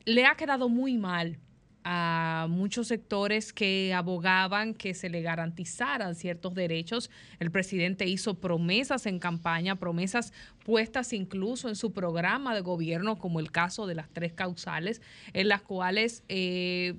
le ha quedado muy mal a muchos sectores que abogaban que se le garantizaran ciertos derechos. El presidente hizo promesas en campaña, promesas puestas incluso en su programa de gobierno, como el caso de las tres causales, en las cuales eh,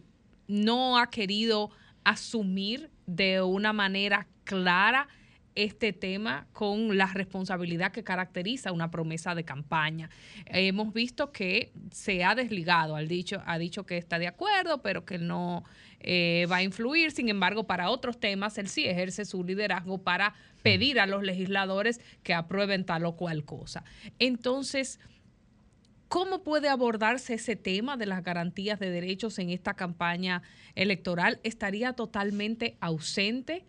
no ha querido asumir de una manera clara este tema con la responsabilidad que caracteriza una promesa de campaña. Hemos visto que se ha desligado, ha dicho, ha dicho que está de acuerdo, pero que no eh, va a influir. Sin embargo, para otros temas, él sí ejerce su liderazgo para pedir a los legisladores que aprueben tal o cual cosa. Entonces, ¿Cómo puede abordarse ese tema de las garantías de derechos en esta campaña electoral? ¿Estaría totalmente ausente?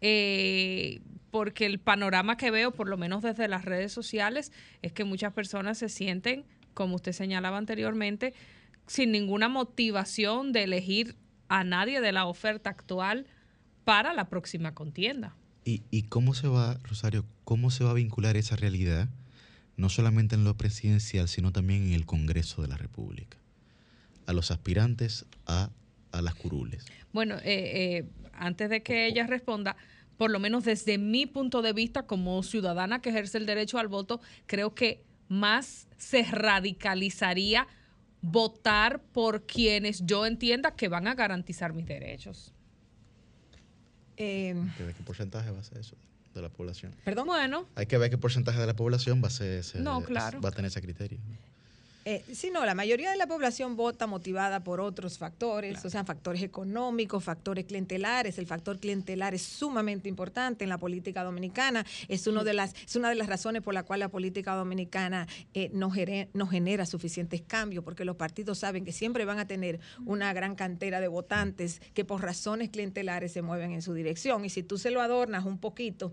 Eh, porque el panorama que veo, por lo menos desde las redes sociales, es que muchas personas se sienten, como usted señalaba anteriormente, sin ninguna motivación de elegir a nadie de la oferta actual para la próxima contienda. ¿Y, y cómo se va, Rosario, cómo se va a vincular esa realidad, no solamente en lo presidencial, sino también en el Congreso de la República? A los aspirantes a, a las curules. Bueno, eh, eh, antes de que ella responda, por lo menos desde mi punto de vista como ciudadana que ejerce el derecho al voto, creo que más se radicalizaría votar por quienes yo entienda que van a garantizar mis derechos. Eh, Hay que ver qué porcentaje va a ser eso de la población. Perdón, bueno. Hay que ver qué porcentaje de la población va a ser ese- No, claro. va a tener ese criterio. Eh, sí, no, la mayoría de la población vota motivada por otros factores, o sea, factores económicos, factores clientelares. El factor clientelar es sumamente importante en la política dominicana. Es, uno de las, es una de las razones por la cual la política dominicana eh, no, gere- no genera suficientes cambios, porque los partidos saben que siempre van a tener una gran cantera de votantes que por razones clientelares se mueven en su dirección. Y si tú se lo adornas un poquito,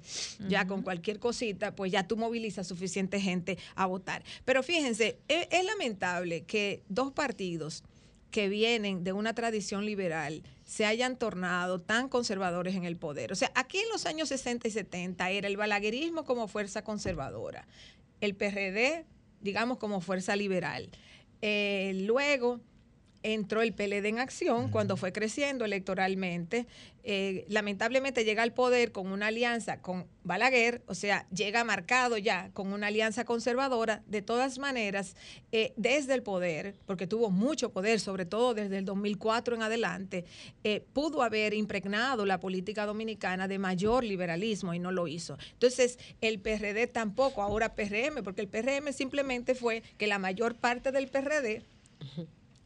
ya con cualquier cosita, pues ya tú movilizas suficiente gente a votar. Pero fíjense, e- es, lamentable que dos partidos que vienen de una tradición liberal se hayan tornado tan conservadores en el poder. O sea, aquí en los años 60 y 70 era el balaguerismo como fuerza conservadora, el PRD, digamos, como fuerza liberal. Eh, luego entró el PLD en acción cuando fue creciendo electoralmente. Eh, lamentablemente llega al poder con una alianza con Balaguer, o sea, llega marcado ya con una alianza conservadora. De todas maneras, eh, desde el poder, porque tuvo mucho poder, sobre todo desde el 2004 en adelante, eh, pudo haber impregnado la política dominicana de mayor liberalismo y no lo hizo. Entonces, el PRD tampoco, ahora PRM, porque el PRM simplemente fue que la mayor parte del PRD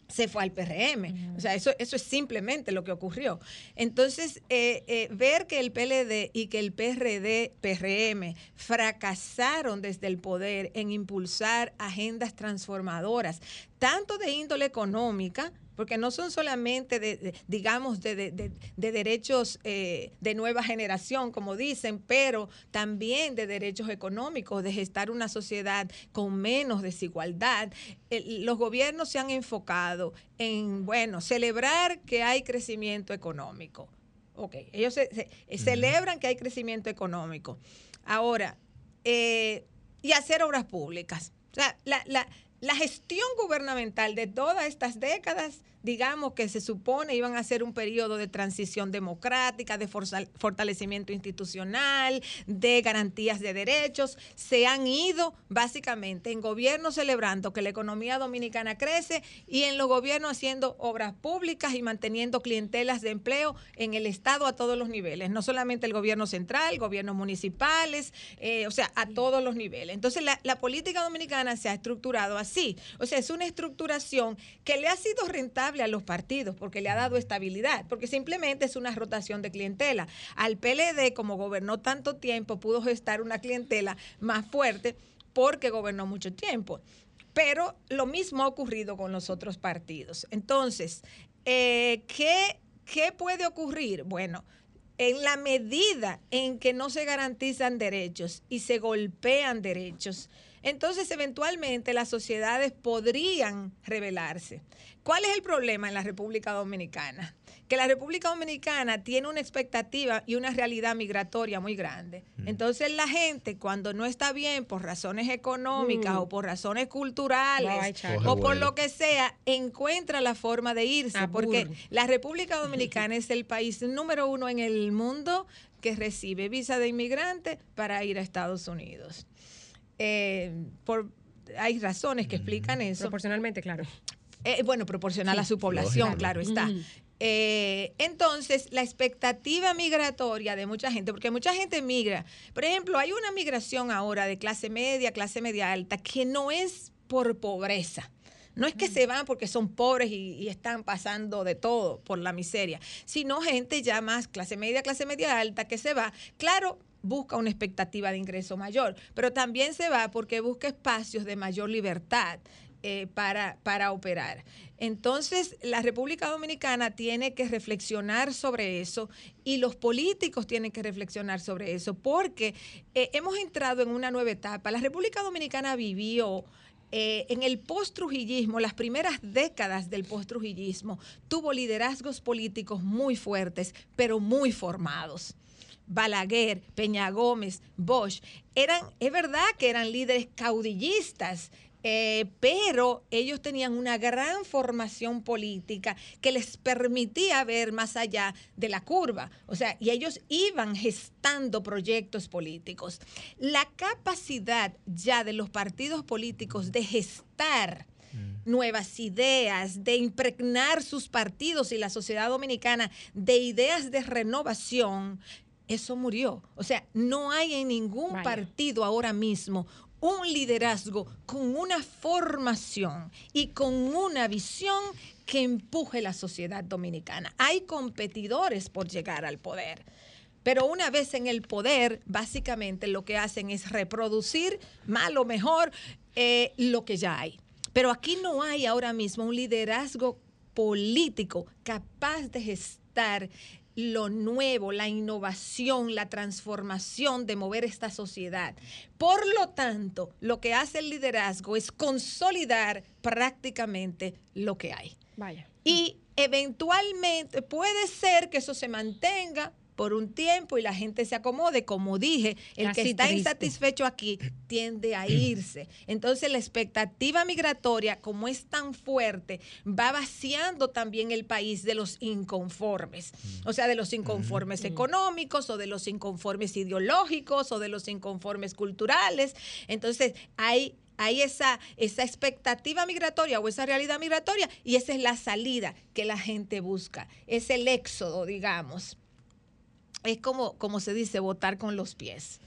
se fue al PRM. O sea, eso, eso es simplemente lo que ocurrió. Entonces, eh, eh, ver que el PLD y que el PRD, PRM, fracasaron desde el poder en impulsar agendas transformadoras, tanto de índole económica, porque no son solamente, de, de- digamos, de, de- de- de derechos eh, de nueva generación, como dicen, pero también de derechos económicos, de gestar una sociedad con menos desigualdad. El- los gobiernos se han enfocado en, bueno, celebrar que hay crecimiento económico. Ok, ellos se- se- eh, celebran que hay crecimiento económico. Ahora, eh, y hacer obras públicas. O sea, la, la- la gestión gubernamental de todas estas décadas, digamos que se supone iban a ser un periodo de transición democrática, de fortalecimiento institucional, de garantías de derechos, se han ido básicamente en gobiernos celebrando que la economía dominicana crece y en los gobiernos haciendo obras públicas y manteniendo clientelas de empleo en el Estado a todos los niveles, no solamente el gobierno central, gobiernos municipales, eh, o sea, a todos los niveles. Entonces, la, la política dominicana se ha estructurado así. O sea, es una estructuración que le ha sido rentable a los partidos porque le ha dado estabilidad, porque simplemente es una rotación de clientela. Al PLD, como gobernó tanto tiempo, pudo gestar una clientela más fuerte porque gobernó mucho tiempo. Pero lo mismo ha ocurrido con los otros partidos. Entonces, eh, ¿qué, ¿qué puede ocurrir? Bueno, en la medida en que no se garantizan derechos y se golpean derechos, entonces eventualmente las sociedades podrían rebelarse. ¿Cuál es el problema en la República Dominicana? Que la República Dominicana tiene una expectativa y una realidad migratoria muy grande. Entonces la gente cuando no está bien por razones económicas Mm. o por razones culturales Ay, o por lo que sea, encuentra la forma de irse. Abur. Porque la República Dominicana es el país número uno en el mundo que recibe visa de inmigrante para ir a Estados Unidos. Eh, por, hay razones que explican eso. Proporcionalmente, claro. Eh, bueno, proporcional a su población, claro está. Eh, entonces, la expectativa migratoria de mucha gente, porque mucha gente migra. Por ejemplo, hay una migración ahora de clase media, clase media alta, que no es por pobreza. No es que se van porque son pobres y, y están pasando de todo por la miseria, sino gente ya más clase media, clase media alta que se va. Claro, busca una expectativa de ingreso mayor, pero también se va porque busca espacios de mayor libertad eh, para, para operar. Entonces, la República Dominicana tiene que reflexionar sobre eso y los políticos tienen que reflexionar sobre eso porque eh, hemos entrado en una nueva etapa. La República Dominicana vivió eh, en el post-trujillismo, las primeras décadas del post-trujillismo, tuvo liderazgos políticos muy fuertes, pero muy formados. Balaguer, Peña Gómez, Bosch, eran, es verdad que eran líderes caudillistas, eh, pero ellos tenían una gran formación política que les permitía ver más allá de la curva. O sea, y ellos iban gestando proyectos políticos. La capacidad ya de los partidos políticos de gestar nuevas ideas, de impregnar sus partidos y la sociedad dominicana de ideas de renovación, eso murió. O sea, no hay en ningún Vaya. partido ahora mismo un liderazgo con una formación y con una visión que empuje la sociedad dominicana. Hay competidores por llegar al poder. Pero una vez en el poder, básicamente lo que hacen es reproducir, mal o mejor, eh, lo que ya hay. Pero aquí no hay ahora mismo un liderazgo político capaz de gestar lo nuevo, la innovación, la transformación de mover esta sociedad. Por lo tanto, lo que hace el liderazgo es consolidar prácticamente lo que hay. Vaya. Y eventualmente puede ser que eso se mantenga por un tiempo y la gente se acomode. Como dije, el que está triste. insatisfecho aquí tiende a irse. Entonces la expectativa migratoria, como es tan fuerte, va vaciando también el país de los inconformes. O sea, de los inconformes económicos o de los inconformes ideológicos o de los inconformes culturales. Entonces hay hay esa, esa expectativa migratoria o esa realidad migratoria y esa es la salida que la gente busca. Es el éxodo, digamos. Es como, como se dice, votar con los pies.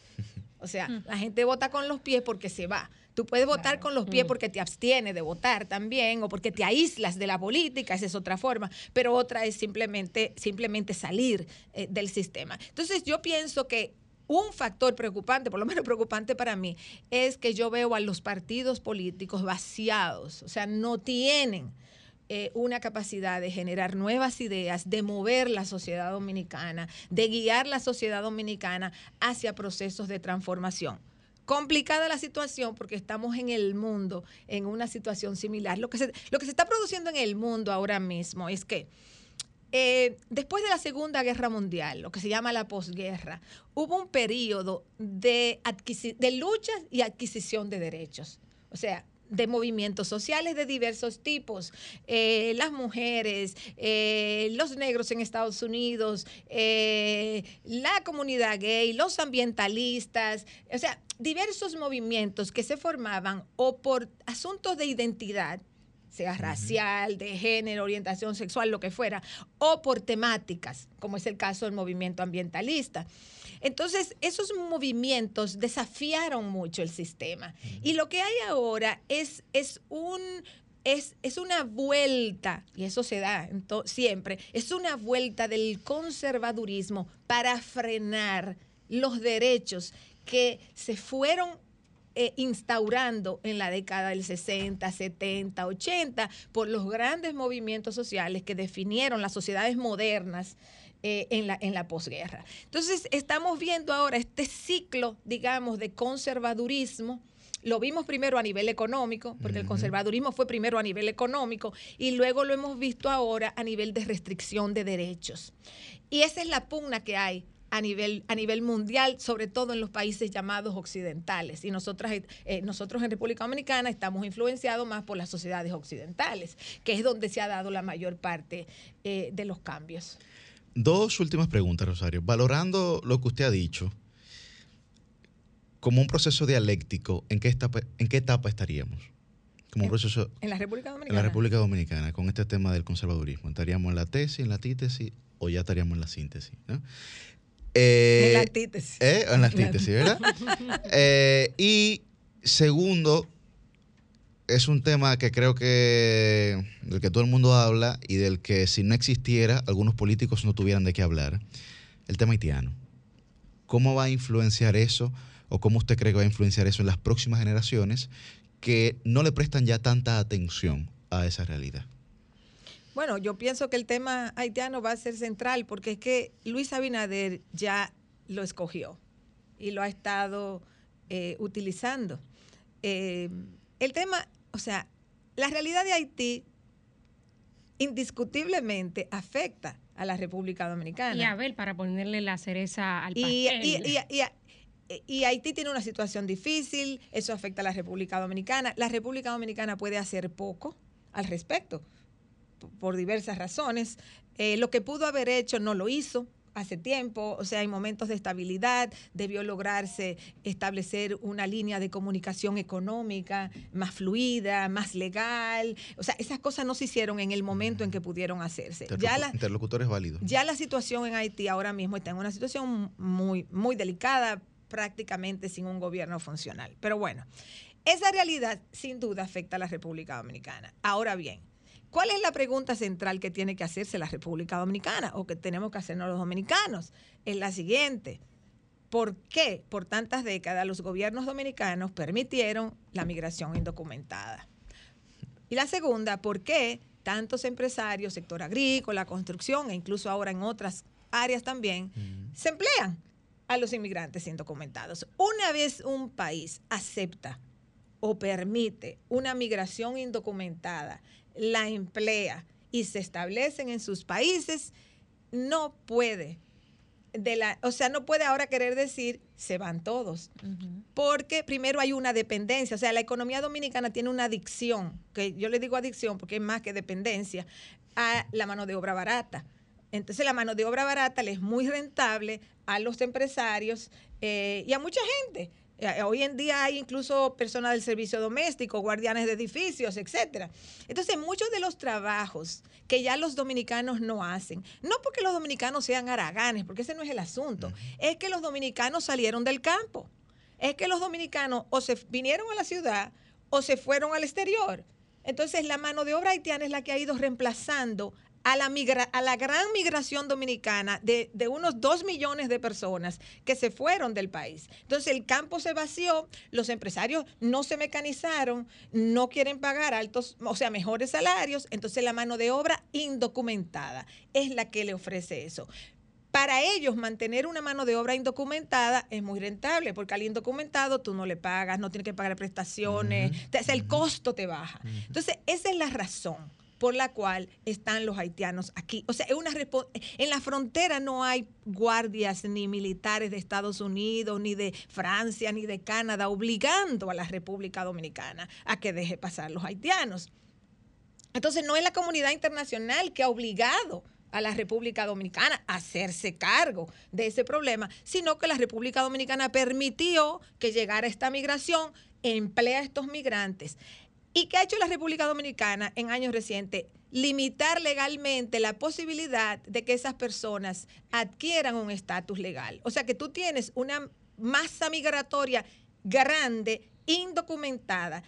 O sea, la gente vota con los pies porque se va. Tú puedes votar con los pies porque te abstienes de votar también o porque te aíslas de la política, esa es otra forma, pero otra es simplemente, simplemente salir eh, del sistema. Entonces yo pienso que un factor preocupante, por lo menos preocupante para mí, es que yo veo a los partidos políticos vaciados, o sea, no tienen eh, una capacidad de generar nuevas ideas, de mover la sociedad dominicana, de guiar la sociedad dominicana hacia procesos de transformación. Complicada la situación porque estamos en el mundo en una situación similar. Lo que se, lo que se está produciendo en el mundo ahora mismo es que eh, después de la Segunda Guerra Mundial, lo que se llama la posguerra, hubo un periodo de, de lucha y adquisición de derechos. O sea, de movimientos sociales de diversos tipos, eh, las mujeres, eh, los negros en Estados Unidos, eh, la comunidad gay, los ambientalistas, o sea, diversos movimientos que se formaban o por asuntos de identidad, sea racial, de género, orientación sexual, lo que fuera, o por temáticas, como es el caso del movimiento ambientalista. Entonces, esos movimientos desafiaron mucho el sistema. Y lo que hay ahora es, es un... Es, es una vuelta, y eso se da siempre, es una vuelta del conservadurismo para frenar los derechos que se fueron eh, instaurando en la década del 60, 70, 80 por los grandes movimientos sociales que definieron las sociedades modernas eh, en, la, en la posguerra. Entonces, estamos viendo ahora este ciclo, digamos, de conservadurismo. Lo vimos primero a nivel económico, porque el conservadurismo fue primero a nivel económico, y luego lo hemos visto ahora a nivel de restricción de derechos. Y esa es la pugna que hay a nivel, a nivel mundial, sobre todo en los países llamados occidentales. Y nosotras, eh, nosotros en República Dominicana estamos influenciados más por las sociedades occidentales, que es donde se ha dado la mayor parte eh, de los cambios. Dos últimas preguntas, Rosario. Valorando lo que usted ha dicho, como un proceso dialéctico, ¿en qué etapa, en qué etapa estaríamos? Como un En- proceso En la República en Dominicana. la República Dominicana con este tema del conservadurismo. ¿Estaríamos en la tesis, en la antítesis o ya estaríamos en la síntesis? ¿no? Eh, En la antítesis. eh, en la antítesis, ¿verdad? Eh, y segundo, es un tema que creo que del que todo el mundo habla y del que si no existiera, algunos políticos no tuvieran de qué hablar. El tema haitiano. ¿Cómo va a influenciar eso o cómo usted cree que va a influenciar eso en las próximas generaciones que no le prestan ya tanta atención a esa realidad? Bueno, yo pienso que el tema haitiano va a ser central porque es que Luis Abinader ya lo escogió y lo ha estado eh, utilizando. Eh, el tema, o sea, la realidad de Haití indiscutiblemente afecta a la República Dominicana. Y a ver, para ponerle la cereza al pastel. Y, y- y- y- Haití tiene una situación difícil, eso afecta a la República Dominicana. La República Dominicana puede hacer poco al respecto, por diversas razones. Eh, lo que pudo haber hecho no lo hizo hace tiempo, o sea, en momentos de estabilidad debió lograrse establecer una línea de comunicación económica más fluida, más legal. O sea, esas cosas no se hicieron en el momento en que pudieron hacerse. Ya la, Interlocutores válidos. ya la situación en Haití ahora mismo está en una situación muy, muy delicada, prácticamente sin un gobierno funcional. Pero bueno, esa realidad sin duda afecta a la República Dominicana. Ahora bien, ¿cuál es la pregunta central que tiene que hacerse la República Dominicana o que tenemos que hacernos los dominicanos? Es la siguiente. ¿Por qué por tantas décadas los gobiernos dominicanos permitieron la migración indocumentada? Y la segunda, ¿por qué tantos empresarios, sector agrícola, construcción e incluso ahora en otras áreas también, se emplean a los inmigrantes indocumentados? Una vez un país acepta o permite una migración indocumentada, la emplea y se establecen en sus países, no puede de la, o sea, no puede ahora querer decir se van todos, porque primero hay una dependencia, o sea, la economía dominicana tiene una adicción, que yo le digo adicción porque es más que dependencia, a la mano de obra barata. Entonces la mano de obra barata le es muy rentable a los empresarios eh, y a mucha gente. Eh, Hoy en día hay incluso personas del servicio doméstico, guardianes de edificios, etcétera. Entonces, muchos de los trabajos que ya los dominicanos no hacen, no porque los dominicanos sean haraganes, porque ese no es el asunto, es que los dominicanos salieron del campo. Es que los dominicanos o se vinieron a la ciudad o se fueron al exterior. Entonces, la mano de obra haitiana es la que ha ido reemplazando a la, migra- a la gran migración dominicana de, de unos dos millones de personas que se fueron del país. Entonces el campo se vació, los empresarios no se mecanizaron, no quieren pagar altos, o sea, mejores salarios, entonces la mano de obra indocumentada es la que le ofrece eso. Para ellos mantener una mano de obra indocumentada es muy rentable, porque al indocumentado tú no le pagas, no tienes que pagar prestaciones, te- o sea, el costo te baja. Entonces, esa es la razón por la cual están los haitianos aquí. O sea, una en la frontera no hay guardias ni militares de Estados Unidos, ni de Francia, ni de Canadá, obligando a la República Dominicana a que deje pasar los haitianos. Entonces, no es la comunidad internacional que ha obligado a la República Dominicana a hacerse cargo de ese problema, sino que la República Dominicana permitió que llegara esta migración, emplea a estos migrantes. ¿Y qué ha hecho la República Dominicana en años recientes? Limitar legalmente la posibilidad de que esas personas adquieran un estatus legal. O sea que tú tienes una masa migratoria grande, indocumentada,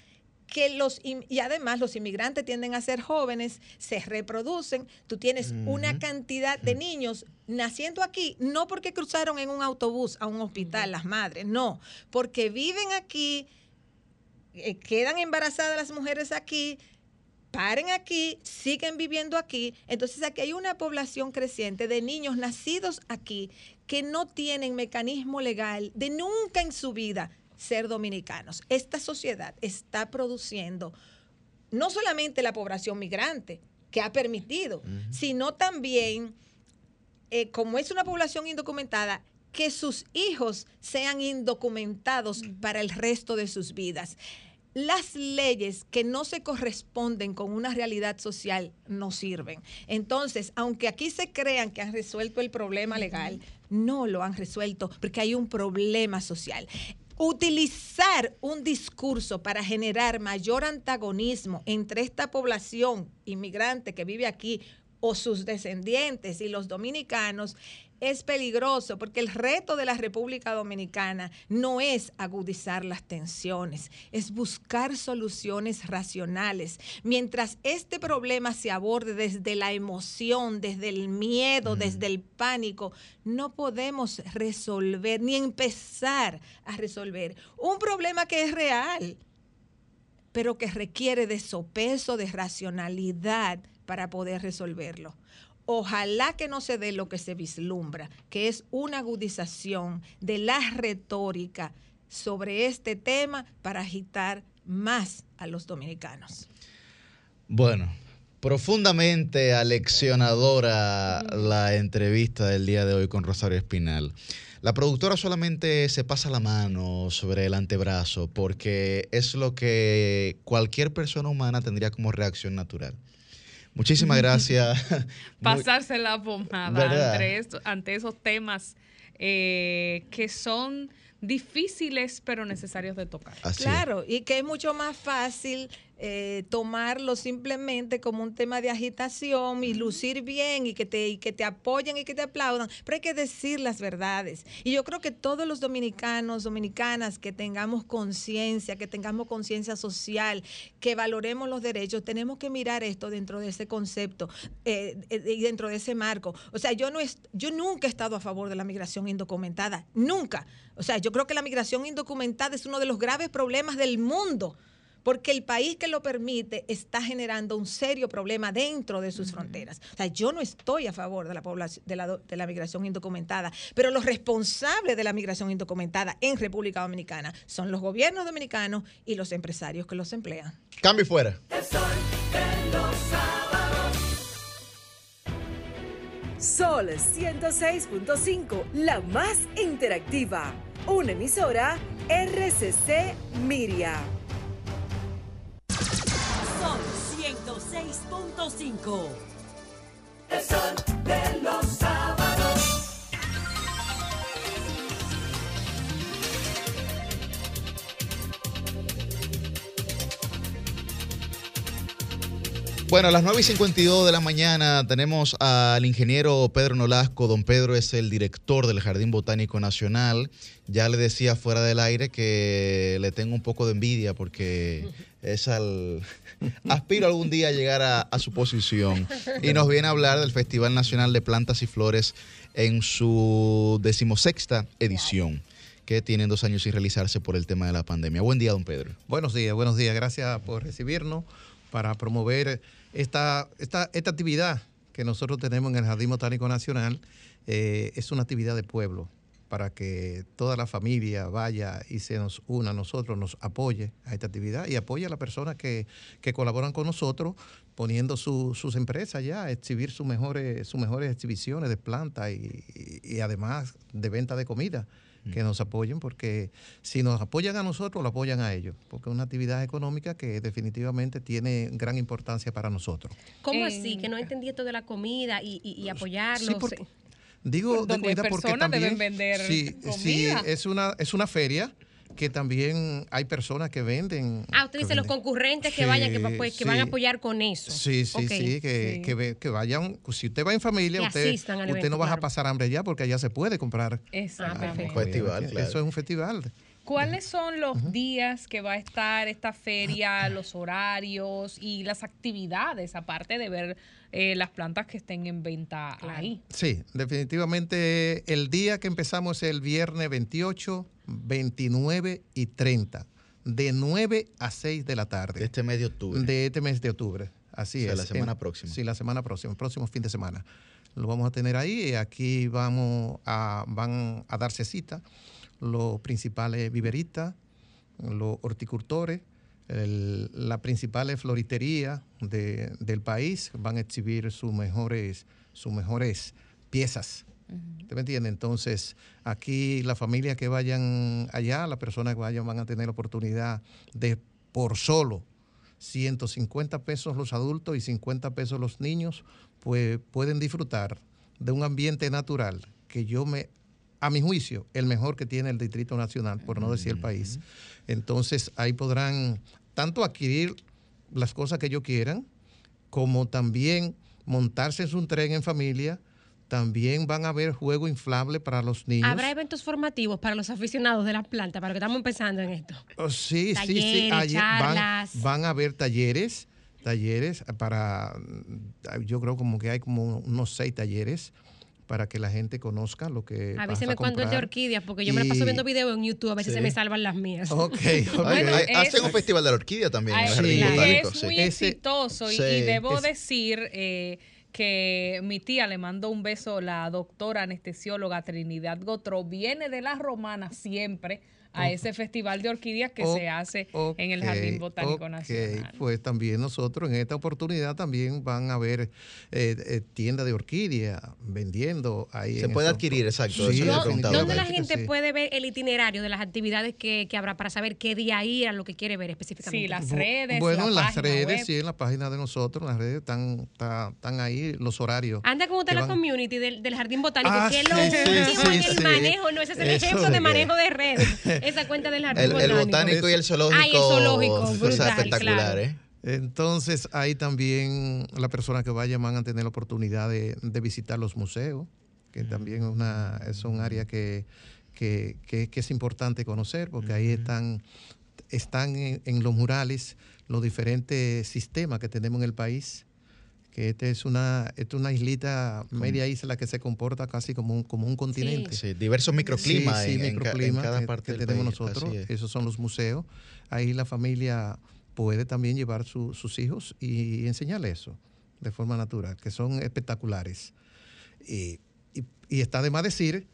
que los y además los inmigrantes tienden a ser jóvenes, se reproducen, tú tienes una cantidad de niños naciendo aquí, no porque cruzaron en un autobús a un hospital las madres, no, porque viven aquí, eh, quedan embarazadas las mujeres aquí, paren aquí, siguen viviendo aquí. Entonces aquí hay una población creciente de niños nacidos aquí que no tienen mecanismo legal de nunca en su vida ser dominicanos. Esta sociedad está produciendo no solamente la población migrante que ha permitido, sino también, eh, como es una población indocumentada, que sus hijos sean indocumentados para el resto de sus vidas. Las leyes que no se corresponden con una realidad social no sirven. Entonces, aunque aquí se crean que han resuelto el problema legal, no lo han resuelto porque hay un problema social utilizar un discurso para generar mayor antagonismo entre esta población inmigrante que vive aquí o sus descendientes y los dominicanos es peligroso porque el reto de la República Dominicana no es agudizar las tensiones, es buscar soluciones racionales. Mientras este problema se aborde desde la emoción, desde el miedo, desde el pánico, no podemos resolver ni empezar a resolver un problema que es real, pero que requiere de sopeso, de racionalidad para poder resolverlo. Ojalá que no se dé lo que se vislumbra, que es una agudización de la retórica sobre este tema para agitar más a los dominicanos. Bueno, profundamente aleccionadora la entrevista del día de hoy con Rosario Espinal. La productora solamente se pasa la mano sobre el antebrazo porque es lo que cualquier persona humana tendría como reacción natural. Muchísimas gracias. Pasarse la pomada ante, esto- ante esos temas eh, que son difíciles pero necesarios de tocar. Claro, y que es mucho más fácil eh, tomarlo simplemente como un tema de agitación y lucir bien y que, te, y que te apoyen y que te aplaudan, pero hay que decir las verdades. Y yo creo que todos los dominicanos, dominicanas, que tengamos conciencia, que tengamos conciencia social, que valoremos los derechos, tenemos que mirar esto dentro de ese concepto eh, eh, y dentro de ese marco. O sea, yo, no es, yo nunca he estado a favor de la migración indocumentada, nunca. O sea, yo creo que la migración indocumentada es uno de los graves problemas del mundo porque el país que lo permite está generando un serio problema dentro de sus fronteras. O sea, yo no estoy a favor de la, población, de, la, de la migración indocumentada, pero los responsables de la migración indocumentada en República Dominicana son los gobiernos dominicanos y los empresarios que los emplean. Cambio y fuera. El sol de los sábados. Sol 106.5, la más interactiva. Una emisora RCC Miria. 106.5. El sol de los sábados. Bueno, a las 9 y 52 de la mañana tenemos al ingeniero Pedro Nolasco. Don Pedro es el director del Jardín Botánico Nacional. Ya le decía fuera del aire que le tengo un poco de envidia porque es al... Aspiro algún día a llegar a, su posición. Y nos viene a hablar del Festival Nacional de Plantas y Flores en su decimosexta edición, que tienen dos años sin realizarse por el tema de la pandemia. Buen día, don Pedro. Buenos días, buenos días. Gracias por recibirnos para promover esta, esta, esta actividad que nosotros tenemos en el Jardín Botánico Nacional. Eh, es una actividad de pueblo para que toda la familia vaya y se nos una a nosotros, nos apoye a esta actividad y apoye a las personas que, que colaboran con nosotros poniendo su- sus empresas ya a exhibir sus mejores, sus mejores exhibiciones de plantas y, y- y además de venta de comida que nos apoyen, porque si nos apoyan a nosotros, lo apoyan a ellos, porque es una actividad económica que definitivamente tiene gran importancia para nosotros. ¿Cómo Eh, así? Que no entendí esto de la comida y, y, y apoyarlos. Sí, porque- Digo de Donde comida porque también deben vender sí, sí, comida. es una es una feria que también hay personas que venden. Ah, usted dice los concurrentes que Sí, vayan, que, va- pues, que van a apoyar con eso. Sí, sí, sí, que, Que, vayan. Si usted va en familia, Que usted, usted evento, no va a claro. pasar hambre ya porque allá se puede comprar. Exactamente. comida. Festival, claro. Eso es un festival. ¿Cuáles son los días que va a estar esta feria, los horarios y las actividades, aparte de ver eh, las plantas que estén en venta ahí? Sí, definitivamente el día que empezamos es el viernes 28, 29 y 30, de 9 a 6 de la tarde. De este mes de octubre. De este mes de octubre. Así O sea, es. la semana En- próxima. Sí, la semana próxima, el próximo fin de semana. Lo vamos a tener ahí y aquí vamos a, van a darse cita los principales viveristas, los horticultores, el- la principal floritería de- del país van a exhibir sus mejores, sus mejores piezas. ¿Usted me entiende? Entonces, aquí las familias que vayan allá, las personas que vayan van a tener la oportunidad de por solo 150 pesos los adultos y 50 pesos los niños, pues pueden disfrutar de un ambiente natural que yo me, a mi juicio, el mejor que tiene el Distrito Nacional, por no decir el país. Entonces, ahí podrán tanto adquirir las cosas que ellos quieran, como también montarse en un tren en familia. También van a haber juego inflable para los niños. Habrá eventos formativos para los aficionados de la planta, para que estamos empezando en esto. Oh, sí, sí, sí. Van, van a haber talleres, talleres para, yo creo como que hay como unos seis talleres para que la gente conozca lo que Avíseme a cuándo es de orquídeas, porque yo me la paso viendo videos en YouTube, a veces Sí. se me salvan las mías. Ok, ok. Bueno, Hay- es- hacen un festival de la orquídea también en el Ay. Botánico. es sí. muy exitoso y, Sí. y debo Es- decir eh, que mi tía le mandó un beso, la doctora anestesióloga Trinidad Gotro, viene de la Romana siempre a ese festival de orquídeas que se hace en el Jardín Botánico ok, Nacional. Pues también nosotros en esta oportunidad también van a haber eh, eh, tiendas de orquídea vendiendo ahí. Se en puede adquirir, exacto, Sí, eso definitivamente ¿Dónde la gente sí. puede ver el itinerario de las actividades que, que habrá para saber qué día ir a lo que quiere ver específicamente? Sí, las redes, Bueno, la en las redes, web. sí, en la página de nosotros, en las redes están, están, están ahí los horarios. Anda con usted la van- community del, del Jardín Botánico, Ah, que es lo último sí, en el sí. manejo, no, ese es el Eso ejemplo de manejo de redes, esa cuenta del Jardín El, el Botánico. y el zoológico. Ay, el zoológico, cosa espectacular, claro. ¿eh? Entonces, ahí también las personas que vayan van a tener la oportunidad de, de visitar los museos, que también es, una, es un área que, que, que- que es importante conocer, porque ahí están, están en, en los murales los diferentes sistemas que tenemos en el país que esta es una, esta es una islita, media isla que se comporta casi como un, como un continente. Sí, diversos microclimas Sí, sí, en- en ca- en microclimas cada que- parte que del tenemos país, nosotros. es. Esos son los museos. Ahí la familia puede también llevar su- sus hijos y enseñarles eso de forma natural, que son espectaculares. Y, y- y está de más decir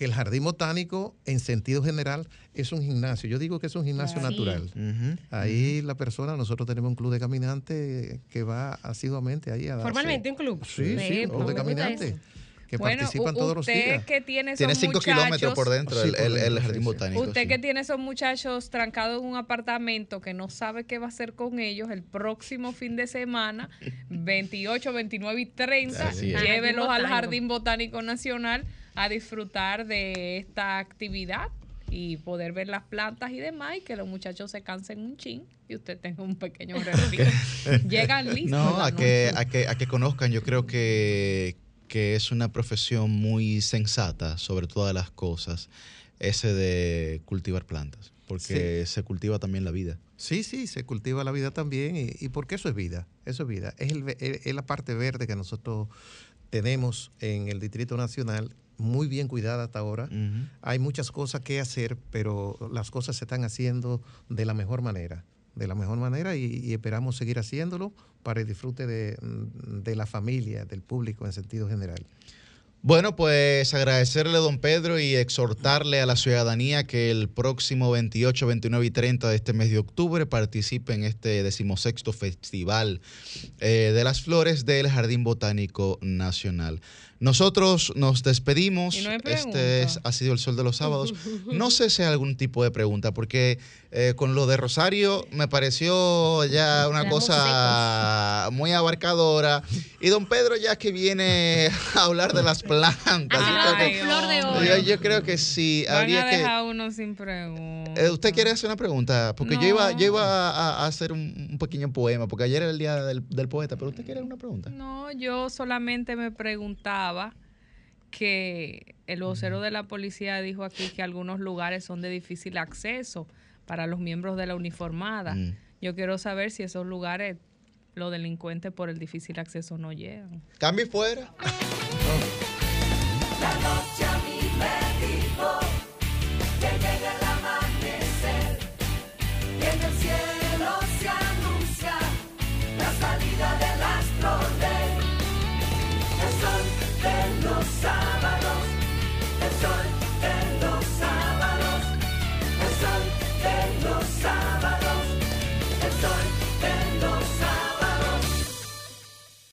que el jardín botánico, en sentido general, es un gimnasio. Yo digo que es un gimnasio natural. Ahí la persona, nosotros tenemos un club de caminantes que va asiduamente ahí a darse- Formalmente un club. Sí, sí, un club de caminantes que Bueno, participan todos los usted días. que tiene Tiene esos 5 kilómetros por dentro Sí, el, el- jardín sí, sí. botánico. Usted sí. que tiene esos muchachos trancados en un apartamento que no sabe qué va a hacer con ellos el próximo fin de semana, 28, 29 y 30, Así es. llévelos al. Jardín Botánico Nacional a disfrutar de esta actividad y poder ver las plantas y demás y que los muchachos se cansen un chin y usted tenga un pequeño respiro. Llegan listos. No, a que, a, que, a que conozcan, yo creo que, que es una profesión muy sensata sobre todas las cosas, ese de cultivar plantas, porque se cultiva también la vida. Sí, sí, se cultiva la vida también y, y porque eso es vida, eso es vida. Es, el es la parte verde que nosotros tenemos en el Distrito Nacional, muy bien cuidada hasta ahora. Hay muchas cosas que hacer, pero las cosas se están haciendo de la mejor manera, de la mejor manera y, y esperamos seguir haciéndolo para el disfrute de, de la familia, del público en sentido general. Bueno, pues agradecerle a don Pedro y exhortarle a la ciudadanía que el próximo 28, 29 y 30 de este mes de octubre participe en este decimosexto Festival eh, de las Flores del Jardín Botánico Nacional. Nosotros nos despedimos. No este es- ha sido el sol de los sábados. No sé si hay algún tipo de pregunta, porque eh, con lo de Rosario me pareció ya una cosa muy abarcadora. Y don Pedro, ya que viene a hablar de las plantas, Hace yo creo que- flor de yo, oro. yo creo que sí. Van habría a que. uno sin pregunta. Eh, ¿Usted quiere hacer una pregunta? Porque yo iba, yo iba a, a hacer un, un pequeño poema, porque ayer era el día del, del poeta, pero ¿usted quiere una pregunta? No, yo solamente me preguntaba que el vocero de la policía dijo aquí que algunos lugares son de difícil acceso para los miembros de la uniformada. Mm. Yo quiero saber si esos lugares los delincuentes por el difícil acceso no llegan. Cambie fuera. La noche a mí me dijo que